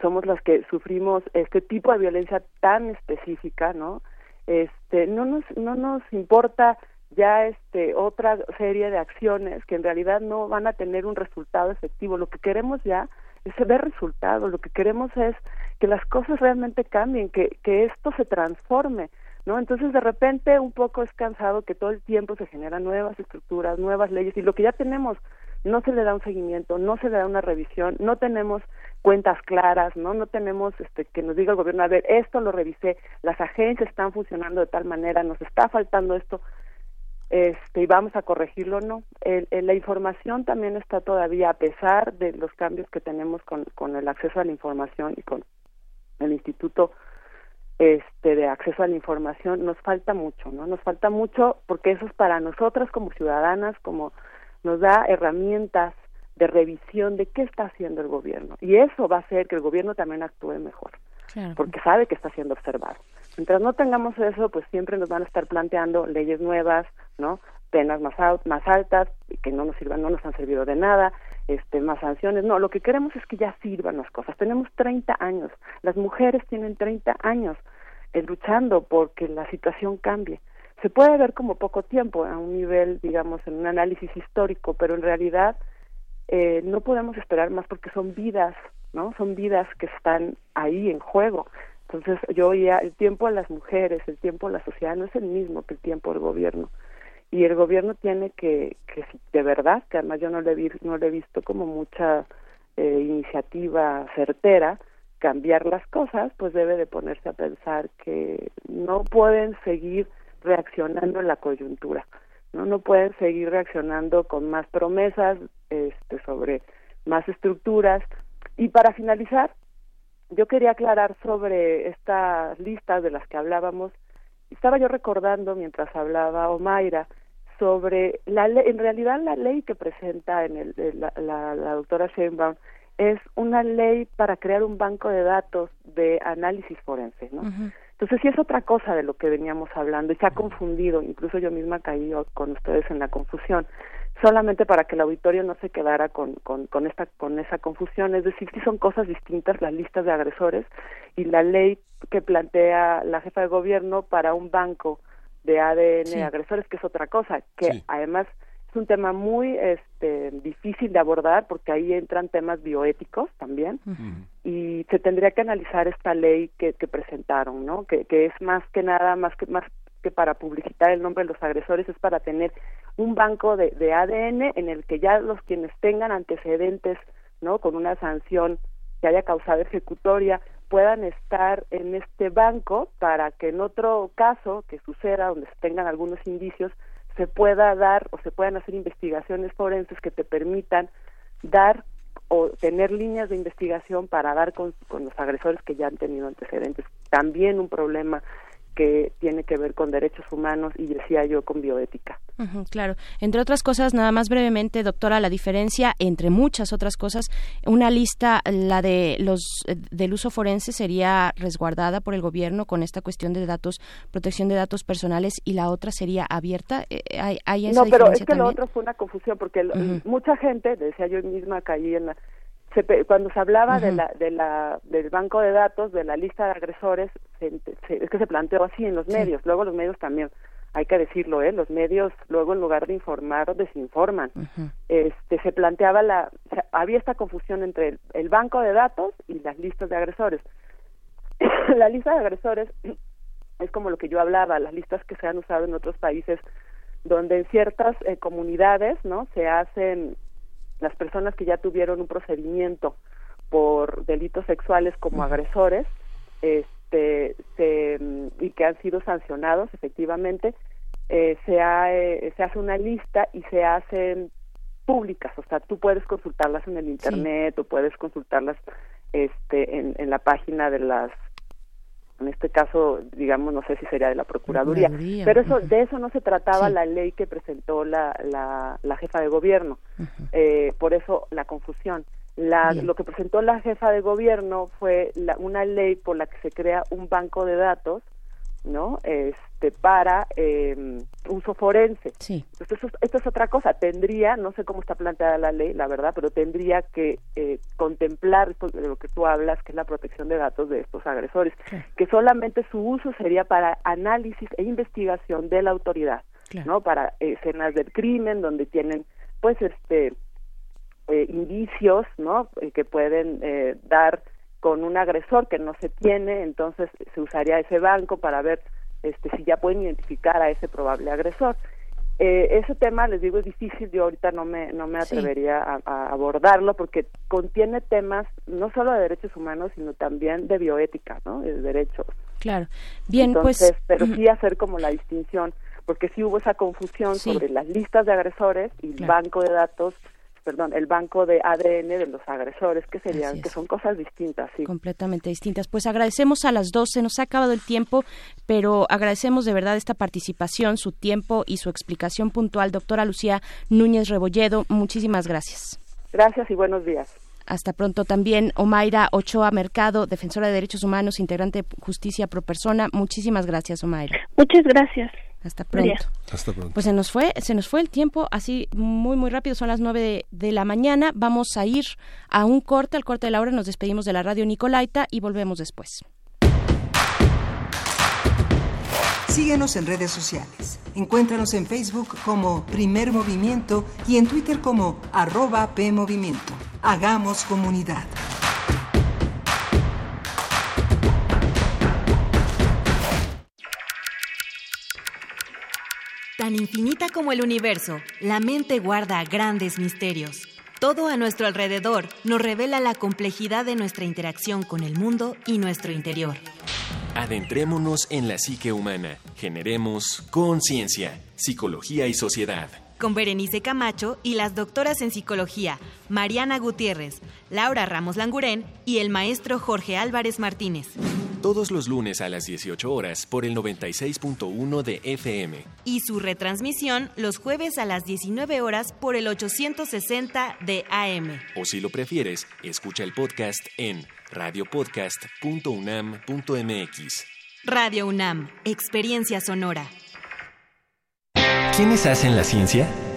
somos las que sufrimos este tipo de violencia tan específica, ¿no? Este, no nos no nos importa ya este otra serie de acciones que en realidad no van a tener un resultado efectivo. Lo que queremos ya es ver resultados, lo que queremos es que las cosas realmente cambien, que que esto se transforme ¿no? Entonces de repente un poco es cansado que todo el tiempo se generan nuevas estructuras, nuevas leyes y lo que ya tenemos no se le da un seguimiento, no se le da una revisión, no tenemos cuentas claras, ¿no? No tenemos este que nos diga el gobierno, a ver, esto lo revisé, las agencias están funcionando de tal manera, nos está faltando esto, este, y vamos a corregirlo, ¿no? El, la información también está todavía, a pesar de los cambios que tenemos con, con el acceso a la información y con el Instituto este de acceso a la información nos falta mucho no nos falta mucho porque eso es para nosotras como ciudadanas como nos da herramientas de revisión de qué está haciendo el gobierno. Y eso va a hacer que el gobierno también actúe mejor porque sabe que está siendo observado. Mientras no tengamos eso pues siempre nos van a estar planteando leyes nuevas no penas más más altas que no nos sirvan no nos han servido de nada este más sanciones. No lo que queremos es que ya sirvan las cosas. Tenemos 30 años. Las mujeres tienen 30 años eh, luchando porque la situación cambie se puede ver como poco tiempo a un nivel digamos en un análisis histórico pero en realidad eh, no podemos esperar más porque son vidas no son vidas que están ahí en juego. Entonces yo oía el tiempo de las mujeres el tiempo de la sociedad no es el mismo que el tiempo del gobierno. Y el gobierno tiene que, que de verdad, que además yo no le, vi, no le he visto como mucha eh, iniciativa certera, cambiar las cosas, pues debe de ponerse a pensar que no pueden seguir reaccionando en la coyuntura, no no pueden seguir reaccionando con más promesas este sobre más estructuras. Y para finalizar yo quería aclarar sobre estas listas de las que hablábamos. Estaba yo recordando mientras hablaba Omaira sobre la ley, en realidad la ley que presenta en el, la, la, la, doctora Sheinbaum es una ley para crear un banco de datos de análisis forense, ¿no? Entonces sí es otra cosa de lo que veníamos hablando y se ha confundido, incluso yo misma caí con ustedes en la confusión, solamente para que el auditorio no se quedara con, con, con, esta, con esa confusión, es decir, sí son cosas distintas las listas de agresores y la ley que plantea la jefa de gobierno para un banco de ADN agresores, que es otra cosa, que además es un tema muy este, difícil de abordar porque ahí entran temas bioéticos también y se tendría que analizar esta ley que, que presentaron, ¿no? Que, que es más que nada, más que más que para publicitar el nombre de los agresores es para tener un banco de, de ADN en el que ya los quienes tengan antecedentes, ¿no? Con una sanción que haya causado ejecutoria puedan estar en este banco para que en otro caso que suceda donde se tengan algunos indicios se pueda dar o se puedan hacer investigaciones forenses que te permitan dar o tener líneas de investigación para dar con, con los agresores que ya han tenido antecedentes. También un problema que tiene que ver con derechos humanos y decía yo con bioética. Claro. Entre otras cosas, nada más brevemente, doctora, la diferencia entre muchas otras cosas, una lista, la de los eh, del uso forense sería resguardada por el gobierno con esta cuestión de datos, protección de datos personales y la otra sería abierta. Eh, ¿Hay, hay esa No, pero es que lo también? otro fue una confusión porque Ujú. mucha gente, decía yo misma, caí en la... se cuando se hablaba de la, de la, del banco de datos, de la lista de agresores, se- se- es que se planteó así en los Sí. medios. Luego los medios también, hay que decirlo, ¿eh? los medios luego en lugar de informar desinforman. Este, se planteaba la, o sea, había esta confusión entre el, el banco de datos y las listas de agresores. <coughs> la lista de agresores es como lo que yo hablaba, las listas que se han usado en otros países, donde en ciertas eh, comunidades, ¿no? Se hacen las personas que ya tuvieron un procedimiento por delitos sexuales como agresores, este, se, mm, y que han sido sancionados efectivamente, eh, se, ha, eh, se hace una lista y se hacen públicas, o sea, tú puedes consultarlas en el internet o puedes consultarlas este, en, en la página de las en este caso, digamos, no sé si sería de la Procuraduría, Procuraduría, pero eso de eso no se trataba Sí. la ley que presentó la, la, la jefa de gobierno. Eh, por eso la confusión. La, lo que presentó la jefa de gobierno fue la, una ley por la que se crea un banco de datos, ¿no? Este para eh, uso forense. Sí. Entonces, esto, es- esto es otra cosa. Tendría, no sé cómo está planteada la ley, la verdad, pero tendría que eh, contemplar esto de lo que tú hablas, que es la protección de datos de estos agresores, que solamente su uso sería para análisis e investigación de la autoridad, ¿no? Para escenas del crimen donde tienen, pues, este, eh, indicios, ¿no? Eh, que pueden eh, dar con un agresor que no se tiene, entonces se usaría ese banco para ver este, si ya pueden identificar a ese probable agresor. Eh, ese tema, les digo, es difícil, yo ahorita no me, no me Sí. atrevería a, a abordarlo porque contiene temas no solo de derechos humanos, sino también de bioética, ¿no? De derechos. Claro. Bien, Entonces, pues. pero sí hacer como la distinción, porque sí hubo esa confusión Sí. sobre las listas de agresores y el Claro. banco de datos, perdón, el banco de ADN de los agresores, que serían, que son cosas distintas, sí. completamente distintas. Pues agradecemos a las dos, se nos ha acabado el tiempo, pero agradecemos de verdad esta participación, su tiempo y su explicación puntual. Doctora Lucía Núñez Rebolledo, muchísimas gracias. Gracias y buenos días. Hasta pronto también Omaira Ochoa Mercado, defensora de derechos humanos, integrante de Justicia Pro Persona. Muchísimas gracias, Omaira. Muchas gracias. Hasta pronto. Hasta pronto. Pues se nos fue, se nos fue el tiempo así muy muy rápido, son las nueve de, de la mañana. Vamos a ir a un corte, al corte de la hora, nos despedimos de la radio Nicolaita y volvemos después. Síguenos en redes sociales. Encuéntranos en Facebook como Primer Movimiento y en Twitter como arroba PMovimiento. Hagamos comunidad. Tan infinita como el universo, la mente guarda grandes misterios. Todo a nuestro alrededor nos revela la complejidad de nuestra interacción con el mundo y nuestro interior. Adentrémonos en la psique humana. Generemos conciencia, psicología y sociedad. Con Berenice Camacho y las doctoras en psicología, Mariana Gutiérrez, Laura Ramos Langurén y el maestro Jorge Álvarez Martínez. Todos los lunes a las 18 horas por el 96.1 de FM. Y su retransmisión los jueves a las 19 horas por el 860 de AM. O si lo prefieres, escucha el podcast en radiopodcast.unam.mx. Radio UNAM, Experiencia Sonora. ¿Quiénes hacen la ciencia?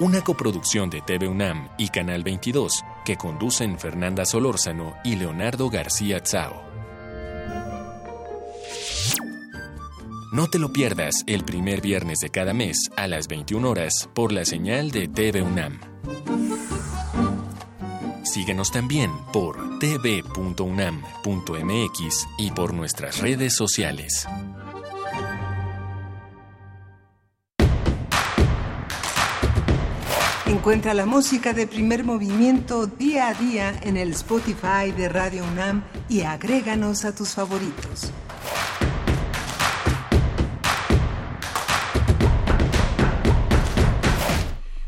Una coproducción de TV UNAM y Canal 22 que conducen Fernanda Solórzano y Leonardo García Tsao. No te lo pierdas el primer viernes de cada mes a las 21 horas por la señal de TV UNAM. Síguenos también por tv.unam.mx y por nuestras redes sociales. Encuentra la música de primer movimiento día a día en el Spotify de Radio UNAM y agréganos a tus favoritos.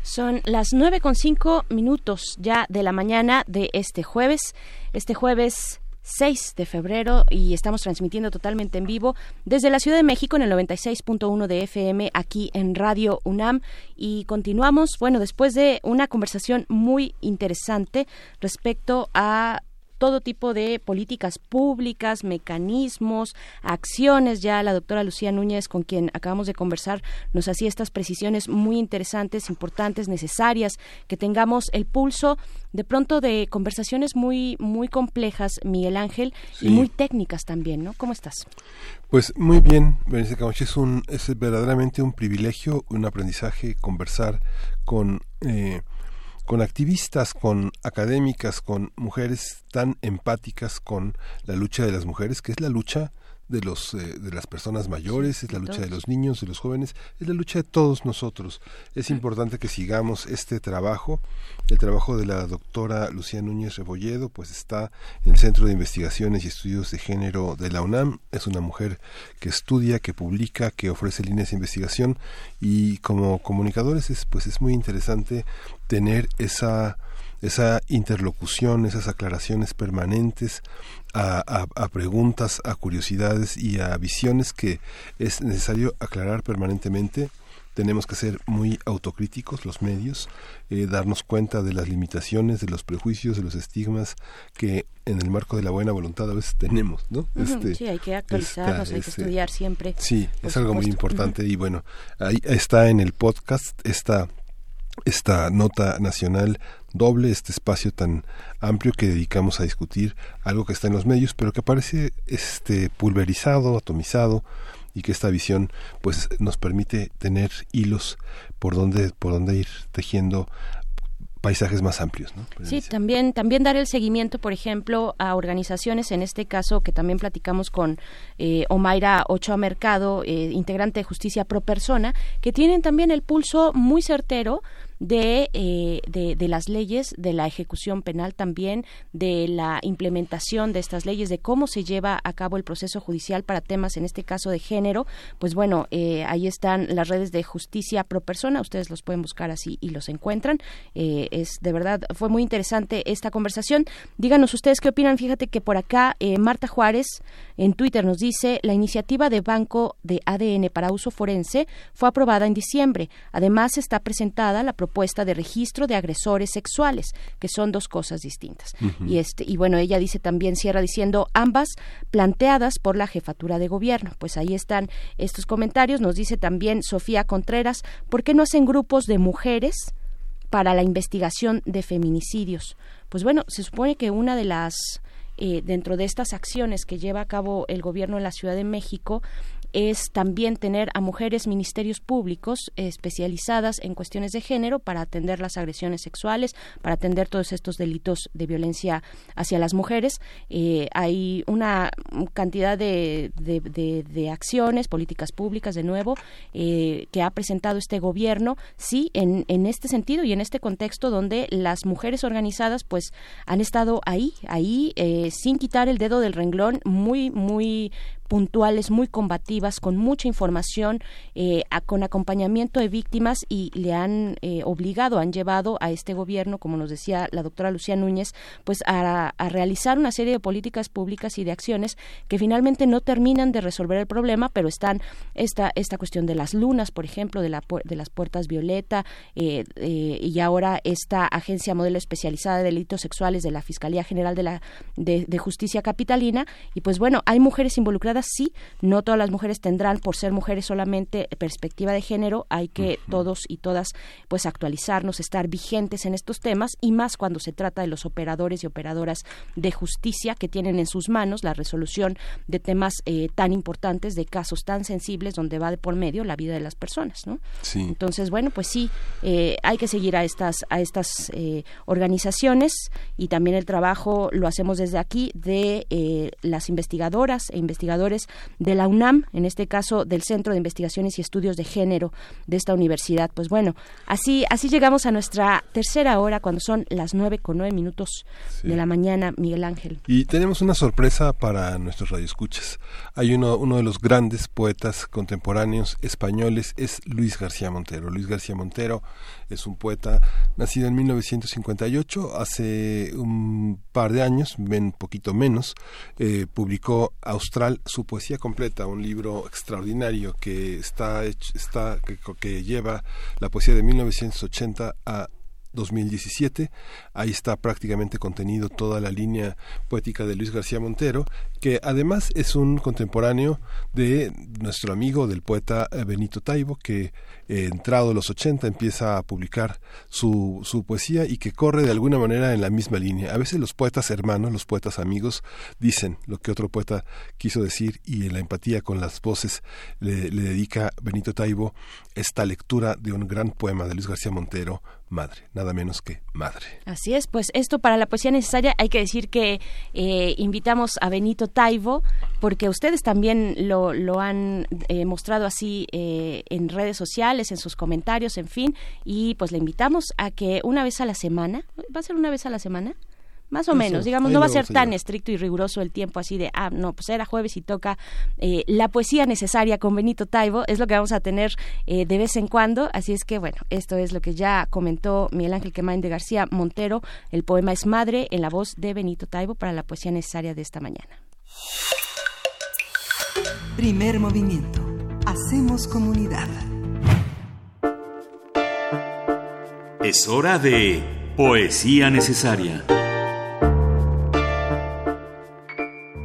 Son las nueve con cinco minutos ya de la mañana de este jueves. Este jueves 6 de febrero y estamos transmitiendo totalmente en vivo desde la Ciudad de México en el 96.1 de FM aquí en Radio UNAM. Y continuamos, bueno, después de una conversación muy interesante respecto a todo tipo de políticas públicas, mecanismos, acciones. Ya la doctora Lucía Núñez, con quien acabamos de conversar, nos hacía estas precisiones muy interesantes, importantes, necesarias, que tengamos el pulso de pronto de conversaciones muy, muy complejas, Miguel Ángel, y muy técnicas también, ¿no? ¿Cómo estás? Pues muy bien, Berenice Camacho, es, un, es verdaderamente un privilegio, un aprendizaje conversar con... Eh, con activistas, con académicas, con mujeres tan empáticas con la lucha de las mujeres, que es la lucha de los eh, de las personas mayores, es la lucha de los niños, de los jóvenes, es la lucha de todos nosotros. Es importante que sigamos este trabajo. El trabajo de la doctora Lucía Núñez Rebolledo, pues está en el Centro de Investigaciones y Estudios de Género de la UNAM. Es una mujer que estudia, que publica, que ofrece líneas de investigación y como comunicadores es pues es muy interesante tener esa esa interlocución, esas aclaraciones permanentes a, a, preguntas, a curiosidades y a visiones que es necesario aclarar permanentemente. Tenemos que ser muy autocríticos los medios, eh, darnos cuenta de las limitaciones, de los prejuicios, de los estigmas que en el marco de la buena voluntad a veces tenemos, ¿no? Este, sí, hay que actualizarnos, hay que estudiar siempre. Sí, es algo muy importante y bueno, ahí está en el podcast esta esta nota nacional doble, este espacio tan amplio que dedicamos a discutir algo que está en los medios, pero que parece este pulverizado, atomizado y que esta visión pues nos permite tener hilos por donde por donde ir tejiendo paisajes más amplios. ¿no? Sí, también, también dar el seguimiento, por ejemplo, a organizaciones, en este caso que también platicamos con eh, Omaira Ochoa Mercado, eh, integrante de Justicia Pro Persona, que tienen también el pulso muy certero eh, de, de, las leyes, de la ejecución penal también, de la implementación de estas leyes, de cómo se lleva a cabo el proceso judicial para temas, en este caso de género. Pues bueno, eh, ahí están las redes de justicia pro persona, ustedes los pueden buscar así y los encuentran. Eh, es de verdad, fue muy interesante esta conversación. Díganos ustedes qué opinan. Fíjate que por acá Marta Juárez en Twitter nos dice, la iniciativa de Banco de ADN para uso forense fue aprobada en diciembre. Además, está presentada la propuesta propuesta de registro de agresores sexuales, que son dos cosas distintas. Y este y bueno, ella dice también cierra diciendo ambas planteadas por la jefatura de gobierno. Pues ahí están estos comentarios. Nos dice también Sofía Contreras, ¿por qué no hacen grupos de mujeres para la investigación de feminicidios? Pues bueno, se supone que una de las eh, dentro de estas acciones que lleva a cabo el gobierno en la Ciudad de México es también tener a mujeres ministerios públicos especializadas en cuestiones de género para atender las agresiones sexuales, para atender todos estos delitos de violencia hacia las mujeres. Eh, hay una cantidad de, de, acciones, políticas públicas, de nuevo, eh, que ha presentado este gobierno, sí, en, en este sentido y en este contexto donde las mujeres organizadas pues han estado ahí, ahí, eh, sin quitar el dedo del renglón, muy, muy puntuales, muy combativas, con mucha información, eh, con acompañamiento de víctimas y le han eh, obligado, han llevado a este gobierno, como nos decía la doctora Lucía Núñez, pues a, realizar una serie de políticas públicas y de acciones que finalmente no terminan de resolver el problema, pero están esta, esta cuestión de las lunas, por ejemplo, de, la, de las puertas violeta eh, y ahora esta agencia modelo especializada de delitos sexuales de la Fiscalía General de, la, de Justicia Capitalina. Y pues bueno, hay mujeres involucradas sí, no todas las mujeres tendrán, por ser mujeres solamente, perspectiva de género, hay que todos y todas pues actualizarnos, estar vigentes en estos temas y más cuando se trata de los operadores y operadoras de justicia que tienen en sus manos la resolución de temas eh, tan importantes, de casos tan sensibles donde va de por medio la vida de las personas, ¿no? Entonces, bueno, pues sí, eh, hay que seguir a estas, a estas eh, organizaciones y también el trabajo lo hacemos desde aquí de las investigadoras e investigadores de la UNAM, en este caso del Centro de Investigaciones y Estudios de Género de esta universidad. Pues bueno, así, así llegamos a nuestra tercera hora cuando son las nueve con nueve minutos de la mañana, Miguel Ángel. Y tenemos una sorpresa para nuestros radioescuchas. Hay uno, uno de los grandes poetas contemporáneos españoles, es Luis García Montero. Luis García Montero es un poeta nacido en 1958, hace un par de años, un poquito menos, eh, publicó Austral su poesía completa, un libro extraordinario que está, está que, que lleva la poesía de 1980 a 2017. Ahí está prácticamente contenido toda la línea poética de Luis García Montero, que además es un contemporáneo de nuestro amigo del poeta eh, Benito Taibo, que eh, entrado los 80 empieza a publicar su, su poesía y que corre de alguna manera en la misma línea. A veces los poetas hermanos, los poetas amigos, dicen lo que otro poeta quiso decir y en la empatía con las voces le, le dedica Benito Taibo esta lectura de un gran poema de Luis García Montero, madre, nada menos que madre. Así es, pues esto para la poesía necesaria hay que decir que eh, invitamos a Benito Taibo porque ustedes también lo, lo han eh, mostrado así eh, en redes sociales, en sus comentarios, en fin, y pues le invitamos a que una vez a la semana, ¿va a ser una vez a la semana? Más o menos, digamos, no va a ser tan estricto y riguroso el tiempo así de, ah, no, pues era jueves y toca eh, la poesía necesaria con Benito Taibo, es lo que vamos a tener eh, de vez en cuando, así es que bueno, esto es lo que ya comentó Miguel Ángel Quemain de García Montero, el poema es Madre en la voz de Benito Taibo para la poesía necesaria de esta mañana. Primer movimiento, hacemos comunidad. Es hora de poesía necesaria.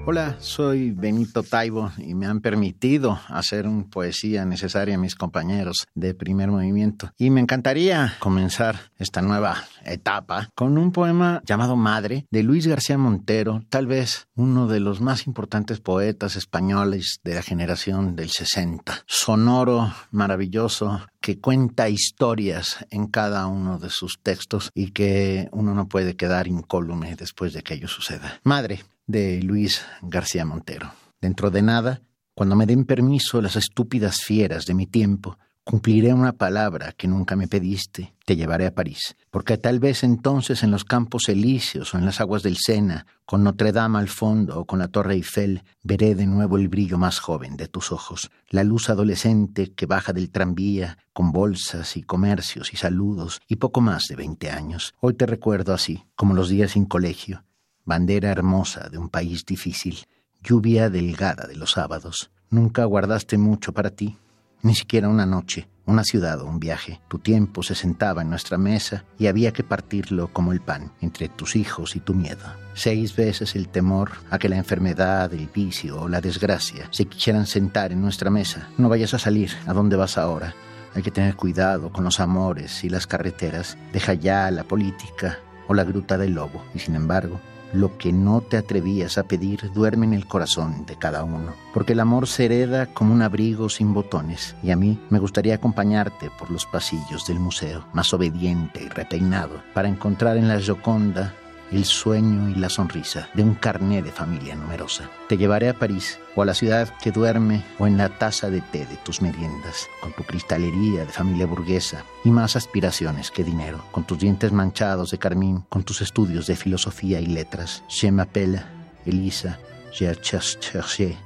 Hola, soy Benito Taibo y me han permitido hacer un poesía necesaria a mis compañeros de primer movimiento. Y me encantaría comenzar esta nueva etapa con un poema llamado Madre de Luis García Montero, tal vez uno de los más importantes poetas españoles de la generación del 60. Sonoro, maravilloso, que cuenta historias en cada uno de sus textos y que uno no puede quedar incólume después de que ello suceda. Madre, de Luis García Montero. Dentro de nada, cuando me den permiso las estúpidas fieras de mi tiempo, cumpliré una palabra que nunca me pediste, te llevaré a París, porque tal vez entonces en los campos elíseos o en las aguas del Sena, con Notre Dame al fondo o con la Torre Eiffel, veré de nuevo el brillo más joven de tus ojos, la luz adolescente que baja del tranvía, con bolsas y comercios y saludos y poco más de veinte años. Hoy te recuerdo así, como los días sin colegio, bandera hermosa de un país difícil, lluvia delgada de los sábados. Nunca guardaste mucho para ti, ni siquiera una noche, una ciudad o un viaje. Tu tiempo se sentaba en nuestra mesa y había que partirlo como el pan entre tus hijos y tu miedo. Seis veces el temor a que la enfermedad, el vicio o la desgracia se quisieran sentar en nuestra mesa. No vayas a salir, ¿a dónde vas ahora? Hay que tener cuidado con los amores y las carreteras. Deja ya la política o la gruta del lobo. Y sin embargo, Lo que no te atrevías a pedir duerme en el corazón de cada uno, porque el amor se hereda como un abrigo sin botones, y a mí me gustaría acompañarte por los pasillos del museo, más obediente y repeinado, para encontrar en la Gioconda el sueño y la sonrisa de un carné de familia numerosa. Te llevaré a París o a la ciudad que duerme o en la taza de té de tus meriendas, con tu cristalería de familia burguesa y más aspiraciones que dinero, con tus dientes manchados de carmín, con tus estudios de filosofía y letras. Je m'appelle Elisa, je cherché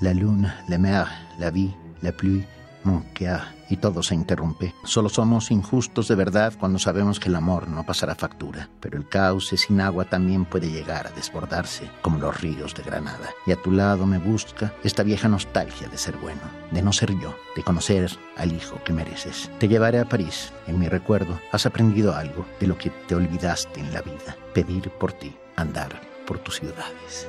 la lune, la mer, la vie, la pluie, mon cœur y todo se interrumpe. Solo somos injustos de verdad cuando sabemos que el amor no pasará factura, pero el cauce sin agua también puede llegar a desbordarse, como los ríos de Granada. Y a tu lado me busca esta vieja nostalgia de ser bueno, de no ser yo, de conocer al hijo que mereces. Te llevaré a París. En mi recuerdo has aprendido algo de lo que te olvidaste en la vida, pedir por ti, andar por tus ciudades.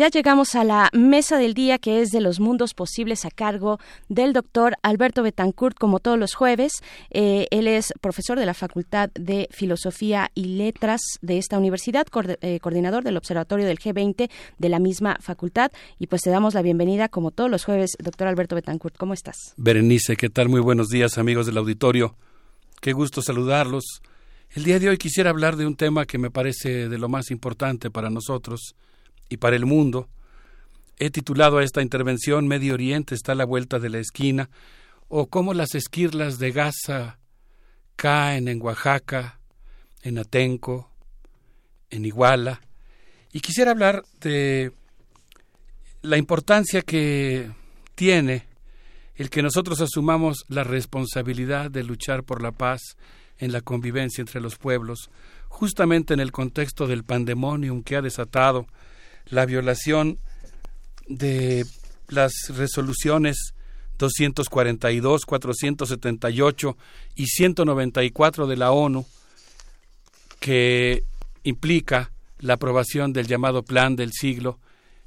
Ya llegamos a la mesa del día que es de los mundos posibles a cargo del doctor Alberto Betancourt, como todos los jueves. Eh, él es profesor de la Facultad de Filosofía y Letras de esta universidad, eh, coordinador del Observatorio del G20 de la misma facultad. Y pues te damos la bienvenida, como todos los jueves, doctor Alberto Betancourt. ¿Cómo estás? Berenice, ¿qué tal? Muy buenos días, amigos del auditorio. Qué gusto saludarlos. El día de hoy quisiera hablar de un tema que me parece de lo más importante para nosotros y para el mundo. He titulado a esta intervención Medio Oriente está a la vuelta de la esquina o cómo las esquirlas de Gaza caen en Oaxaca, en Atenco, en Iguala. Y quisiera hablar de la importancia que tiene el que nosotros asumamos la responsabilidad de luchar por la paz en la convivencia entre los pueblos, justamente en el contexto del pandemonium que ha desatado la violación de las resoluciones 242, 478 y 194 de la ONU, que implica la aprobación del llamado Plan del Siglo,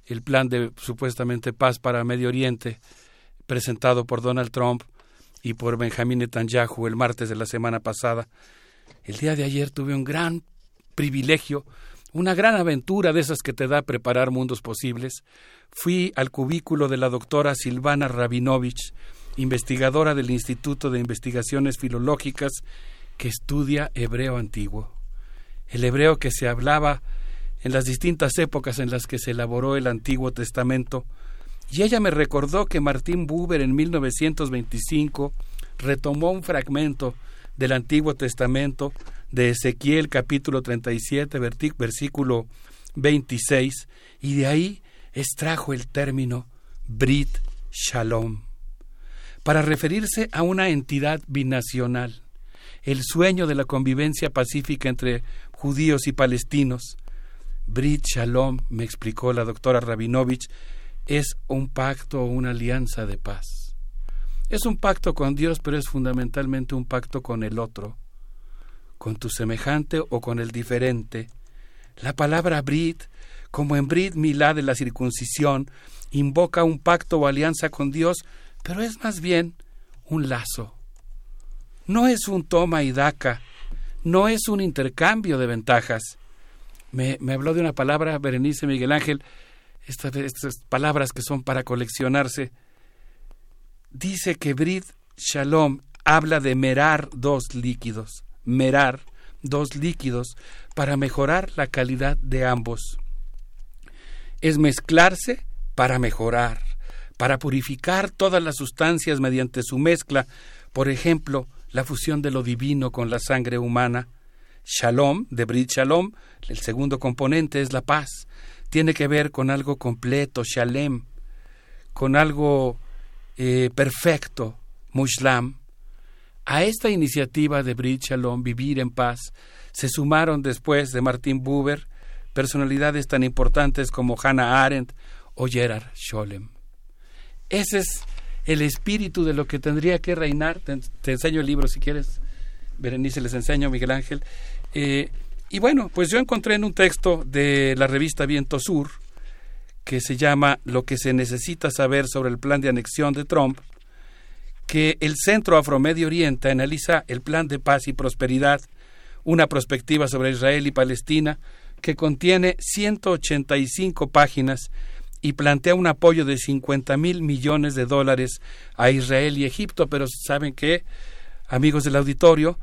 el plan de supuestamente paz para Medio Oriente, presentado por Donald Trump y por Benjamín Netanyahu el martes de la semana pasada. El día de ayer tuve un gran privilegio una gran aventura de esas que te da preparar mundos posibles, fui al cubículo de la doctora Silvana Rabinovich, investigadora del Instituto de Investigaciones Filológicas que estudia hebreo antiguo, el hebreo que se hablaba en las distintas épocas en las que se elaboró el Antiguo Testamento, y ella me recordó que Martín Buber en 1925 retomó un fragmento del Antiguo Testamento de Ezequiel capítulo 37, versículo 26, y de ahí extrajo el término Brit Shalom, para referirse a una entidad binacional, el sueño de la convivencia pacífica entre judíos y palestinos. Brit Shalom, me explicó la doctora Rabinovich, es un pacto o una alianza de paz. Es un pacto con Dios, pero es fundamentalmente un pacto con el otro, con tu semejante o con el diferente. La palabra Brit, como en Brit Milá de la circuncisión, invoca un pacto o alianza con Dios, pero es más bien un lazo. No es un toma y daca, no es un intercambio de ventajas. Me, habló de una palabra, Berenice Miguel Ángel, estas, estas palabras que son para coleccionarse. Dice que Brit Shalom habla de merar dos líquidos, merar dos líquidos para mejorar la calidad de ambos. Es mezclarse para mejorar, para purificar todas las sustancias mediante su mezcla, por ejemplo, la fusión de lo divino con la sangre humana. Shalom, de Brit Shalom, el segundo componente es la paz. Tiene que ver con algo completo, Shalem, con algo eh, perfecto, Mushlam. A esta iniciativa de Brit Shalom, Vivir en Paz, se sumaron después de Martin Buber personalidades tan importantes como Hannah Arendt o Gerard Scholem. Ese es el espíritu de lo que tendría que reinar. Te, enseño el libro si quieres. Berenice les enseño, Miguel Ángel. Eh, y bueno, pues yo encontré en un texto de la revista Viento Sur, que se llama Lo que se necesita saber sobre el plan de anexión de Trump, que el Centro Afromedio Oriente analiza el plan de paz y prosperidad, una perspectiva sobre Israel y Palestina, que contiene 185 páginas y plantea un apoyo de 50 mil millones de dólares a Israel y Egipto, pero saben que, amigos del auditorio,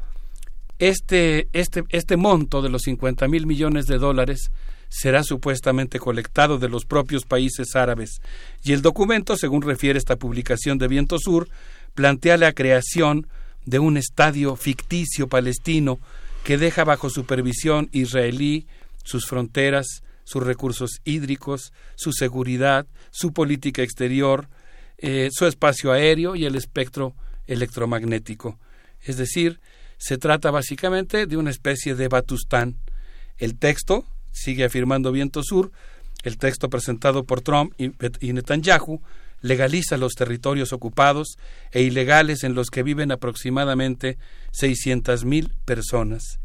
este, este, este monto de los 50 mil millones de dólares será supuestamente colectado de los propios países árabes, y el documento, según refiere esta publicación de Viento Sur, plantea la creación de un estadio ficticio palestino que deja bajo supervisión israelí sus fronteras, sus recursos hídricos, su seguridad, su política exterior, eh, su espacio aéreo y el espectro electromagnético. Es decir, se trata básicamente de una especie de Batustán. El texto, sigue afirmando Viento Sur, el texto presentado por Trump y, y Netanyahu, legaliza los territorios ocupados e ilegales en los que viven aproximadamente 600.000 personas.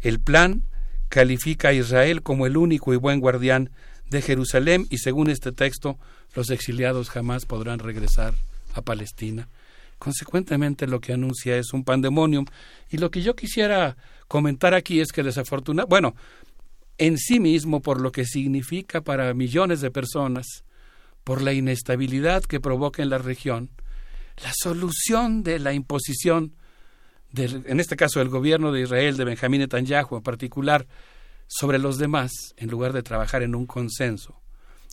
El plan califica a Israel como el único y buen guardián de Jerusalén y según este texto los exiliados jamás podrán regresar a Palestina. Consecuentemente lo que anuncia es un pandemonium y lo que yo quisiera comentar aquí es que desafortunadamente, bueno, en sí mismo por lo que significa para millones de personas, por la inestabilidad que provoca en la región, la solución de la imposición, del, en este caso del gobierno de Israel, de Benjamín Netanyahu en particular, sobre los demás, en lugar de trabajar en un consenso,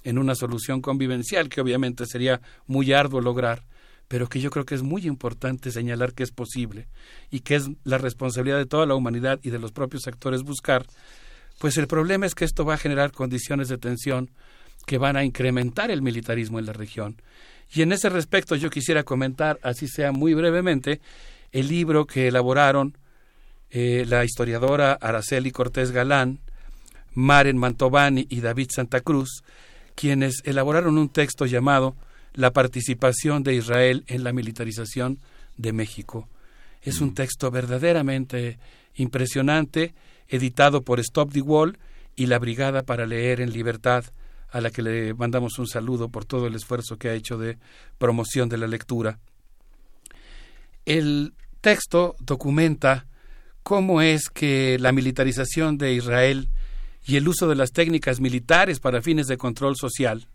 en una solución convivencial que obviamente sería muy arduo lograr, pero que yo creo que es muy importante señalar que es posible y que es la responsabilidad de toda la humanidad y de los propios actores buscar, pues el problema es que esto va a generar condiciones de tensión que van a incrementar el militarismo en la región. Y en ese respecto yo quisiera comentar, así sea muy brevemente, el libro que elaboraron eh, la historiadora Araceli Cortés Galán, Maren Mantovani y David Santa Cruz, quienes elaboraron un texto llamado la participación de Israel en la militarización de México. Es un texto verdaderamente impresionante, editado por Stop the Wall y la Brigada para Leer en Libertad, a la que le mandamos un saludo por todo el esfuerzo que ha hecho de promoción de la lectura. El texto documenta cómo es que la militarización de Israel y el uso de las técnicas militares para fines de control social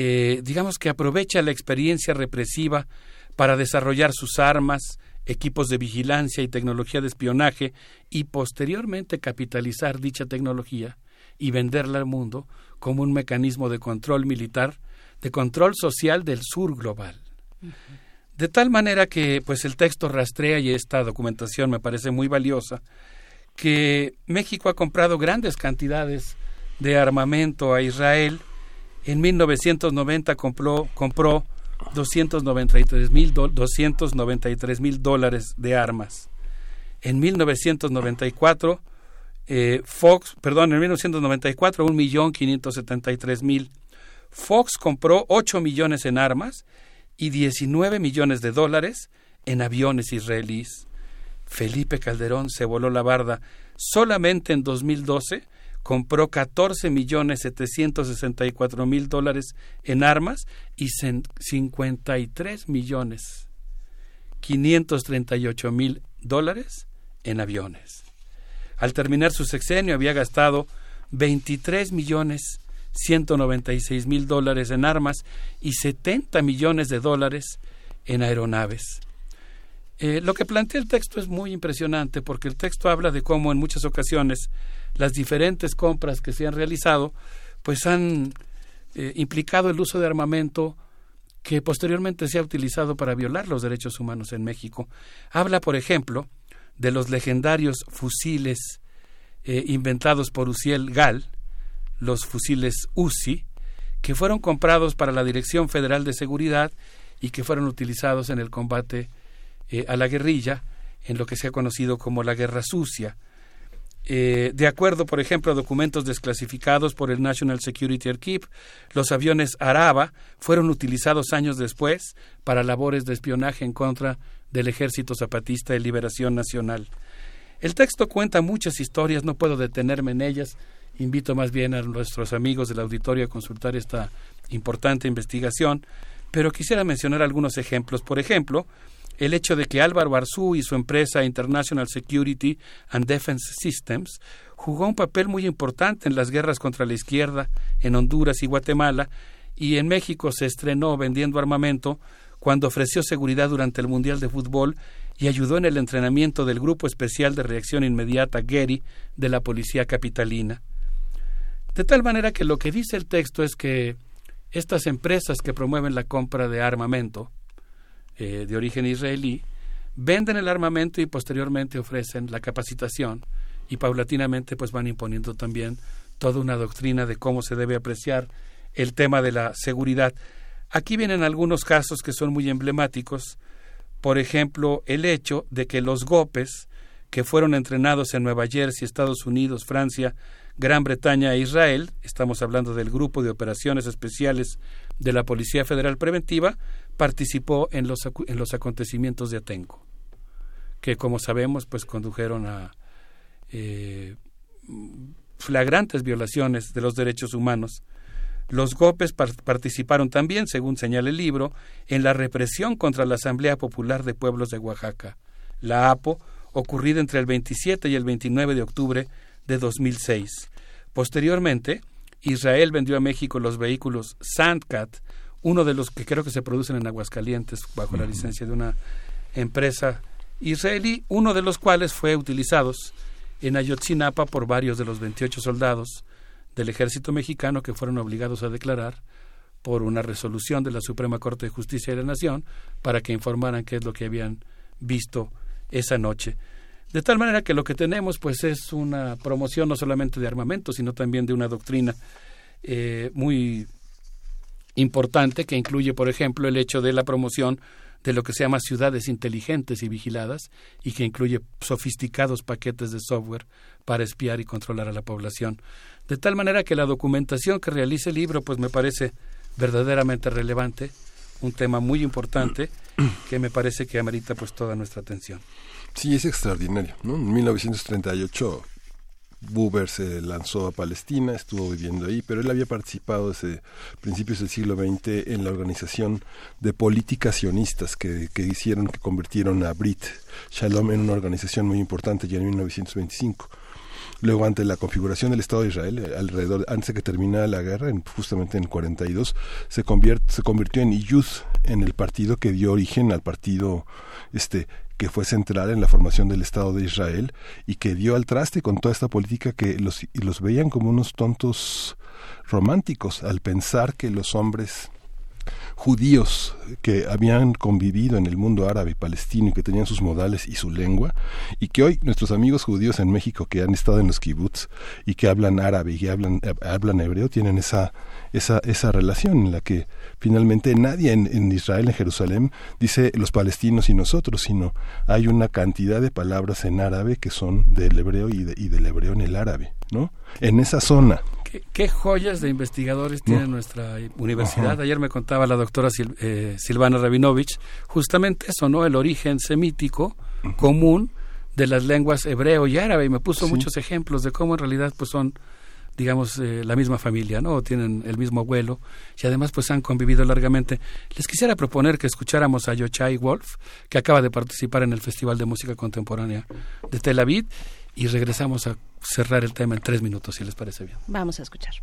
eh, digamos que aprovecha la experiencia represiva para desarrollar sus armas, equipos de vigilancia y tecnología de espionaje y posteriormente capitalizar dicha tecnología y venderla al mundo como un mecanismo de control militar, de control social del sur global. De tal manera que pues el texto rastrea y esta documentación me parece muy valiosa que México ha comprado grandes cantidades de armamento a Israel En 1990 compró, compró 293 mil 293 mil dólares de armas. En 1994 eh, Fox, perdón, en 1994 un millón 573 mil. Fox compró 8 millones en armas y 19 millones de dólares en aviones israelíes. Felipe Calderón se voló la barda. Solamente en 2012 compró 14 millones 764 mil dólares en armas y 53 millones 538 mil dólares en aviones. Al terminar su sexenio había gastado 23 millones 196 mil dólares en armas y 70 millones de dólares en aeronaves. Eh, lo que plantea el texto es muy impresionante porque el texto habla de cómo en muchas ocasiones las diferentes compras que se han realizado pues han eh, implicado el uso de armamento que posteriormente se ha utilizado para violar los derechos humanos en México. Habla, por ejemplo, de los legendarios fusiles eh, inventados por Uciel Gal, los fusiles UCI, que fueron comprados para la Dirección Federal de Seguridad y que fueron utilizados en el combate eh, a la guerrilla en lo que se ha conocido como la guerra sucia. Eh, de acuerdo, por ejemplo, a documentos desclasificados por el National Security Archive, los aviones Araba fueron utilizados años después para labores de espionaje en contra del Ejército Zapatista de Liberación Nacional. El texto cuenta muchas historias, no puedo detenerme en ellas. Invito más bien a nuestros amigos del auditorio a consultar esta importante investigación, pero quisiera mencionar algunos ejemplos. Por ejemplo, el hecho de que Álvaro Arzú y su empresa International Security and Defense Systems jugó un papel muy importante en las guerras contra la izquierda en Honduras y Guatemala y en México se estrenó vendiendo armamento cuando ofreció seguridad durante el Mundial de Fútbol y ayudó en el entrenamiento del Grupo Especial de Reacción Inmediata Gary de la Policía Capitalina. De tal manera que lo que dice el texto es que estas empresas que promueven la compra de armamento eh, de origen israelí, venden el armamento y posteriormente ofrecen la capacitación y paulatinamente pues van imponiendo también toda una doctrina de cómo se debe apreciar el tema de la seguridad. Aquí vienen algunos casos que son muy emblemáticos, por ejemplo, el hecho de que los GOPES, que fueron entrenados en Nueva Jersey, Estados Unidos, Francia, Gran Bretaña e Israel, estamos hablando del Grupo de Operaciones Especiales de la Policía Federal Preventiva, participó en los, en los acontecimientos de Atenco, que como sabemos pues condujeron a eh, flagrantes violaciones de los derechos humanos. Los GOPES participaron también, según señala el libro, en la represión contra la Asamblea Popular de Pueblos de Oaxaca, la APO, ocurrida entre el 27 y el 29 de octubre de 2006. Posteriormente, Israel vendió a México los vehículos Sandcat, uno de los que creo que se producen en Aguascalientes bajo la licencia de una empresa israelí, uno de los cuales fue utilizados en Ayotzinapa por varios de los 28 soldados del ejército mexicano que fueron obligados a declarar por una resolución de la Suprema Corte de Justicia de la Nación para que informaran qué es lo que habían visto esa noche. De tal manera que lo que tenemos pues es una promoción no solamente de armamento, sino también de una doctrina eh, muy importante que incluye, por ejemplo, el hecho de la promoción de lo que se llama ciudades inteligentes y vigiladas y que incluye sofisticados paquetes de software para espiar y controlar a la población. De tal manera que la documentación que realiza el libro pues me parece verdaderamente relevante, un tema muy importante que me parece que amerita pues toda nuestra atención. Sí, es extraordinario. ¿no? En 1938 Buber se lanzó a Palestina, estuvo viviendo ahí, pero él había participado desde principios del siglo XX en la organización de políticas sionistas que, que hicieron, que convirtieron a Brit Shalom en una organización muy importante ya en 1925. Luego, ante la configuración del Estado de Israel, eh, alrededor, antes de que terminara la guerra, en, justamente en 42, se, convierte, se convirtió en Iyud, en el partido que dio origen al partido este que fue central en la formación del Estado de Israel y que dio al traste con toda esta política que los, los veían como unos tontos románticos al pensar que los hombres judíos que habían convivido en el mundo árabe y palestino y que tenían sus modales y su lengua y que hoy nuestros amigos judíos en México que han estado en los kibbutz y que hablan árabe y que hablan, hablan hebreo tienen esa, esa, esa relación en la que finalmente nadie en, en Israel, en Jerusalén, dice los palestinos y nosotros, sino hay una cantidad de palabras en árabe que son del hebreo y, de- y del hebreo en el árabe, ¿no? En esa zona. ¿Qué, qué joyas de investigadores tiene No. nuestra universidad? Ajá. Ayer me contaba la doctora Sil- eh, Silvana Rabinovich, justamente eso, ¿no? El origen semítico común de las lenguas hebreo y árabe, y me puso Sí. muchos ejemplos de cómo en realidad pues son digamos eh, la misma familia, ¿no? O tienen el mismo abuelo y además pues han convivido largamente. Les quisiera proponer que escucháramos a Yochai Wolf, que acaba de participar en el Festival de Música Contemporánea de Tel Aviv y regresamos a cerrar el tema en tres minutos, si les parece bien. Vamos a escuchar.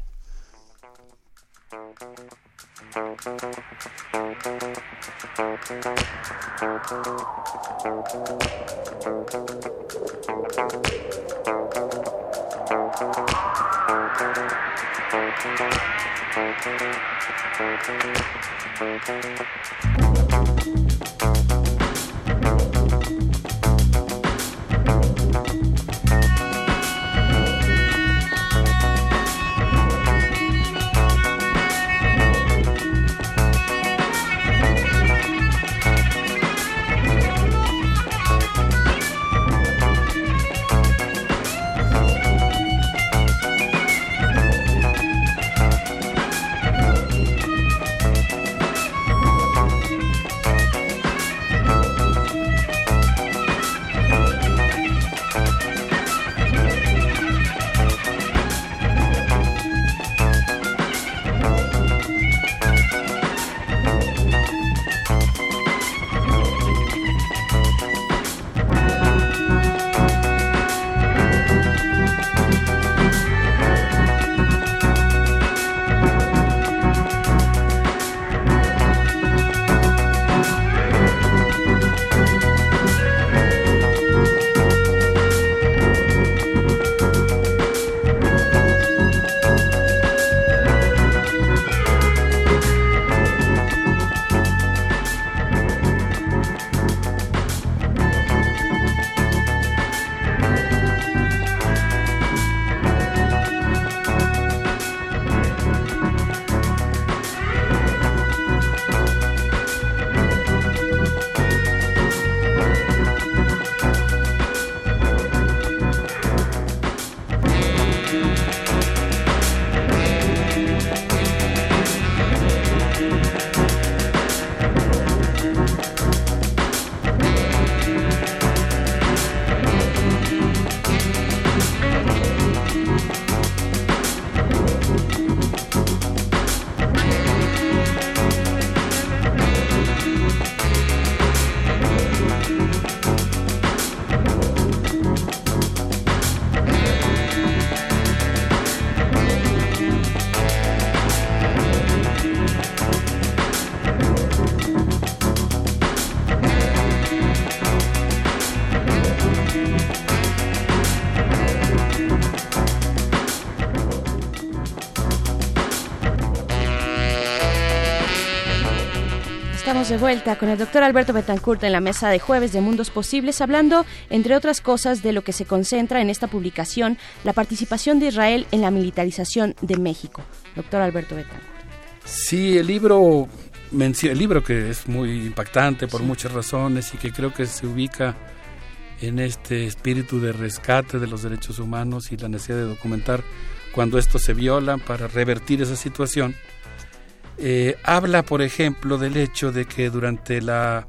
Estamos de vuelta con el doctor Alberto Betancourt en la mesa de jueves de Mundos Posibles, hablando, entre otras cosas, de lo que se concentra en esta publicación, la participación de Israel en la militarización de México. Doctor Alberto Betancourt. Sí, el libro, el libro que es muy impactante por muchas razones y que creo que se ubica en este espíritu de rescate de los derechos humanos y la necesidad de documentar cuando estos se violan para revertir esa situación. Eh, habla, por ejemplo, del hecho de que durante la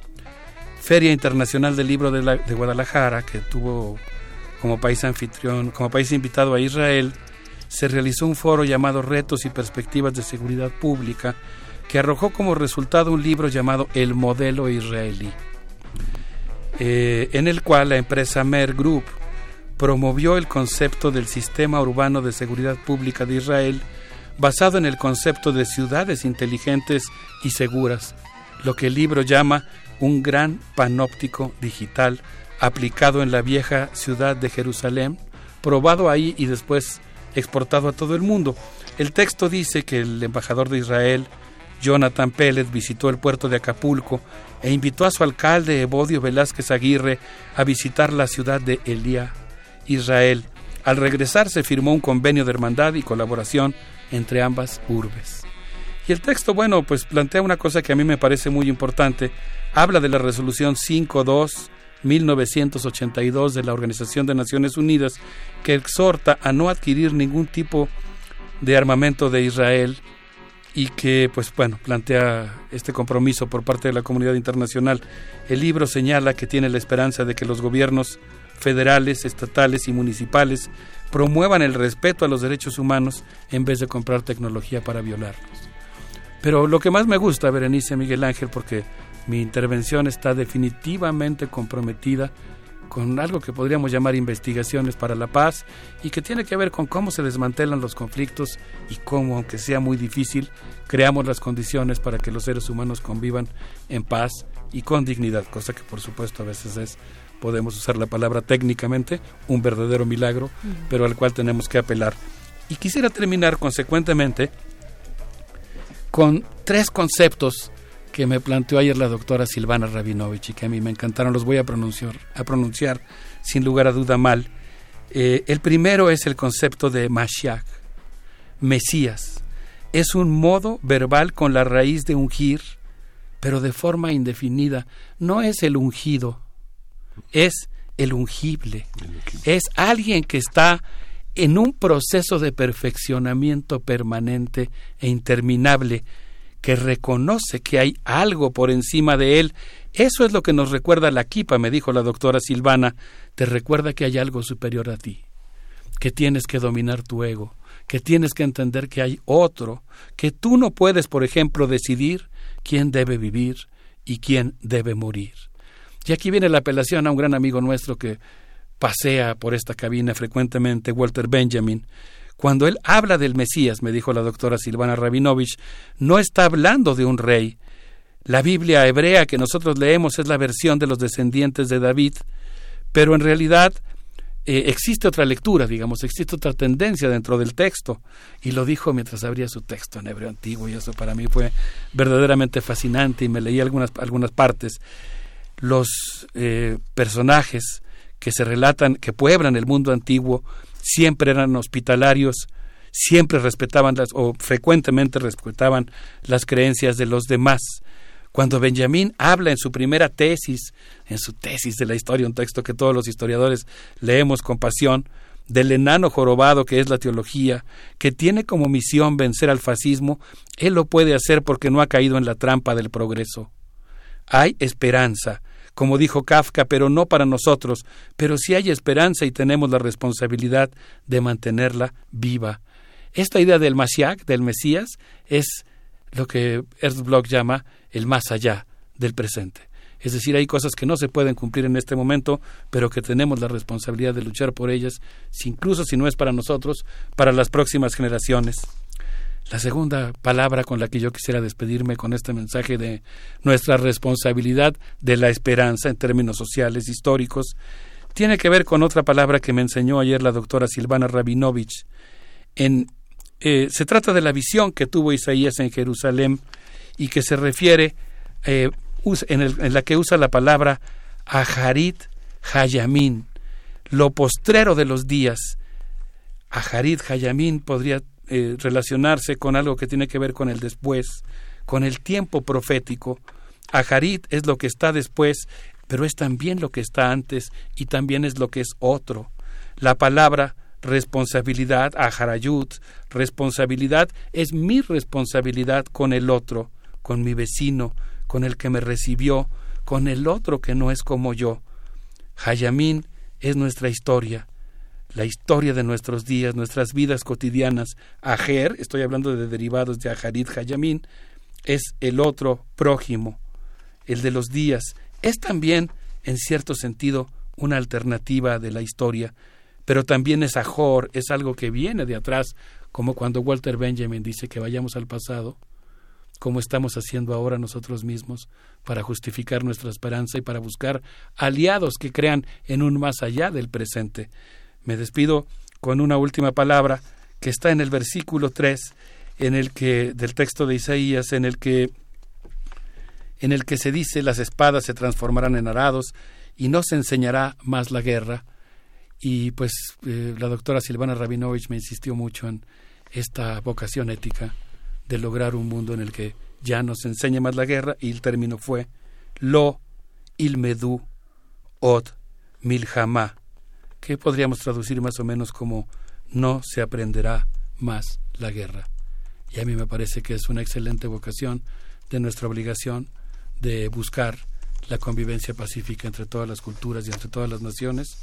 Feria Internacional del Libro de, la- de Guadalajara, que tuvo como país anfitrión, como país invitado a Israel, se realizó un foro llamado Retos y Perspectivas de Seguridad Pública, que arrojó como resultado un libro llamado El Modelo Israelí, eh, en el cual la empresa Mer Group promovió el concepto del Sistema Urbano de Seguridad Pública de Israel, basado en el concepto de ciudades inteligentes y seguras, lo que el libro llama un gran panóptico digital aplicado en la vieja ciudad de Jerusalén, probado ahí y después exportado a todo el mundo. El texto dice que el embajador de Israel, Jonathan Pérez visitó el puerto de Acapulco e invitó a su alcalde Evodio Velázquez Aguirre a visitar la ciudad de Elía, Israel. Al regresar se firmó un convenio de hermandad y colaboración entre ambas urbes. Y el texto, bueno, pues plantea una cosa que a mí me parece muy importante. Habla de la resolución 52 1982 de la Organización de Naciones Unidas que exhorta a no adquirir ningún tipo de armamento de Israel y que, pues bueno, plantea este compromiso por parte de la comunidad internacional. El libro señala que tiene la esperanza de que los gobiernos federales, estatales y municipales promuevan el respeto a los derechos humanos en vez de comprar tecnología para violarlos. Pero lo que más me gusta, Berenice Miguel Ángel, porque mi intervención está definitivamente comprometida con algo que podríamos llamar investigaciones para la paz y que tiene que ver con cómo se desmantelan los conflictos y cómo, aunque sea muy difícil, creamos las condiciones para que los seres humanos convivan en paz y con dignidad, cosa que por supuesto a veces es, podemos usar la palabra técnicamente, un verdadero milagro, pero al cual tenemos que apelar. Y quisiera terminar consecuentemente con tres conceptos que me planteó ayer la doctora Silvana Rabinovich y que a mí me encantaron, los voy a pronunciar, a pronunciar sin lugar a duda mal. Eh, el primero es el concepto de Mashiach, Mesías. Es un modo verbal con la raíz de ungir, pero de forma indefinida. No es el ungido, es el ungible. Es alguien que está en un proceso de perfeccionamiento permanente e interminable que reconoce que hay algo por encima de él. Eso es lo que nos recuerda la Kipa, me dijo la doctora Silvana. Te recuerda que hay algo superior a ti, que tienes que dominar tu ego, que tienes que entender que hay otro, que tú no puedes, por ejemplo, decidir quién debe vivir y quién debe morir. Y aquí viene la apelación a un gran amigo nuestro que pasea por esta cabina frecuentemente, Walter Benjamin, cuando él habla del Mesías, me dijo la doctora Silvana Rabinovich, no está hablando de un rey. La Biblia hebrea que nosotros leemos es la versión de los descendientes de David, pero en realidad eh, existe otra lectura, digamos, existe otra tendencia dentro del texto. Y lo dijo mientras abría su texto en hebreo antiguo, y eso para mí fue verdaderamente fascinante, y me leí algunas, algunas partes. Los eh, personajes que se relatan, que pueblan el mundo antiguo, siempre eran hospitalarios, siempre respetaban las, o frecuentemente respetaban las creencias de los demás. Cuando Benjamín habla en su primera tesis, en su tesis de la historia, un texto que todos los historiadores leemos con pasión, del enano jorobado que es la teología, que tiene como misión vencer al fascismo, él lo puede hacer porque no ha caído en la trampa del progreso. Hay esperanza, como dijo Kafka, pero no para nosotros, pero sí hay esperanza y tenemos la responsabilidad de mantenerla viva. Esta idea del Mashiach, del Mesías, es lo que Ernst Bloch llama el más allá del presente. Es decir, hay cosas que no se pueden cumplir en este momento, pero que tenemos la responsabilidad de luchar por ellas, incluso si no es para nosotros, para las próximas generaciones. La segunda palabra con la que yo quisiera despedirme con este mensaje de nuestra responsabilidad de la esperanza en términos sociales, históricos, tiene que ver con otra palabra que me enseñó ayer la doctora Silvana Rabinovich. En, eh, se trata de la visión que tuvo Isaías en Jerusalén y que se refiere eh, en, en, la que usa la palabra Aharit Hayamin, lo postrero de los días. Aharit Hayamin podría eh, relacionarse con algo que tiene que ver con el después, con el tiempo profético. Aharit es lo que está después, pero es también lo que está antes y también es lo que es otro. La palabra responsabilidad, aharayut, responsabilidad, es mi responsabilidad con el otro, con mi vecino, con el que me recibió, con el otro que no es como yo. Hayamin es nuestra historia, la historia de nuestros días, nuestras vidas cotidianas. Ajer, estoy hablando de derivados de Ajarit Hayamin, es el otro prójimo, el de los días. Es también, en cierto sentido, una alternativa de la historia, pero también es Ajor, es algo que viene de atrás, como cuando Walter Benjamin dice que vayamos al pasado, como estamos haciendo ahora nosotros mismos, para justificar nuestra esperanza y para buscar aliados que crean en un más allá del presente. Me despido con una última palabra que está en el versículo 3. en el que del texto de Isaías en el que en el que se dice las espadas se transformarán en arados y no se enseñará más la guerra. Y pues eh, la doctora Silvana Rabinovich me insistió mucho en esta vocación ética de lograr un mundo en el que ya no se enseñe más la guerra y el término fue lo ilmedu od milhamá, que podríamos traducir más o menos como no se aprenderá más la guerra. Y a mí me parece que es una excelente vocación de nuestra obligación de buscar la convivencia pacífica entre todas las culturas y entre todas las naciones,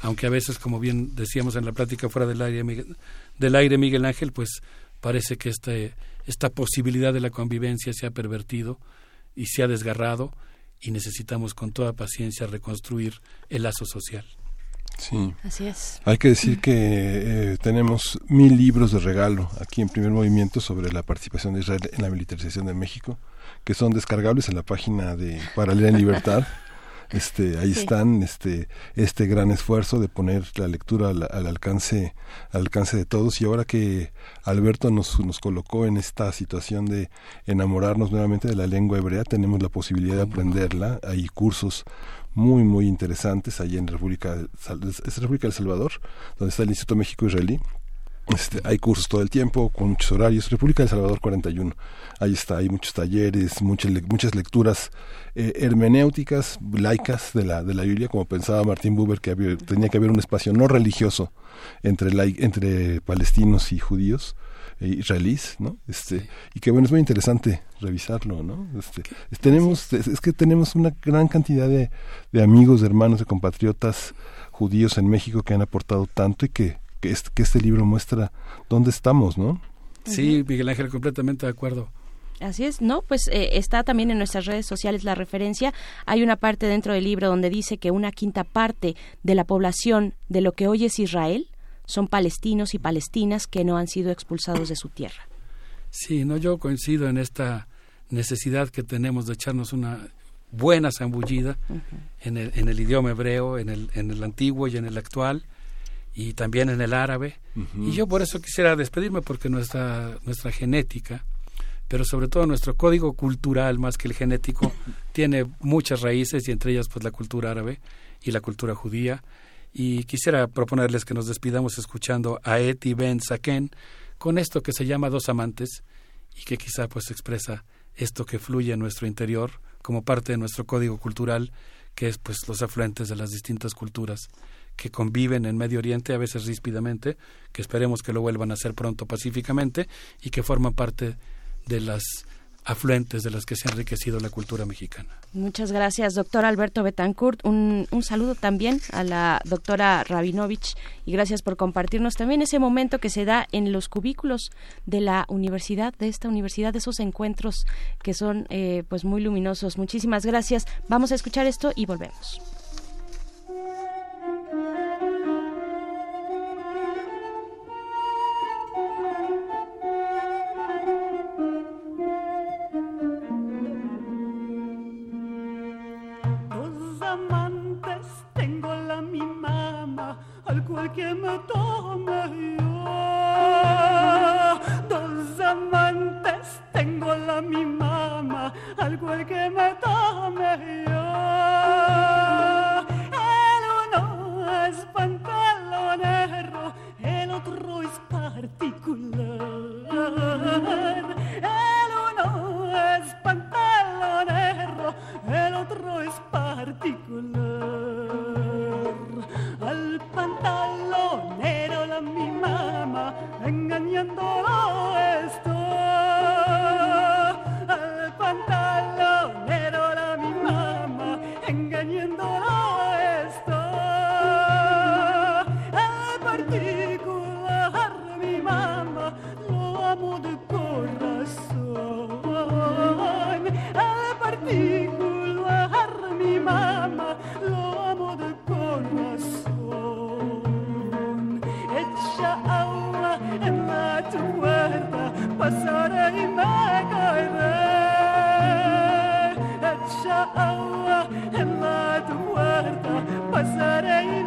aunque a veces, como bien decíamos en la plática fuera del aire, Miguel, del aire Miguel Ángel, pues parece que este, esta posibilidad de la convivencia se ha pervertido y se ha desgarrado y necesitamos con toda paciencia reconstruir el lazo social. Sí. Así es. Hay que decir que eh, tenemos mil libros de regalo aquí en primer movimiento sobre la participación de Israel en la militarización de México, que son descargables en la página de Paralela en Libertad. <laughs> Este, ahí Sí. están este, este gran esfuerzo de poner la lectura al, al alcance al alcance de todos y ahora que Alberto nos, nos colocó en esta situación de enamorarnos nuevamente de la lengua hebrea tenemos la posibilidad de aprenderla hay cursos muy muy interesantes allí en República es República del Salvador donde está el Instituto México Israelí este, hay cursos todo el tiempo, con muchos horarios. República del Salvador 41. Ahí está, hay muchos talleres, muchas, muchas lecturas eh, hermenéuticas, laicas de la, de la Biblia, como pensaba Martín Buber, que tenía que haber un espacio no religioso entre, entre palestinos y judíos. Eh, israelíes, ¿no? Este, y que bueno, es muy interesante revisarlo, ¿no? Este, tenemos, es, es que tenemos una gran cantidad de, de amigos, de hermanos, de compatriotas judíos en México que han aportado tanto y que, que, este, que este libro muestra dónde estamos, ¿no? Sí, Miguel Ángel, completamente de acuerdo. Así es, ¿no? Pues eh, está también en nuestras redes sociales la referencia. Hay una parte dentro del libro donde dice que una quinta parte de la población de lo que hoy es Israel son palestinos y palestinas que no han sido expulsados de su tierra. Sí, no, yo coincido en esta necesidad que tenemos de echarnos una buena zambullida en, el, en el idioma hebreo, en el, en el antiguo y en el actual, y también en el árabe. Y yo por eso quisiera despedirme, porque nuestra, nuestra genética, pero sobre todo nuestro código cultural, más que el genético, <laughs> tiene muchas raíces, y entre ellas pues la cultura árabe y la cultura judía. Y quisiera proponerles que nos despidamos escuchando a Eti Ben Saken con esto que se llama Dos Amantes y que quizá pues expresa esto que fluye en nuestro interior como parte de nuestro código cultural, que es pues los afluentes de las distintas culturas que conviven en Medio Oriente, a veces ríspidamente, que esperemos que lo vuelvan a hacer pronto pacíficamente y que forman parte de las afluentes de las que se ha enriquecido la cultura mexicana. Muchas gracias, doctor Alberto Betancourt. Un, un saludo también a la doctora Rabinovich y gracias por compartirnos también ese momento que se da en los cubículos de la universidad, de esta universidad, de esos encuentros que son eh, pues muy luminosos. Muchísimas gracias. Vamos a escuchar esto y volvemos. Que me tome yo. Dos amantes tengo la mi mamá, al cual que me tome yo. El uno es pantalonero, el otro es particular. El uno es pantalonero, el otro es particular. Mamá engañándolo está. Puerta, pasaré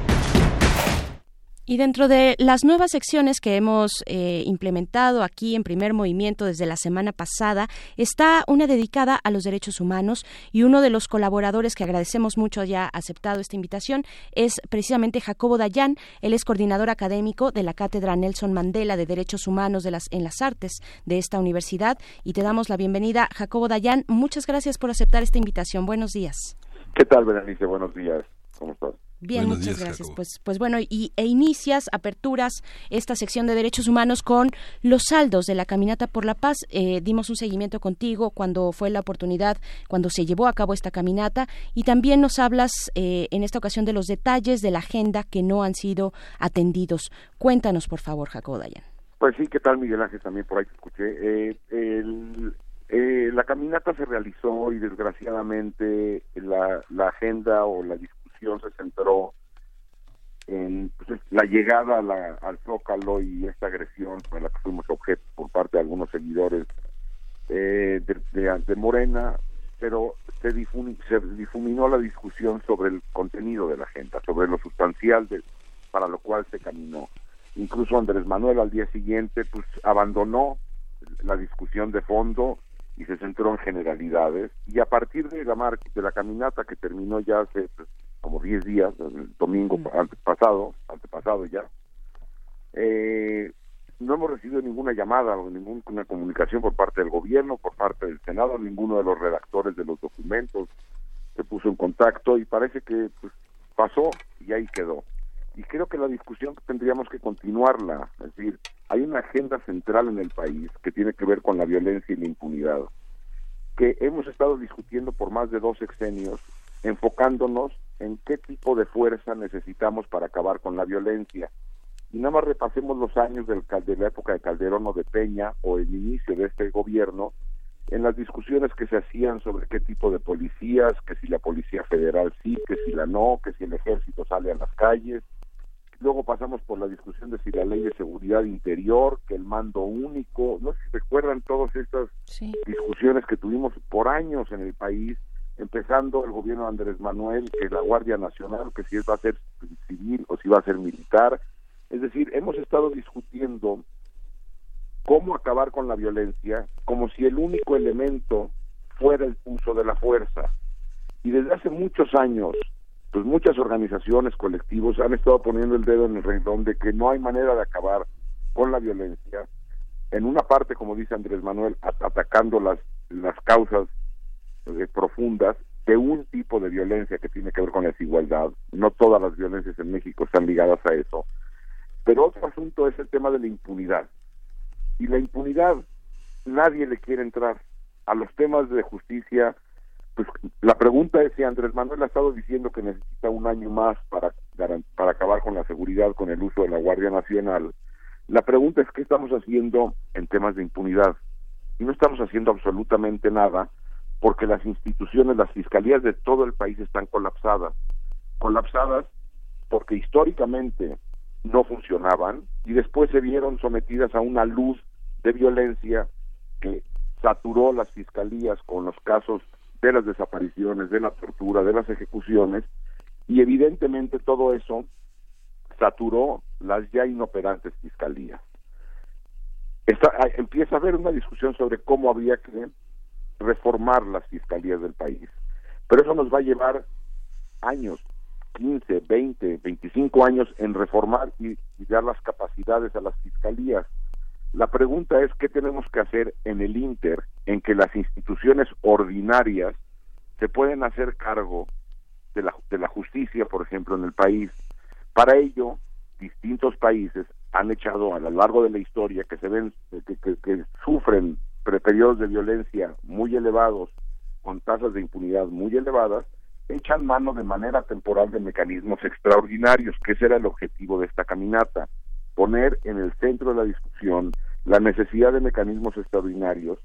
Y dentro de las nuevas secciones que hemos eh, implementado aquí en primer movimiento desde la semana pasada, está una dedicada a los derechos humanos y uno de los colaboradores que agradecemos mucho haya aceptado esta invitación es precisamente Jacobo Dayan. Él es coordinador académico de la Cátedra Nelson Mandela de Derechos Humanos de las, en las Artes de esta universidad y te damos la bienvenida. Jacobo Dayan, muchas gracias por aceptar esta invitación. Buenos días. ¿Qué tal, Berenice? Buenos días. ¿Cómo estás? Bien, muchas gracias. Pues, pues bueno, y, e inicias, aperturas esta sección de derechos humanos con los saldos de la Caminata por la Paz. Eh, dimos un seguimiento contigo cuando fue la oportunidad, cuando se llevó a cabo esta caminata, y también nos hablas eh, en esta ocasión de los detalles de la agenda que no han sido atendidos. Cuéntanos, por favor, Jacob Dayan. Pues sí, ¿qué tal, Miguel Ángel? También por ahí te escuché. Eh, la caminata se realizó y desgraciadamente la, la agenda o la discusión se centró en pues, la llegada al Zócalo y esta agresión con la que fuimos objeto por parte de algunos seguidores eh, de, Morena, pero se, se difuminó la discusión sobre el contenido de la agenda, sobre lo sustancial de, para lo cual se caminó. Incluso Andrés Manuel al día siguiente pues abandonó la discusión de fondo y se centró en generalidades y a partir de la de la caminata que terminó ya hace pues, como 10 días, el domingo antepasado, antepasado ya, eh, no hemos recibido ninguna llamada o ninguna comunicación por parte del gobierno, por parte del Senado, ninguno de los redactores de los documentos se puso en contacto y parece que pues, pasó y ahí quedó. Y creo que la discusión tendríamos que continuarla, es decir, hay una agenda central en el país que tiene que ver con la violencia y la impunidad, que hemos estado discutiendo por más de dos sexenios, enfocándonos en qué tipo de fuerza necesitamos para acabar con la violencia. Y nada más repasemos los años del, de la época de Calderón o de Peña o el inicio de este gobierno en las discusiones que se hacían sobre qué tipo de policías, que si la policía federal sí, que si la no, que si el ejército sale a las calles. Luego pasamos por la discusión de si la ley de seguridad interior, que el mando único, no sé si recuerdan todas estas discusiones que tuvimos por años en el país empezando el gobierno de Andrés Manuel, que la Guardia Nacional, que si va a ser civil o si va a ser militar. Es decir, hemos estado discutiendo cómo acabar con la violencia como si el único elemento fuera el uso de la fuerza. Y desde hace muchos años, pues muchas organizaciones, colectivos han estado poniendo el dedo en el renglón de que no hay manera de acabar con la violencia. En una parte, como dice Andrés Manuel, atacando las, las causas eh, profundas de un tipo de violencia que tiene que ver con la desigualdad. No todas las violencias en México están ligadas a eso. Pero otro asunto es el tema de la impunidad. Y la impunidad, nadie le quiere entrar. A los temas de justicia, pues la pregunta es si Andrés Manuel ha estado diciendo que necesita un año más para, para acabar con la seguridad, con el uso de la Guardia Nacional. La pregunta es qué estamos haciendo en temas de impunidad. Y no estamos haciendo absolutamente nada porque las instituciones, las fiscalías de todo el país están colapsadas. Colapsadas porque históricamente no funcionaban y después se vieron sometidas a una luz de violencia que saturó las fiscalías con los casos de las desapariciones, de la tortura, de las ejecuciones y evidentemente todo eso saturó las ya inoperantes fiscalías. empieza a haber una discusión sobre cómo había que reformar las fiscalías del país. Pero eso nos va a llevar años, 15, 20, 25 años en reformar y, dar las capacidades a las fiscalías. La pregunta es qué tenemos que hacer en el Inter, en que las instituciones ordinarias se pueden hacer cargo de la, de la justicia, por ejemplo, en el país. Para ello, distintos países han echado a lo largo de la historia que se ven que, que, que sufren periodos de violencia muy elevados, con tasas de impunidad muy elevadas, echan mano de manera temporal de mecanismos extraordinarios, que ese era el objetivo de esta caminata, poner en el centro de la discusión la necesidad de mecanismos extraordinarios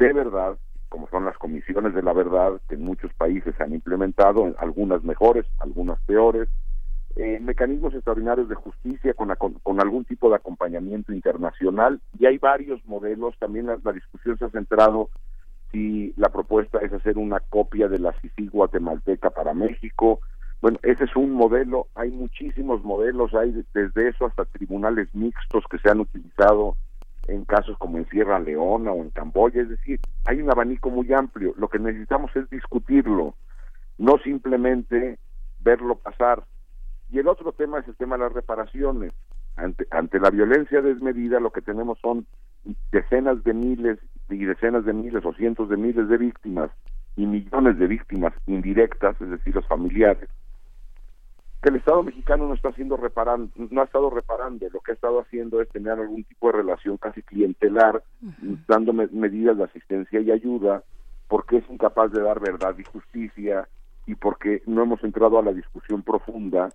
de verdad, como son las comisiones de la verdad que en muchos países se han implementado, algunas mejores, algunas peores, eh, mecanismos extraordinarios de justicia con, con, algún tipo de acompañamiento internacional y hay varios modelos, también la, discusión se ha centrado si la propuesta es hacer una copia de la CICI guatemalteca para México, bueno, ese es un modelo, hay muchísimos modelos, hay desde eso hasta tribunales mixtos que se han utilizado en casos como en Sierra Leona o en Camboya, es decir, hay un abanico muy amplio, lo que necesitamos es discutirlo, no simplemente verlo pasar. Y el otro tema es el tema de las reparaciones. Ante, ante la violencia desmedida lo que tenemos son decenas de miles y decenas de miles o cientos de miles de víctimas y millones de víctimas indirectas, es decir, los familiares, que el Estado mexicano no está haciendo reparando, no ha estado reparando, lo que ha estado haciendo es tener algún tipo de relación casi clientelar, dando medidas de asistencia y ayuda, porque es incapaz de dar verdad y justicia y porque no hemos entrado a la discusión profunda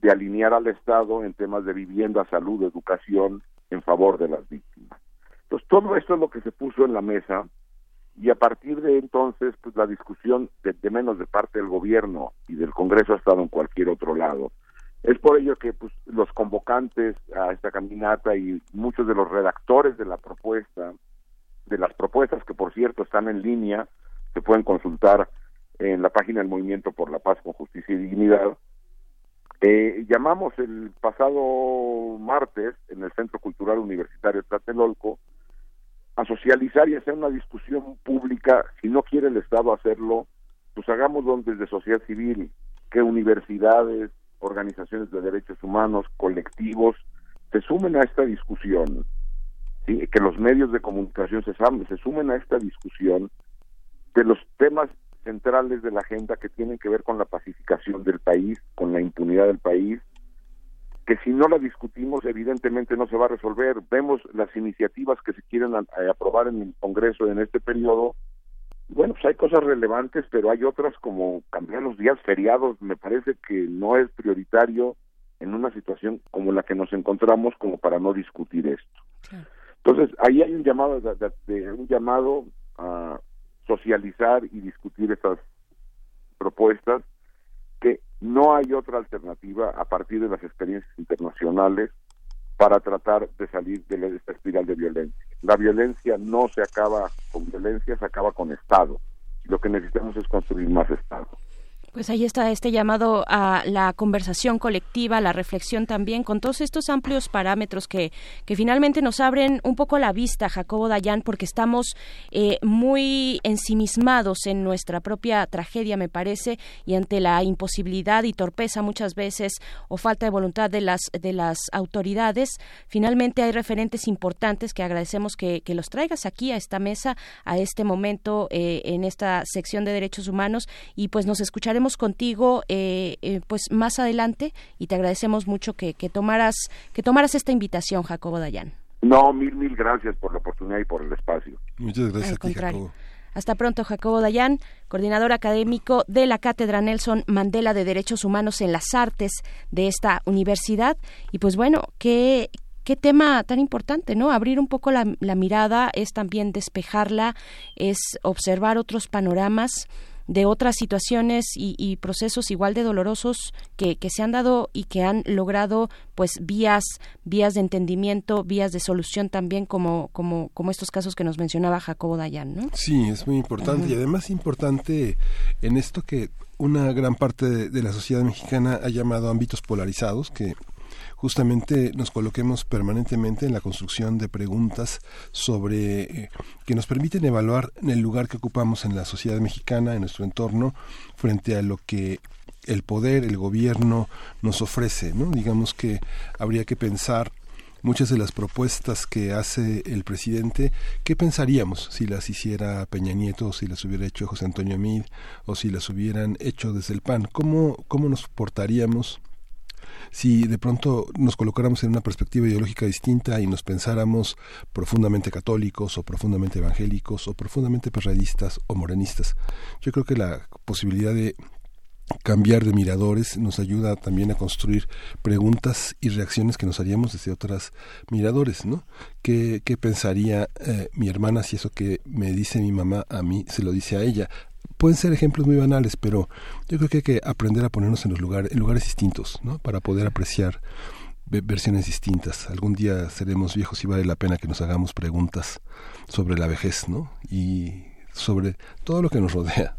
de alinear al Estado en temas de vivienda, salud, educación en favor de las víctimas. Entonces, todo esto es lo que se puso en la mesa y a partir de entonces pues la discusión de, menos de parte del gobierno y del Congreso ha estado en cualquier otro lado es por ello que pues los convocantes a esta caminata y muchos de los redactores de la propuesta de las propuestas que por cierto están en línea se pueden consultar en la página del Movimiento por la Paz con Justicia y Dignidad eh, llamamos el pasado martes en el Centro Cultural Universitario Tlatelolco a socializar y hacer una discusión pública, si no quiere el Estado hacerlo, pues hagámoslo desde sociedad civil, que universidades, organizaciones de derechos humanos, colectivos, se sumen a esta discusión, que los medios de comunicación se sumen a esta discusión de los temas centrales de la agenda que tienen que ver con la pacificación del país, con la impunidad del país, que si no la discutimos evidentemente no se va a resolver. Vemos las iniciativas que se quieren aprobar en el Congreso en este periodo. Bueno, pues hay cosas relevantes, pero hay otras como cambiar los días feriados. Me parece que no es prioritario en una situación como la que nos encontramos como para no discutir esto. Entonces, ahí hay un llamado, de, un llamado a socializar y discutir estas propuestas que no hay otra alternativa a partir de las experiencias internacionales para tratar de salir de esta espiral de violencia. La violencia no se acaba con violencia, se acaba con Estado. Lo que necesitamos es construir más Estado. Pues ahí está este llamado a la conversación colectiva, la reflexión también, con todos estos amplios parámetros que, que finalmente nos abren un poco la vista, Jacobo Dayan, porque estamos eh, muy ensimismados en nuestra propia tragedia, me parece, y ante la imposibilidad y torpeza muchas veces o falta de voluntad de las, de las autoridades, finalmente hay referentes importantes que agradecemos que, que los traigas aquí a esta mesa, a este momento eh, en esta sección de derechos humanos, y pues nos escucharemos contigo eh, eh, pues más adelante y te agradecemos mucho que, que, tomaras que tomaras esta invitación, Jacobo Dayan. No, mil, mil gracias por la oportunidad y por el espacio. Muchas gracias a ti, Jacobo. Hasta pronto, Jacobo Dayan, coordinador académico de la Cátedra Nelson Mandela de Derechos Humanos en las Artes de esta universidad. Y pues bueno, qué, qué tema tan importante, ¿no? Abrir un poco la, la mirada es también despejarla, es observar otros panoramas de otras situaciones y, procesos igual de dolorosos que, que, se han dado y que han logrado pues vías vías de entendimiento vías de solución también como como como estos casos que nos mencionaba Jacobo Dayan ¿no? sí es muy importante y además importante en esto que una gran parte de la sociedad mexicana ha llamado ámbitos polarizados que justamente nos coloquemos permanentemente en la construcción de preguntas sobre eh, que nos permiten evaluar el lugar que ocupamos en la sociedad mexicana, en nuestro entorno, frente a lo que el poder, el gobierno nos ofrece, ¿no? Digamos que habría que pensar muchas de las propuestas que hace el presidente, ¿qué pensaríamos si las hiciera Peña Nieto, si las hubiera hecho José Antonio Mid, o si las hubieran hecho desde el PAN? ¿Cómo, cómo nos portaríamos si de pronto nos colocáramos en una perspectiva ideológica distinta y nos pensáramos profundamente católicos o profundamente evangélicos o profundamente perradistas o morenistas. Yo creo que la posibilidad de cambiar de miradores nos ayuda también a construir preguntas y reacciones que nos haríamos desde otras miradores, ¿no? ¿Qué, qué pensaría eh, mi hermana si eso que me dice mi mamá a mí se lo dice a ella? Pueden ser ejemplos muy banales, pero yo creo que hay que aprender a ponernos en los lugares, en lugares distintos, ¿no? Para poder apreciar versiones distintas. Algún día seremos viejos y vale la pena que nos hagamos preguntas sobre la vejez, ¿no? Y sobre todo lo que nos rodea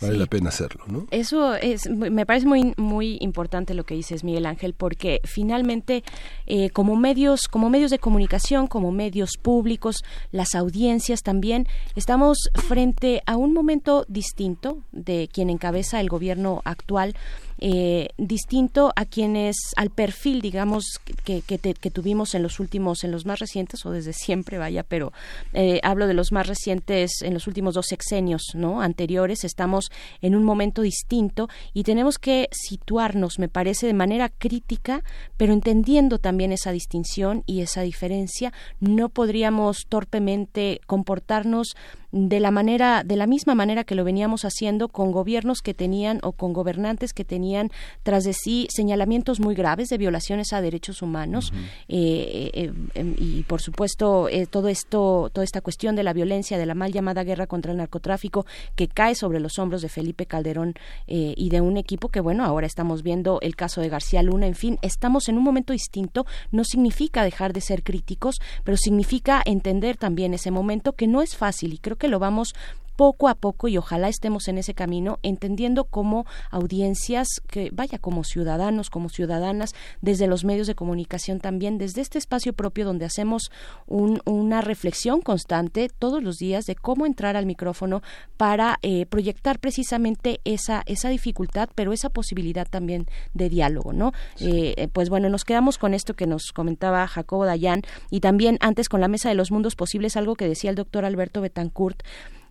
vale la pena hacerlo, ¿no? Eso es, me parece muy muy importante lo que dices, Miguel Ángel, porque finalmente eh, como medios, como medios de comunicación, como medios públicos, las audiencias también estamos frente a un momento distinto de quien encabeza el gobierno actual eh, distinto a quienes, al perfil, digamos, que, que, tuvimos en los últimos, en los más recientes, o desde siempre, vaya, pero eh, hablo de los más recientes en los últimos dos sexenios, ¿no? Anteriores, estamos en un momento distinto y tenemos que situarnos, me parece, de manera crítica, pero entendiendo también esa distinción y esa diferencia, no podríamos torpemente comportarnos de la manera de la misma manera que lo veníamos haciendo con gobiernos que tenían o con gobernantes que tenían tras de sí señalamientos muy graves de violaciones a derechos humanos eh, eh, em, y por supuesto eh, todo esto toda esta cuestión de la violencia de la mal llamada guerra contra el narcotráfico que cae sobre los hombros de Felipe Calderón y de un equipo que bueno ahora estamos viendo el caso de García Luna. En fin estamos en un momento distinto. No significa dejar de ser críticos pero significa entender también ese momento que no es fácil y creo que lo vamos poco a poco y ojalá estemos en ese camino entendiendo como audiencias que vaya como ciudadanos como ciudadanas desde los medios de comunicación también desde este espacio propio donde hacemos una reflexión constante todos los días de cómo entrar al micrófono para eh, proyectar precisamente esa esa dificultad pero esa posibilidad también de diálogo no eh, eh, pues bueno nos quedamos con esto que nos comentaba Jacobo Dayan y también antes con la mesa de los mundos posibles algo que decía el doctor Alberto Betancourt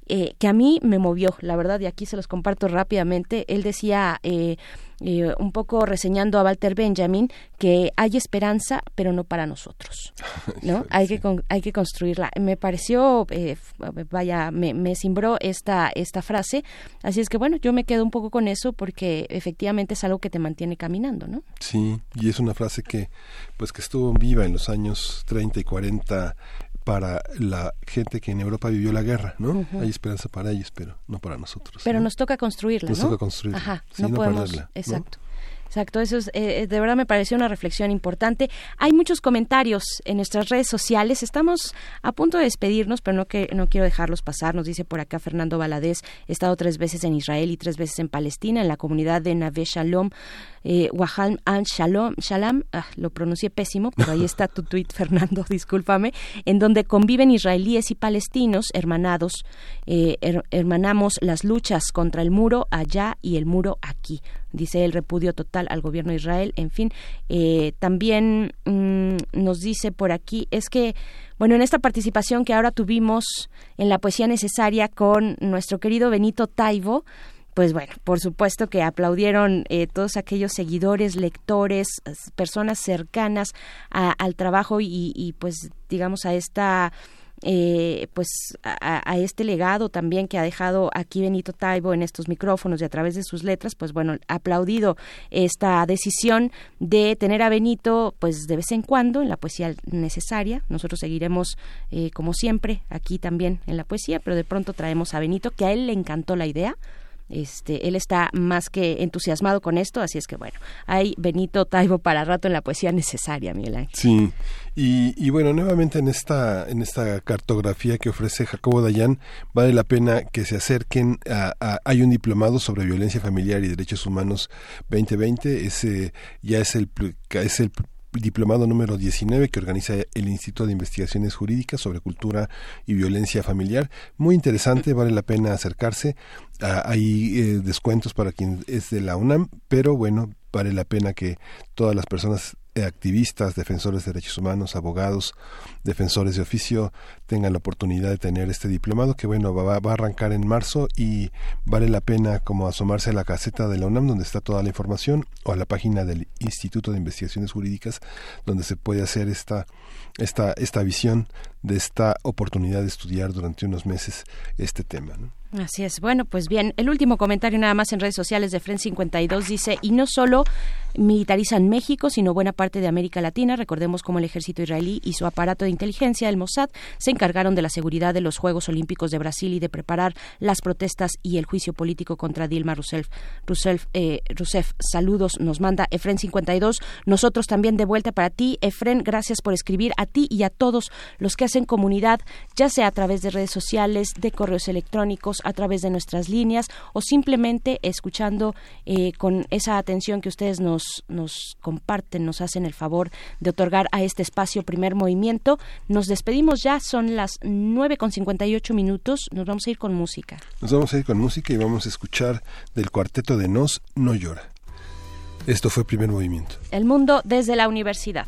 eh, que a mí me movió, la verdad, y aquí se los comparto rápidamente. Él decía, eh, eh, un poco reseñando a Walter Benjamin, que hay esperanza, pero no para nosotros, <laughs> ¿no? hay, que hay que construirla. Me pareció, vaya, me, me cimbró esta, esta frase, así es que bueno, yo me quedo un poco con eso porque efectivamente es algo que te mantiene caminando, ¿no? Sí, y es una frase que, pues que estuvo viva en los años 30 y 40 para la gente que en Europa vivió la guerra, ¿no? Hay esperanza para ellos, pero no para nosotros. Pero nos toca construirla, nos ¿no? toca construirla. Ajá, no, podemos, exacto. Exacto, eso es, eh, de verdad me pareció una reflexión importante. Hay muchos comentarios en nuestras redes sociales. Estamos a punto de despedirnos, pero no que no quiero dejarlos pasar. Nos dice por acá Fernando Valadez, he estado tres veces en Israel y tres veces en Palestina, en la comunidad de Nave Shalom eh, Wahal al Shalom, Shalom ah, lo pronuncié pésimo, pero ahí está tu tweet, Fernando, <laughs> discúlpame, en donde conviven israelíes y palestinos hermanados, eh, hermanamos las luchas contra el muro allá y el muro aquí, dice el repudio total al gobierno de Israel, en fin, eh, también mm, nos dice por aquí, es que bueno, en esta participación que ahora tuvimos en la poesía necesaria con nuestro querido Benito Taibo, pues bueno, por supuesto que aplaudieron eh, todos aquellos seguidores, lectores, personas cercanas al trabajo y, pues digamos a esta eh, pues a, este legado también que ha dejado aquí Benito Taibo en estos micrófonos y a través de sus letras, pues bueno, aplaudido esta decisión de tener a Benito pues de vez en cuando en la poesía necesaria. Nosotros seguiremos eh, como siempre aquí también en la poesía, pero de pronto traemos a Benito que a él le encantó la idea este, él está más que entusiasmado con esto, así es que bueno, hay Benito Taibo para rato en la poesía necesaria, Miguel Ángel. Sí, y, y, bueno, nuevamente en esta, en esta cartografía que ofrece Jacobo Dayan, vale la pena que se acerquen a, hay un diplomado sobre violencia familiar y derechos humanos 2020, ese ya es el, es el diplomado número 19 que organiza el Instituto de Investigaciones Jurídicas sobre Cultura y Violencia Familiar. Muy interesante, vale la pena acercarse. Ah, hay eh, descuentos para quien es de la UNAM, pero bueno, vale la pena que todas las personas activistas, defensores de derechos humanos, abogados, defensores de oficio tengan la oportunidad de tener este diplomado que bueno va, va, a arrancar en marzo y vale la pena como asomarse a la caseta de la UNAM donde está toda la información o a la página del Instituto de Investigaciones Jurídicas donde se puede hacer esta esta esta visión de esta oportunidad de estudiar durante unos meses este tema. Así es. Bueno, pues bien, el último comentario nada más en redes sociales de Fren 52 dice, y no solo militarizan México, sino buena parte de América Latina. Recordemos cómo el ejército israelí y su aparato de inteligencia, el Mossad, se encargaron de la seguridad de los Juegos Olímpicos de Brasil y de preparar las protestas y el juicio político contra Dilma Rousseff. Eh, Rousseff, saludos, nos manda Efren 52. Nosotros también de vuelta para ti, Efren, gracias por escribir a ti y a todos los que hacen comunidad, ya sea a través de redes sociales, de correos electrónicos, a través de nuestras líneas o simplemente escuchando eh, con esa atención que ustedes nos nos, comparten, nos hacen el favor de otorgar a este espacio primer movimiento. Nos despedimos ya, son las nueve con ocho minutos, nos vamos a ir con música. Nos vamos a ir con música y vamos a escuchar del cuarteto de Nos, No Llora. Esto fue primer movimiento. El mundo desde la universidad.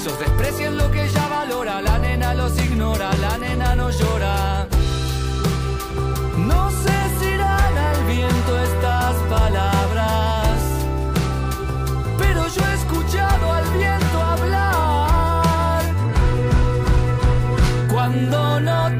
esos desprecian lo que ella valora. La nena los ignora, la nena no llora. No sé irán al viento estas palabras, pero yo he escuchado al viento hablar. Cuando no